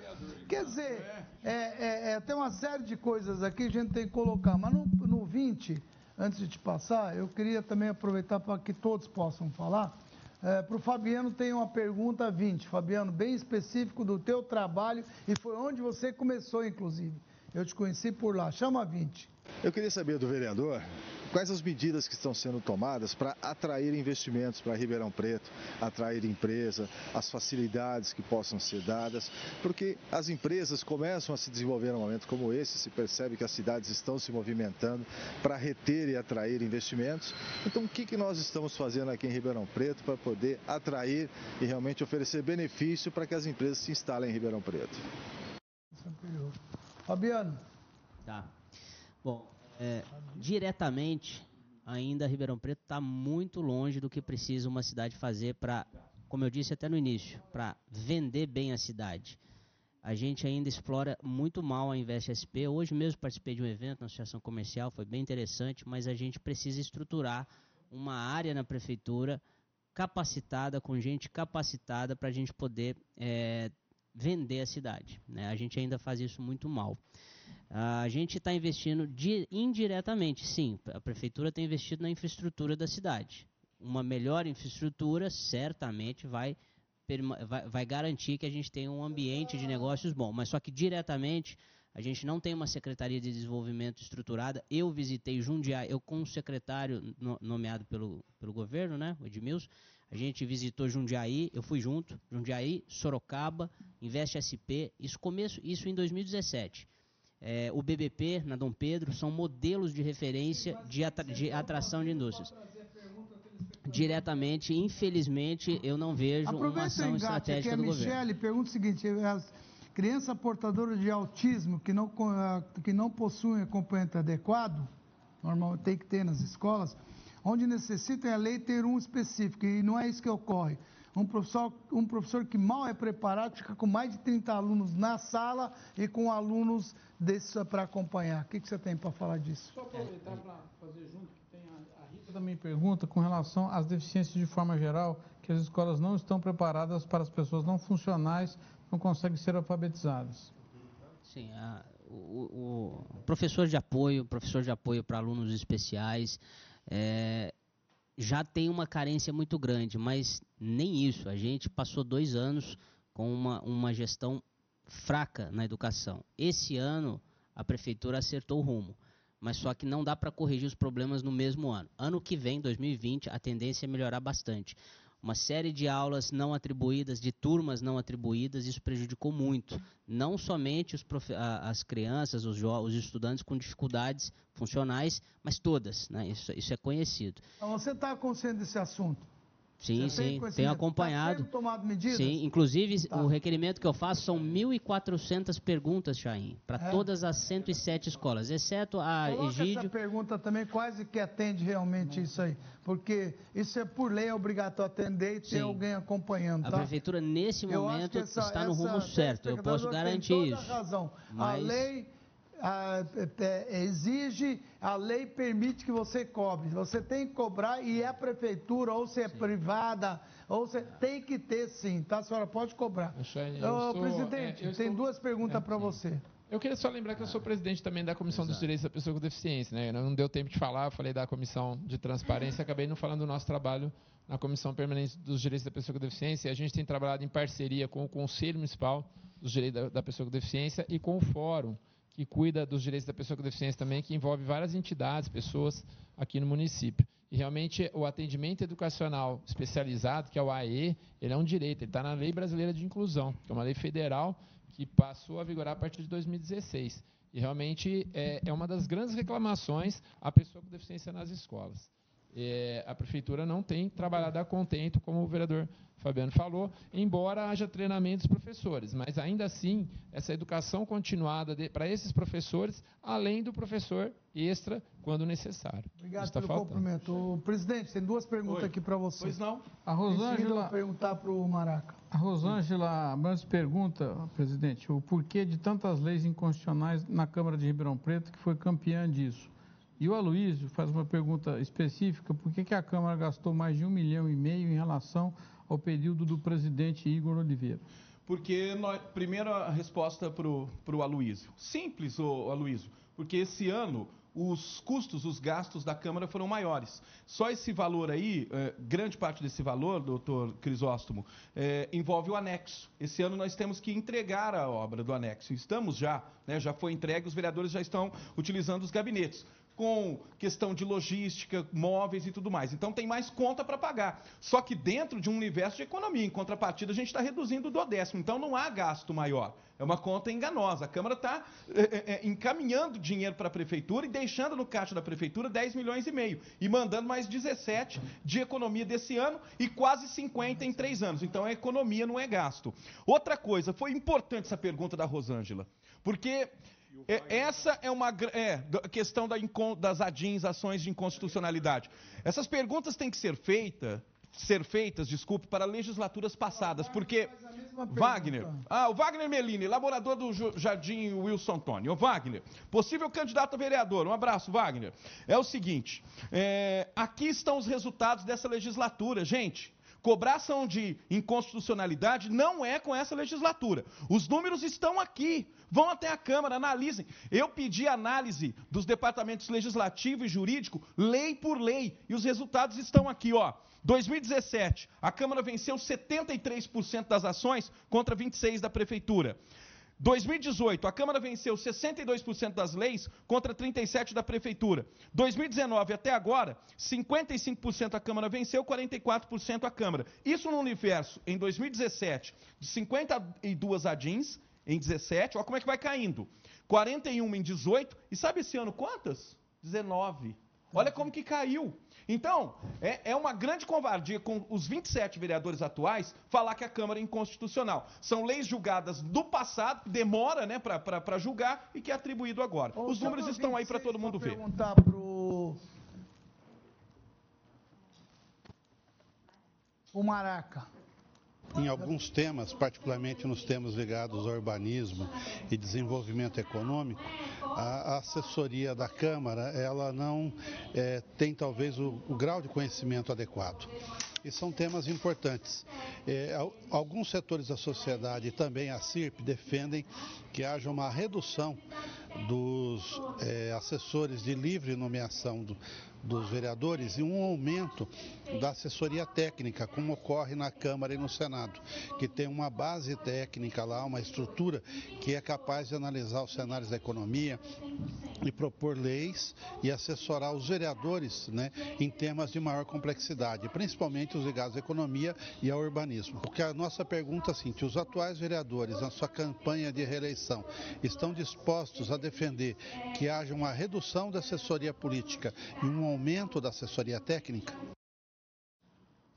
Quer dizer, é, é, é, tem uma série de coisas aqui que a gente tem que colocar. Mas no, no 20, antes de te passar, eu queria também aproveitar para que todos possam falar. É, para o Fabiano tem uma pergunta 20. Fabiano, bem específico do teu trabalho e foi onde você começou, inclusive. Eu te conheci por lá. Chama 20. Eu queria saber do vereador quais as medidas que estão sendo tomadas para atrair investimentos para Ribeirão Preto, atrair empresa, as facilidades que possam ser dadas, porque as empresas começam a se desenvolver num momento como esse, se percebe que as cidades estão se movimentando para reter e atrair investimentos. Então, o que, que nós estamos fazendo aqui em Ribeirão Preto para poder atrair e realmente oferecer benefício para que as empresas se instalem em Ribeirão Preto? Fabiano. Tá. Bom, é, diretamente, ainda Ribeirão Preto está muito longe do que precisa uma cidade fazer para, como eu disse até no início, para vender bem a cidade. A gente ainda explora muito mal a Invest SP. Hoje mesmo participei de um evento na Associação Comercial, foi bem interessante, mas a gente precisa estruturar uma área na prefeitura capacitada, com gente capacitada para a gente poder é, vender a cidade. Né? A gente ainda faz isso muito mal. A gente está investindo indiretamente, sim. A prefeitura tem investido na infraestrutura da cidade. Uma melhor infraestrutura certamente vai, vai, vai garantir que a gente tenha um ambiente de negócios bom. Mas só que diretamente a gente não tem uma secretaria de desenvolvimento estruturada. Eu visitei Jundiaí, eu com o secretário nomeado pelo, pelo governo, né, o Edmilson, a gente visitou Jundiaí, eu fui junto, Jundiaí, Sorocaba, Investe SP, isso começo, isso em 2017 é, o BBP na Dom Pedro são modelos de referência de, atra de atração de indústrias. Diretamente, infelizmente, eu não vejo uma ação estratégica do governo. Michele pergunta o seguinte: as crianças portadoras de autismo que não, que não possuem acompanhamento adequado, normalmente tem que ter nas escolas, onde necessitam a lei ter um específico, e não é isso que ocorre. Um professor, um professor que mal é preparado fica com mais de 30 alunos na sala e com alunos desses para acompanhar. O que, que você tem para falar disso? Só aproveitar para fazer junto, que tem a, a Rita também pergunta com relação às deficiências de forma geral, que as escolas não estão preparadas para as pessoas não funcionais, não conseguem ser alfabetizadas. Sim, a, o, o, professor de apoio, professor de apoio para alunos especiais, é, já tem uma carência muito grande, mas nem isso. A gente passou dois anos com uma, uma gestão fraca na educação. Esse ano, a prefeitura acertou o rumo, mas só que não dá para corrigir os problemas no mesmo ano. Ano que vem, 2020, a tendência é melhorar bastante. Uma série de aulas não atribuídas, de turmas não atribuídas, isso prejudicou muito. Não somente as crianças, os, os, estudantes com dificuldades funcionais, mas todas. Né? Isso, isso é conhecido. Então, você está consciente desse assunto? Sim, sim, tenho acompanhado. Tá tomado medidas? Sim, inclusive tá. o requerimento que eu faço são 1.400 perguntas, Chain, para é. todas as 107 escolas, exceto a Coloca Egídio. essa pergunta também quase que atende realmente isso aí, porque isso é por lei é obrigatório atender e ter sim. alguém acompanhando. A tá? prefeitura nesse momento essa, está no rumo certo, eu posso garantir tem toda isso. A razão. Mas... A lei a, é, exige, a lei permite que você cobre. Você tem que cobrar e é a prefeitura, ou se é sim. privada, ou se tem que ter sim, tá? A senhora pode cobrar. Ô, sou, presidente, é, tem estou, duas perguntas é, para você. Eu queria só lembrar que eu sou presidente também da Comissão Exato. dos Direitos da Pessoa com Deficiência. Né? Não deu tempo de falar, eu falei da Comissão de Transparência, acabei não falando do nosso trabalho na Comissão Permanente dos Direitos da Pessoa com Deficiência. A gente tem trabalhado em parceria com o Conselho Municipal dos Direitos da Pessoa com Deficiência e com o Fórum que cuida dos direitos da pessoa com deficiência também, que envolve várias entidades, pessoas aqui no município. E realmente o atendimento educacional especializado, que é o AE, ele é um direito, ele está na Lei Brasileira de Inclusão, que é uma lei federal que passou a vigorar a partir de 2016. E realmente é, é uma das grandes reclamações a pessoa com deficiência nas escolas. É, a prefeitura não tem trabalhado a contento, como o vereador Fabiano falou, embora haja treinamento dos professores, mas ainda assim, essa educação continuada para esses professores, além do professor extra, quando necessário. Obrigado tá pelo faltando. cumprimento. O presidente, tem duas perguntas Oi. aqui para você. Pois não. A Rosângela... perguntar para o Maraca. A Rosângela Brandes pergunta, presidente, o porquê de tantas leis inconstitucionais na Câmara de Ribeirão Preto, que foi campeã disso. E o Aloysio faz uma pergunta específica, por que, que a Câmara gastou mais de um milhão e meio em relação ao período do presidente Igor Oliveira. porque nós, primeiro a resposta para o Aloysio. Simples, ô, Aloysio, porque esse ano os custos, os gastos da Câmara foram maiores. Só esse valor aí, é, grande parte desse valor, doutor Crisóstomo, é, envolve o anexo. Esse ano nós temos que entregar a obra do anexo. Estamos já, né, já foi entregue, os vereadores já estão utilizando os gabinetes com questão de logística, móveis e tudo mais. Então tem mais conta para pagar. Só que dentro de um universo de economia, em contrapartida, a gente está reduzindo do décimo. Então não há gasto maior. É uma conta enganosa. A Câmara está é, é, é, encaminhando dinheiro para a Prefeitura e deixando no caixa da Prefeitura 10 milhões e meio. E mandando mais 17 de economia desse ano e quase 50 em três anos. Então a economia não é gasto. Outra coisa, foi importante essa pergunta da Rosângela. Porque é, essa é uma é, questão da, das ADINs, ações de inconstitucionalidade. Essas perguntas têm que ser feitas, ser feitas, desculpe, para legislaturas passadas, porque Wagner, ah, o Wagner Melini, elaborador do Jardim Wilson Tony. Ô Wagner, possível candidato a vereador. Um abraço, Wagner. É o seguinte, é, aqui estão os resultados dessa legislatura, gente. Cobrar ação de inconstitucionalidade não é com essa legislatura. Os números estão aqui. Vão até a Câmara, analisem. Eu pedi análise dos departamentos legislativo e jurídico, lei por lei, e os resultados estão aqui, ó. 2017, a Câmara venceu 73% das ações contra 26 da prefeitura. 2018, a Câmara venceu 62% das leis contra 37% da Prefeitura. 2019 até agora, 55% a Câmara venceu, 44% a Câmara. Isso no universo, em 2017, de 52 ADINs, em 17, olha como é que vai caindo. 41 em 18, e sabe esse ano quantas? 19. Olha como que caiu. Então, é, é, uma grande covardia com os 27 vereadores atuais falar que a Câmara é inconstitucional. São leis julgadas do passado, demora né, para julgar e que é atribuído agora. Ô, os números estão aí para todo mundo ver. perguntar pro o Maraca. Em alguns temas, particularmente nos temas ligados ao urbanismo e desenvolvimento econômico, a assessoria da Câmara ela não é, tem talvez o, o grau de conhecimento adequado e são temas importantes. É, alguns setores da sociedade e também a CIRP defendem que haja uma redução dos é, assessores de livre nomeação do, dos vereadores e um aumento da assessoria técnica, como ocorre na Câmara e no Senado, que tem uma base técnica lá, uma estrutura que é capaz de analisar os cenários da economia e propor leis e assessorar os vereadores né, em temas de maior complexidade, principalmente os ligados à economia e ao urbanismo. Porque a nossa pergunta é assim, os atuais vereadores, na sua campanha de reeleição, estão dispostos a defender que haja uma redução da assessoria política e um aumento da assessoria técnica?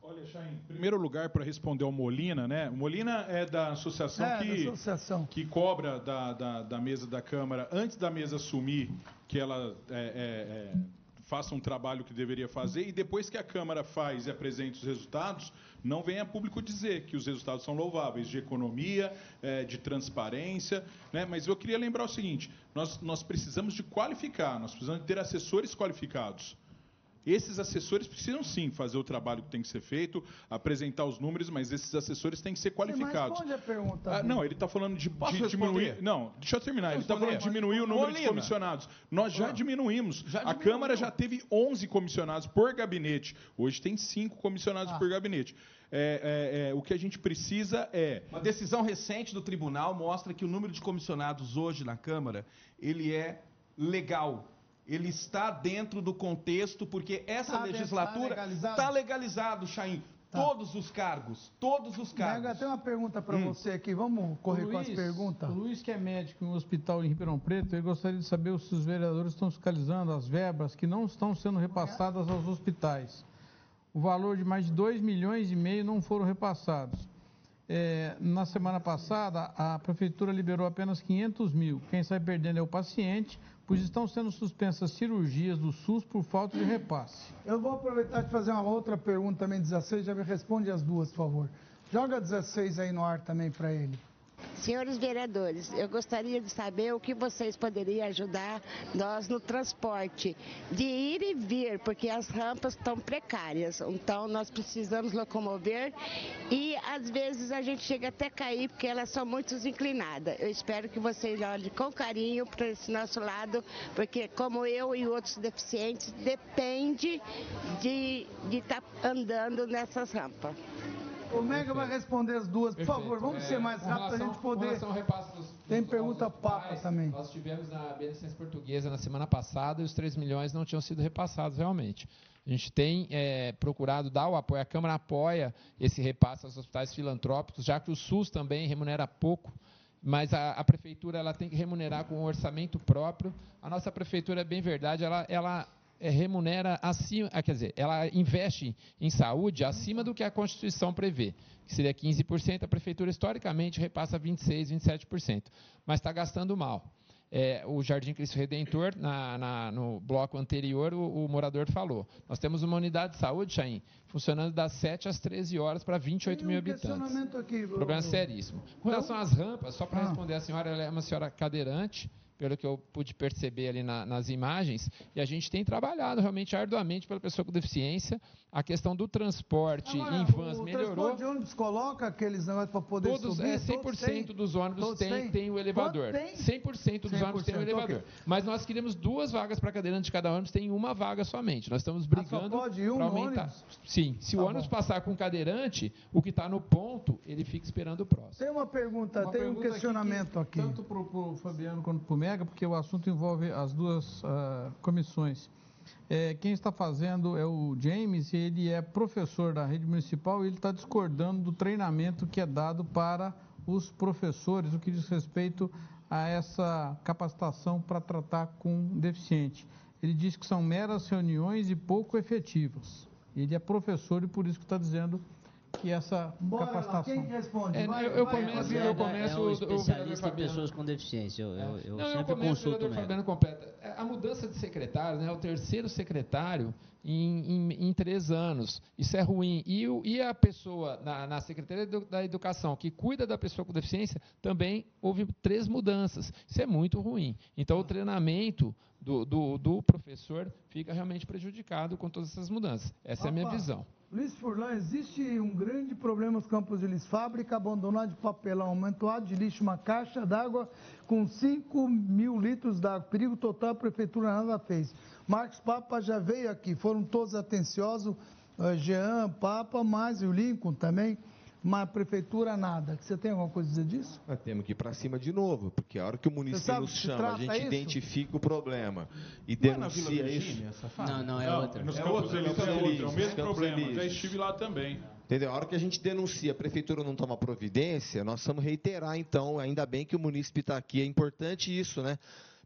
Olha, Chain, em primeiro lugar, para responder ao Molina, né? O Molina é da associação, é, que, da associação. que cobra da, da, da, mesa da Câmara, antes da mesa assumir que ela é, é, é faça um trabalho que deveria fazer, e depois que a Câmara faz e apresenta os resultados, não vem a público dizer que os resultados são louváveis, de economia, é, de transparência. Né? Mas eu queria lembrar o seguinte: nós, nós precisamos de qualificar, nós precisamos de ter assessores qualificados. Esses assessores precisam sim fazer o trabalho que tem que ser feito, apresentar os números, mas esses assessores têm que ser qualificados. Você responde a pergunta. Ah, não, ele está falando de, de diminuir. Não, deixa eu terminar. Ele está falando de diminuir o número Molina. de comissionados. Nós já ah. diminuímos. Já a Câmara já teve 11 comissionados por gabinete. Hoje tem 5 comissionados ah. por gabinete. É, é, é, o que a gente precisa é. Uma decisão recente do tribunal mostra que o número de comissionados hoje na Câmara ele é legal ele está dentro do contexto, porque essa tá legislatura está legalizado, tá legalizado Chaim. Tá. Todos os cargos, todos os cargos. Mega, tem uma pergunta para hum. você aqui, vamos correr Luiz, com as perguntas? O Luiz, que é médico em um hospital em Ribeirão Preto, ele gostaria de saber se os vereadores estão fiscalizando as verbas que não estão sendo repassadas aos hospitais. O valor de mais de 2 milhões e meio não foram repassados. É, na semana passada, a prefeitura liberou apenas 500 mil. Quem sai perdendo é o paciente, pois estão sendo suspensas cirurgias do SUS por falta de repasse. Eu vou aproveitar de fazer uma outra pergunta também, 16, já me responde as duas, por favor. Joga 16 aí no ar também para ele. Senhores vereadores, eu gostaria de saber o que vocês poderiam ajudar nós no transporte, de ir e vir, porque as rampas estão precárias. Então nós precisamos locomover e às vezes a gente chega até cair porque elas são muito inclinadas. Eu espero que vocês olhem com carinho para esse nosso lado, porque como eu e outros deficientes, depende de estar tá andando nessas rampas. O Mega vai responder as duas. Por favor, vamos É, ser mais com rápido para a gente poder. com relação ao repasse dos- Tem pergunta papa também. Nós tivemos na Beneficência Portuguesa na semana passada e os 3 milhões não tinham sido repassados realmente. A gente tem é, procurado dar o apoio, a Câmara apoia esse repasse aos hospitais filantrópicos, já que o SUS também remunera pouco, mas a, a Prefeitura ela tem que remunerar com um orçamento próprio. A nossa Prefeitura, é bem verdade, ela, ela é, remunera acima, ah, quer dizer, ela investe em saúde acima do que a Constituição prevê, que seria 15%, a prefeitura historicamente repassa 26%, 27%, mas está gastando mal. É, o Jardim Cristo Redentor, na- na- no bloco anterior, o, o morador falou. Nós temos uma unidade de saúde, Chaim, funcionando das 7 às 13 horas para 28 Tem mil um habitantes. aqui. Problema ô- seríssimo. Com relação às rampas, só para Ah. responder a senhora, ela é uma senhora cadeirante, pelo que eu pude perceber ali na- nas imagens, e a gente tem trabalhado realmente arduamente pela pessoa com deficiência. A questão do transporte Agora, em vans o melhorou. transporte de ônibus coloca aqueles negócios para poder Todos, subir? é, Todos 100% têm? dos ônibus Todos tem, têm? tem o elevador. Tem? 100% dos ônibus tem o 100%, elevador. ok. Mas nós queríamos duas vagas para cadeirante de cada ônibus, tem uma vaga somente. Nós estamos brigando Ah, pode ir um para aumentar. ônibus? Sim, se Tá o ônibus bom. passar com cadeirante, o que está no ponto, ele fica esperando o próximo. Tem uma pergunta, Uma tem um pergunta aqui questionamento aqui. Tanto para o Fabiano quanto para o Porque o assunto envolve as duas ah, comissões. É, quem está fazendo é o James, ele é professor da rede municipal e ele está discordando do treinamento que é dado para os professores, o que diz respeito a essa capacitação para tratar com deficiente. Ele diz que são meras reuniões e pouco efetivas. Ele é professor e por isso que está dizendo que essa Bora lá, capacitação. quem responde? É, Vai, eu, eu vai, começo, eu começo é um especialista em pessoas com deficiência. Eu, eu, eu Não, eu sempre começo, consulto o vereador. Fabiano completa. É, A mudança de secretário, né, o terceiro secretário em, em- em três anos. Isso é ruim. E, e a pessoa na, na Secretaria da Educação, que cuida da pessoa com deficiência, também houve três mudanças. Isso é muito ruim. Então, o treinamento do, do, do professor fica realmente prejudicado com todas essas mudanças. Essa é a minha Opa. visão. Luiz Furlan, existe um grande problema nos campos de Lis. Fábrica abandonada de papelão, amontoado de lixo, uma caixa d'água com 5 mil litros d'água. Perigo total, a prefeitura nada fez. Marcos Papa já veio aqui, foram todos atenciosos. eh, Jean, Papa, mas e o Lincoln também. Mas a prefeitura nada. Você tem alguma coisa a dizer disso? Nós temos que ir para cima de novo, porque a hora que o município nos chama, a gente isso? identifica o problema e Não é denuncia Virgínia, isso. Não, não, é Não, outra. Nos É Campos outra, Elíseos é outro, é o mesmo Campos problema. Já Elíseos. estive lá também. Entendeu? A hora que a gente denuncia, a prefeitura não toma providência, nós vamos reiterar, então, ainda bem que o munícipe está aqui, é importante isso, né?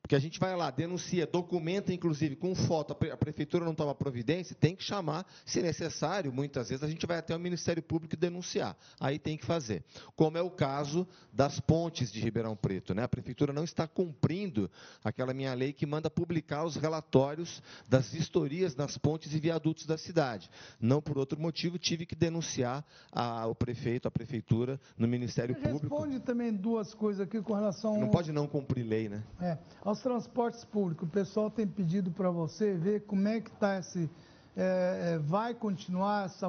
Porque a gente vai lá, denuncia, documenta, inclusive, com foto, a pre- a prefeitura não toma providência, tem que chamar, se necessário, muitas vezes a gente vai até o Ministério Público denunciar. Aí tem que fazer. Como é o caso das pontes de Ribeirão Preto, né? A prefeitura não está cumprindo aquela minha lei que manda publicar os relatórios das vistorias nas pontes e viadutos da cidade. Não por outro motivo, tive que denunciar a- o prefeito, a prefeitura, no Ministério Público. Responde também duas coisas aqui com relação Não pode não cumprir lei, né? É, aos transportes públicos, o pessoal tem pedido para você ver como é que está esse. é, é, vai continuar essa,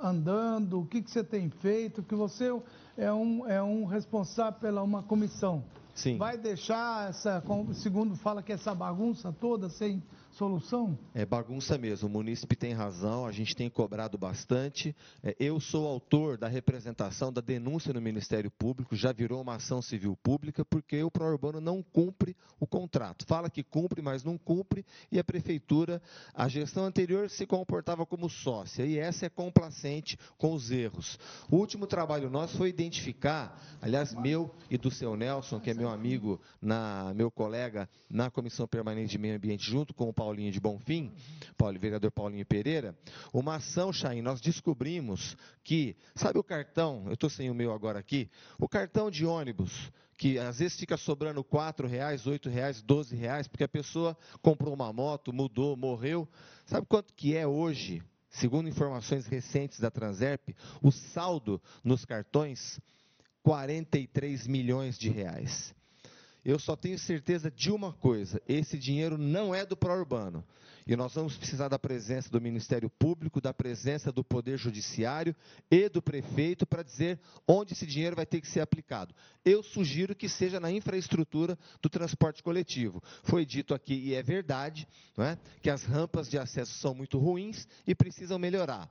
andando, o que, que você tem feito, que você é um, é um responsável pela uma comissão. Sim. Vai deixar essa, segundo fala que essa bagunça toda sem solução? É bagunça mesmo, o munícipe tem razão, a gente tem cobrado bastante. É, eu sou autor da representação da denúncia no Ministério Público, já virou uma ação civil pública, porque o Pró-Urbano não cumpre o contrato. Fala que cumpre, mas não cumpre, e a Prefeitura, a gestão anterior se comportava como sócia, e essa é complacente com os erros. O último trabalho nosso foi identificar, aliás, meu e do seu Nelson, que é meu amigo, na, meu colega na Comissão Permanente de Meio Ambiente, junto com o Paulinho de Bonfim, Paulo, vereador Paulinho Pereira, uma ação, Chain, nós descobrimos que, sabe o cartão, eu estou sem o meu agora aqui, o cartão de ônibus, que às vezes fica sobrando R$ reais, R$ reais, R$ reais, porque a pessoa comprou uma moto, mudou, morreu. Sabe quanto que é hoje, segundo informações recentes da Transerp, o saldo nos cartões? 43 milhões de reais. Eu só tenho certeza de uma coisa: esse dinheiro não é do pró-urbano. E nós vamos precisar da presença do Ministério Público, da presença do Poder Judiciário e do prefeito para dizer onde esse dinheiro vai ter que ser aplicado. Eu sugiro que seja na infraestrutura do transporte coletivo. Foi dito aqui, e é verdade, é? que as rampas de acesso são muito ruins e precisam melhorar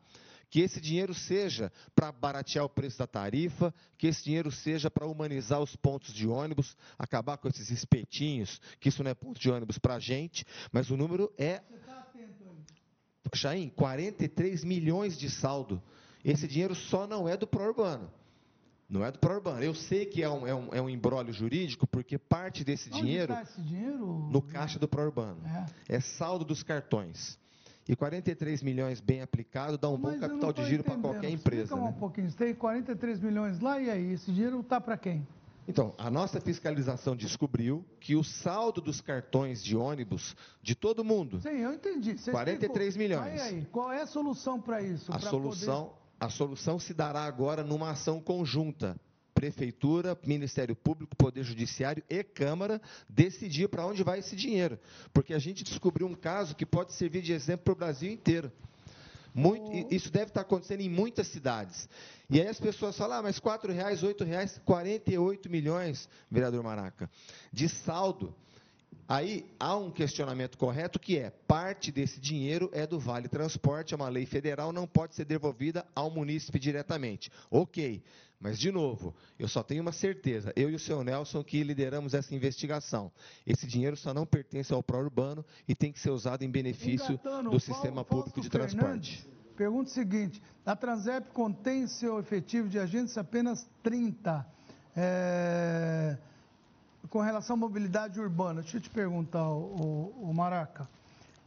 que esse dinheiro seja para baratear o preço da tarifa, que esse dinheiro seja para humanizar os pontos de ônibus, acabar com esses espetinhos, que isso não é ponto de ônibus para a gente, mas o número é. Chaim, 43 milhões de saldo. Esse dinheiro só não é do pró-urbano. Não é do pró-urbano. Eu sei que é um, é, um, é um embrólio jurídico, porque parte desse Onde dinheiro. está esse dinheiro? No caixa do pró-urbano. É. É saldo dos cartões. E 43 milhões bem aplicado dá um bom Mas não capital de giro para qualquer empresa. um Né? pouquinho. Você tem 43 milhões lá e aí? Esse dinheiro está para quem? Então, a nossa fiscalização descobriu que o saldo dos cartões de ônibus de todo mundo, Sim, eu entendi. Você 43 explicou. milhões. Aí, aí, qual é a solução para isso? a solução, a solução se dará agora numa ação conjunta. Prefeitura, Ministério Público, Poder Judiciário e Câmara decidir para onde vai esse dinheiro. Porque a gente descobriu um caso que pode servir de exemplo para o Brasil inteiro. Muito, Isso deve estar acontecendo em muitas cidades. E aí as pessoas falam, ah, mas R$ reais, R$ reais, 48 milhões, vereador Maraca, de saldo. Aí há um questionamento correto que é: parte desse dinheiro é do Vale Transporte, é uma lei federal, não pode ser devolvida ao munícipe diretamente. Ok, mas de novo, eu só tenho uma certeza: eu e o seu Nelson que lideramos essa investigação. Esse dinheiro só não pertence ao pró-urbano e tem que ser usado em benefício Engatando, do sistema Fausto público de Fernandes transporte. Pergunta o seguinte: a Transep contém seu efetivo de agentes apenas 30. É, com relação à mobilidade urbana, deixa eu te perguntar, o, o, o Maraca.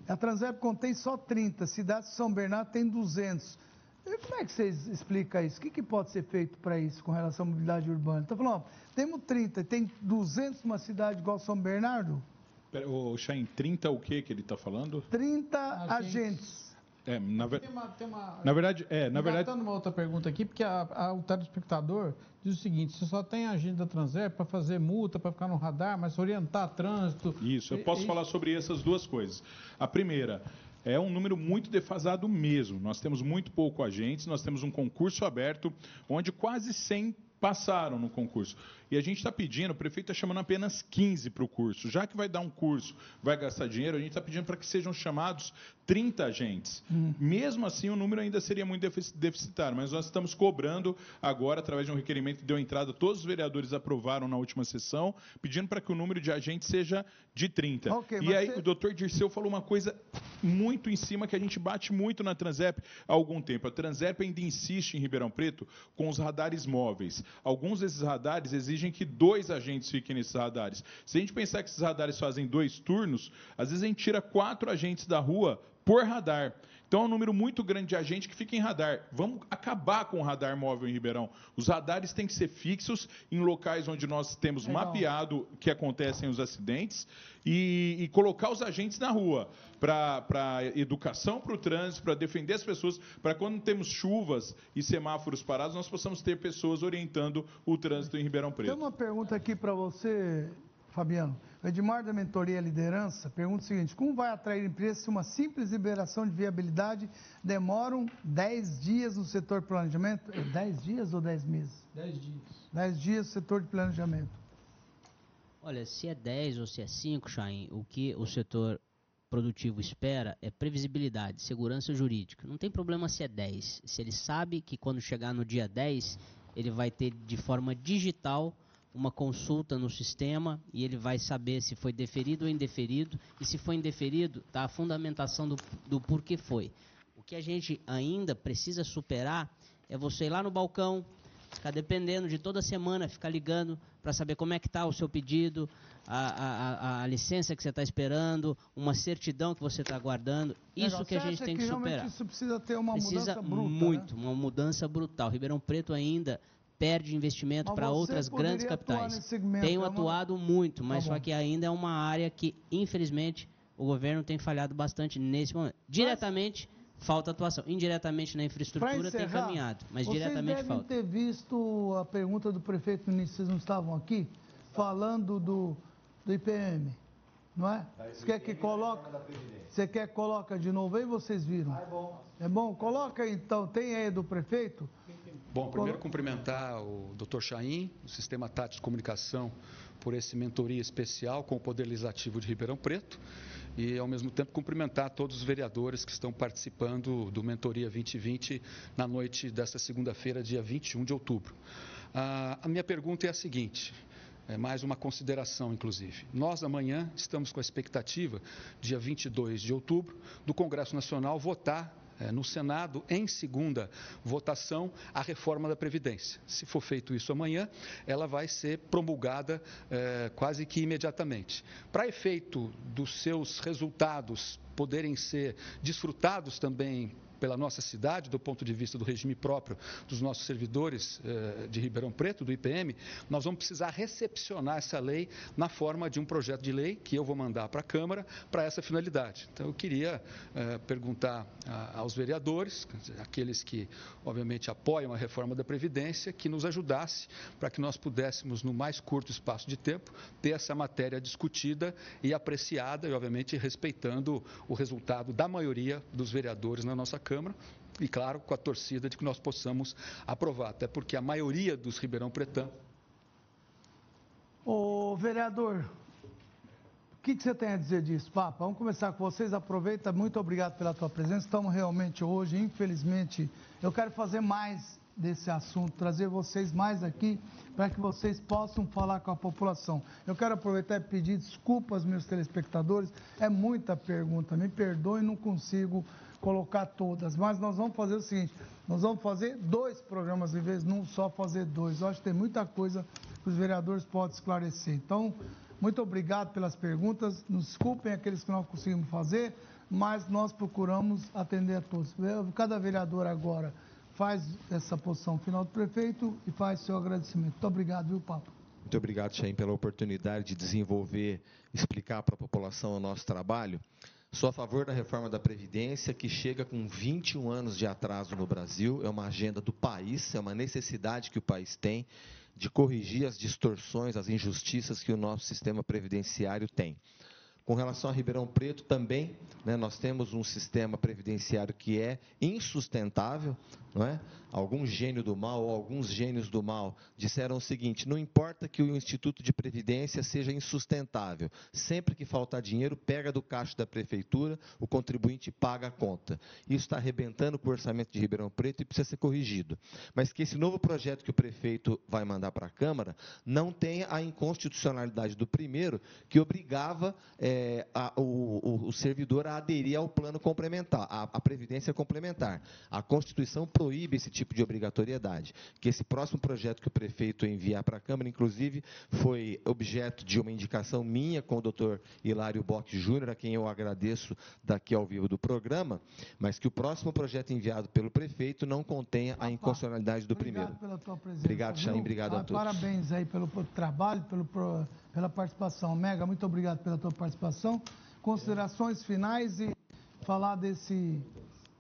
A Transep contém só 30, cidades de São Bernardo tem 200. E como é que vocês explicam isso? O que, que pode ser feito para isso com relação à mobilidade urbana? Está falando, ó, temos 30, tem 200 numa cidade igual São Bernardo? Pera, O Chain, 30 o que que ele está falando? 30 agentes. É, na, ver- Tem uma, tem uma, na verdade, é, na verdade, uma outra pergunta aqui, porque a, a- o telespectador diz o seguinte: você só tem agente da Transep para fazer multa, para ficar no radar, mas orientar trânsito. Isso, eu posso e- falar sobre essas duas coisas. A primeira, é um número muito defasado mesmo. Nós temos muito pouco agentes, nós temos um concurso aberto, onde quase 100 passaram no concurso. E a gente está pedindo, o prefeito está chamando apenas 15 para o curso. Já que vai dar um curso, vai gastar dinheiro, a gente está pedindo para que sejam chamados 30 agentes. Mesmo assim, o número ainda seria muito defici- deficitário, mas nós estamos cobrando agora, através de um requerimento que deu entrada, todos os vereadores aprovaram na última sessão, pedindo para que o número de agentes seja de 30. Ok, e aí você- o doutor Dirceu falou uma coisa muito em cima que a gente bate muito na Transep há algum tempo. A Transep ainda insiste em Ribeirão Preto com os radares móveis. Alguns desses radares exigem que dois agentes fiquem nesses radares. Se a gente pensar que esses radares fazem dois turnos, às vezes a gente tira quatro agentes da rua por radar. Então é um número muito grande de agente que fica em radar. Vamos acabar com o radar móvel em Ribeirão. Os radares têm que ser fixos em locais onde nós temos Legal. mapeado que acontecem os acidentes e, e colocar os agentes na rua para educação para o trânsito, para defender as pessoas, para quando temos chuvas e semáforos parados, nós possamos ter pessoas orientando o trânsito em Ribeirão Tem Preto. uma pergunta aqui para você, Fabiano. O Edmar da Mentoria Liderança pergunta o seguinte: como vai atrair empresas se uma simples liberação de viabilidade demoram 10 dias no setor de planejamento? É 10 dias ou 10 meses? 10 dias. 10 dias no setor de planejamento. Olha, se é 10 ou se é 5, Chain, o que o setor produtivo espera é previsibilidade, segurança jurídica. Não tem problema se é 10. Se ele sabe que quando chegar no dia 10, ele vai ter de forma digital uma consulta no sistema e ele vai saber se foi deferido ou indeferido. E se foi indeferido, tá a fundamentação do, do porquê foi. O que a gente ainda precisa superar é você ir lá no balcão, ficar dependendo de toda semana, ficar ligando para saber como é que está o seu pedido, a, a, a, licença que você está esperando, uma certidão que você está aguardando. Isso Legal. que a gente tem que, realmente superar. Isso precisa ter uma Precisa mudança bruta. né? muito, uma mudança brutal. Ribeirão Preto ainda perde investimento Mas para outras grandes capitais. Tenho é uma- atuado muito, mas Tá só que ainda é uma área que, infelizmente, o governo tem falhado bastante nesse momento. Diretamente falta atuação. Indiretamente na infraestrutura tem caminhado, mas vocês diretamente devem falta. ter visto a pergunta do prefeito início, vocês não estavam aqui, falando do, do IPM, não é? Você quer que coloque? Você quer que coloca de novo aí, vocês viram? é bom. É bom? Coloca aí, então, tem aí do prefeito? Bom, primeiro cumprimentar o Dr. Chaim, o Sistema Tático de Comunicação, por esse mentoria especial com o Poder Legislativo de Ribeirão Preto e, ao mesmo tempo, cumprimentar todos os vereadores que estão participando do Mentoria 2020 na noite desta segunda-feira, dia 21 de outubro. Ah, a minha pergunta é a seguinte. É mais uma consideração, inclusive. Nós, amanhã, estamos com a expectativa, dia 22 de outubro, do Congresso Nacional votar no Senado, em segunda votação, a reforma da Previdência. Se for feito isso amanhã, ela vai ser promulgada é, quase que imediatamente. Para efeito dos seus resultados poderem ser desfrutados também pela nossa cidade, do ponto de vista do regime próprio dos nossos servidores eh, de Ribeirão Preto, do IPM, nós vamos precisar recepcionar essa lei na forma de um projeto de lei que eu vou mandar para a Câmara para essa finalidade. Então, eu queria eh, perguntar a, aos vereadores, aqueles que, obviamente, apoiam a reforma da Previdência, que nos ajudasse para que nós pudéssemos, no mais curto espaço de tempo, ter essa matéria discutida e apreciada, e, obviamente, respeitando o resultado da maioria dos vereadores na nossa Câmara e, claro, com a torcida de que nós possamos aprovar, até porque a maioria dos Ribeirão Pretão. Ô, vereador, o que, que, você tem a dizer disso, Papa? Vamos começar com vocês. Aproveita, muito obrigado pela tua presença. Estamos realmente hoje, infelizmente, eu quero fazer mais desse assunto, trazer vocês mais aqui para que vocês possam falar com a população. Eu quero aproveitar e pedir desculpas, meus telespectadores, é muita pergunta, me perdoem, não consigo colocar todas, mas nós vamos fazer o seguinte, nós vamos fazer dois programas em vez de não só fazer dois. Eu acho que tem muita coisa que os vereadores podem esclarecer. Então, muito obrigado pelas perguntas. Nos desculpem aqueles que não conseguimos fazer, mas nós procuramos atender a todos. Cada vereador agora faz essa posição final do prefeito e faz seu agradecimento. Muito obrigado, viu, Papa? Muito obrigado, Chaim, pela oportunidade de desenvolver, explicar para a população o nosso trabalho. Sou a favor da reforma da Previdência, que chega com 21 anos de atraso no Brasil. É uma agenda do país, é uma necessidade que o país tem de corrigir as distorções, as injustiças que o nosso sistema previdenciário tem. Com relação a Ribeirão Preto, também, né, nós temos um sistema previdenciário que é insustentável, não é? Algum gênio do mal ou alguns gênios do mal disseram o seguinte: não importa que o Instituto de Previdência seja insustentável, sempre que faltar dinheiro, pega do caixa da prefeitura, o contribuinte paga a conta. Isso está arrebentando com o orçamento de Ribeirão Preto e precisa ser corrigido. Mas que esse novo projeto que o prefeito vai mandar para a Câmara não tenha a inconstitucionalidade do primeiro, que obrigava é, a, o, o, servidor a aderir ao plano complementar, à Previdência complementar. A Constituição proíbe esse tipo de obrigatoriedade. Que esse próximo projeto que o prefeito enviar para a Câmara, inclusive, foi objeto de uma indicação minha com o doutor Hilário Bock Júnior, a quem eu agradeço daqui ao vivo do programa, mas que o próximo projeto enviado pelo prefeito não contenha a inconstitucionalidade do obrigado primeiro. Pela tua presença, obrigado, Chaim, obrigado ah, a todos. Parabéns aí pelo trabalho, pelo, pela participação. Mega, muito obrigado pela tua participação. Considerações finais e falar desse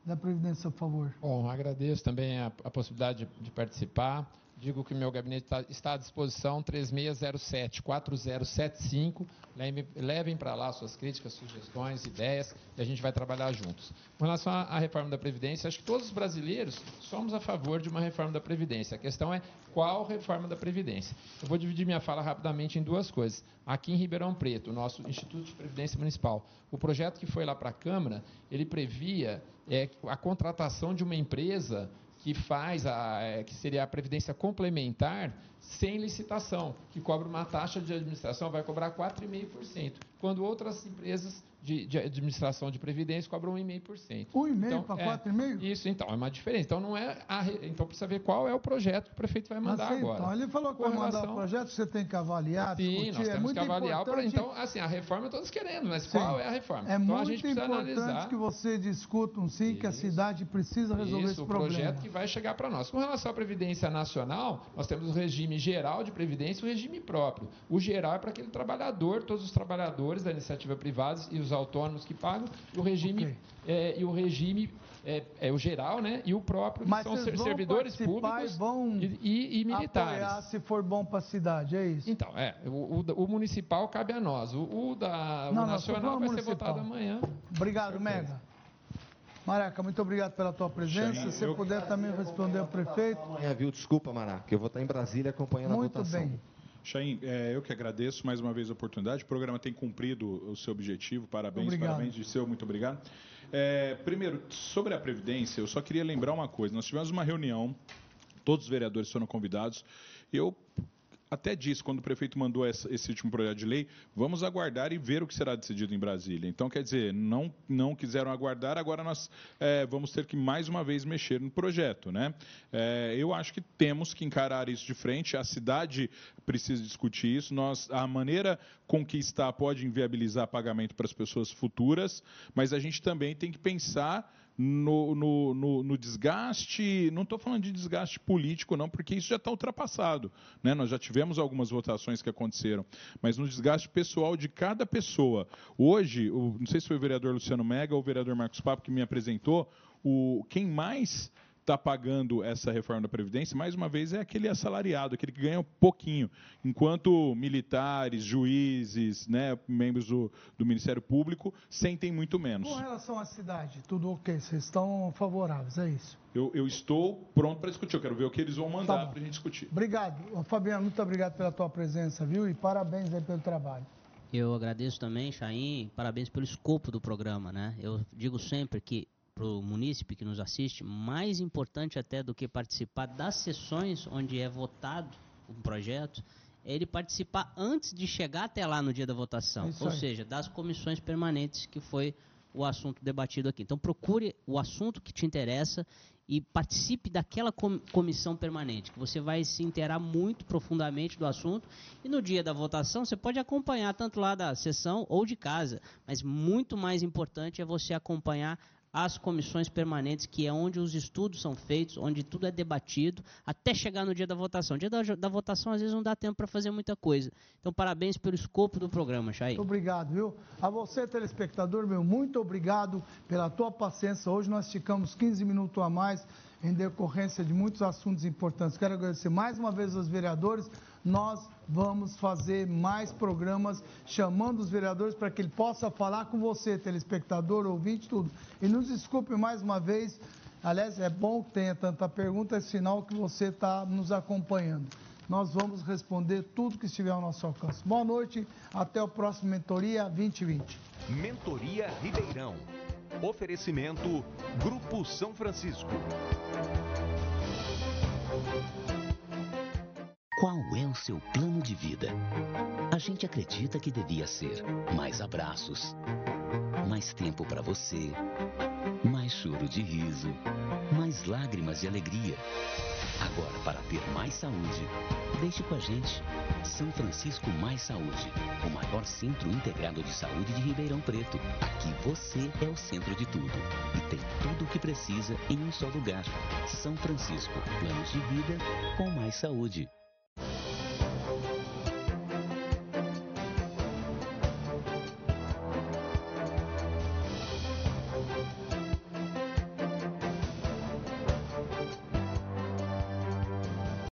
da Previdência, por favor. Bom, agradeço também a, a possibilidade de, de, participar. Digo que o meu gabinete tá, está à disposição, 3607-4075. Levem, levem para lá suas críticas, sugestões, ideias, e a gente vai trabalhar juntos. Com relação à, à reforma da Previdência, acho que todos os brasileiros somos a favor de uma reforma da Previdência. A questão é qual reforma da Previdência. Eu vou dividir minha fala rapidamente em duas coisas. Aqui em Ribeirão Preto, nosso Instituto de Previdência Municipal, o projeto que foi lá para a Câmara, ele previa é, a contratação de uma empresa que faz a, é, que seria a previdência complementar sem licitação, que cobra uma taxa de administração, vai cobrar 4,5%, quando outras empresas de, de, administração de previdência cobram 1,5%. 1,5% então, para 4,5%? É, isso, então, é uma diferença. Então, não é a, então precisa ver qual é o projeto que o prefeito vai mandar assim, agora. Então, ele falou que vai relação... mandar o projeto, você tem que avaliar, Sim, discutir. nós temos é muito que avaliar. Importante... Então, assim, a reforma todos querendo, mas sim. qual é a reforma? É então, muito a gente precisa importante analisar. que você discuta um sim, isso. que a cidade precisa resolver isso, esse o problema. projeto que vai chegar para nós. Com relação à Previdência Nacional, nós temos o regime geral de Previdência e o regime próprio. O geral é para aquele trabalhador, todos os trabalhadores da iniciativa privada e os autônomos que pagam, e o regime, Ok. é, e o regime é, é o geral, né? E o próprio, que Mas são ser- vão servidores públicos e vão e, e- e militares. apoiar se for bom para a cidade, é isso? Então, é, o, o o municipal cabe a nós. O, o da, Não, não, nacional falando vai ser municipal. votado amanhã. Obrigado, Mega. Maraca, muito obrigado pela tua presença. Se eu- puder também responder ao prefeito. Amanhã, viu? Desculpa, Maraca, que eu vou estar em Brasília acompanhando Muito a votação. bem. Chaim, é, eu que agradeço mais uma vez a oportunidade. O programa tem cumprido o seu objetivo. Parabéns, Obrigado. parabéns, Disseu, muito obrigado. É, primeiro, sobre a Previdência, eu só queria lembrar uma coisa. Nós tivemos uma reunião, todos os vereadores foram convidados. Eu até disse, quando o prefeito mandou essa- esse último projeto de lei, vamos aguardar e ver o que será decidido em Brasília. Então, quer dizer, não, não quiseram aguardar, agora nós é, vamos ter que mais uma vez mexer no projeto. Né? É, eu acho que temos que encarar isso de frente, a cidade precisa discutir isso, nós, a maneira com que está pode inviabilizar pagamento para as pessoas futuras, mas a gente também tem que pensar no, no, no- no desgaste, não estou falando de desgaste político, não, porque isso já está ultrapassado. Né? Nós já tivemos algumas votações que aconteceram, mas no desgaste pessoal de cada pessoa. Hoje, o- não sei se foi o vereador Luciano Mega ou o vereador Marcos Papo que me apresentou, o, quem mais está pagando essa reforma da Previdência, mais uma vez, é aquele assalariado, aquele que ganha um pouquinho, enquanto militares, juízes, né, membros do, do Ministério Público sentem muito menos. Com relação à cidade, tudo ok? Vocês estão favoráveis, é isso? Eu, eu estou pronto para discutir, eu quero ver o que eles vão mandar Tá para a gente discutir. Obrigado. Fabiano, muito obrigado pela tua presença, viu? E parabéns aí pelo trabalho. Eu agradeço também, Chaim, parabéns pelo escopo do programa, né? Eu digo sempre que para o munícipe que nos assiste, mais importante até do que participar das sessões onde é votado um projeto, é ele participar antes de chegar até lá no dia da votação, Isso ou aí. seja, das comissões permanentes que foi o assunto debatido aqui. Então procure o assunto que te interessa e participe daquela com- comissão permanente, que você vai se inteirar muito profundamente do assunto e no dia da votação você pode acompanhar tanto lá da sessão ou de casa, mas muito mais importante é você acompanhar as comissões permanentes, que é onde os estudos são feitos, onde tudo é debatido, até chegar no dia da votação. Dia da, da votação, às vezes, não dá tempo para fazer muita coisa. Então, parabéns pelo escopo do programa, Chay. Obrigado, viu? A você, telespectador, meu, muito obrigado pela tua paciência. Hoje nós ficamos 15 minutos a mais em decorrência de muitos assuntos importantes. Quero agradecer mais uma vez aos vereadores. Nós vamos fazer mais programas chamando os vereadores para que ele possa falar com você, telespectador, ouvinte, tudo. E nos desculpe mais uma vez. Aliás, é bom que tenha tanta pergunta, é sinal que você está nos acompanhando. Nós vamos responder tudo que estiver ao nosso alcance. Boa noite, até o próximo Mentoria 2020. Mentoria Ribeirão. Oferecimento Grupo São Francisco. Qual é o seu plano de vida? A gente acredita que devia ser mais abraços, mais tempo para você, mais choro de riso, mais lágrimas de alegria. Agora, para ter mais saúde, deixe com a gente. São Francisco Mais Saúde, o maior centro integrado de saúde de Ribeirão Preto. Aqui você é o centro de tudo e tem tudo o que precisa em um só lugar. São Francisco, planos de vida com mais saúde.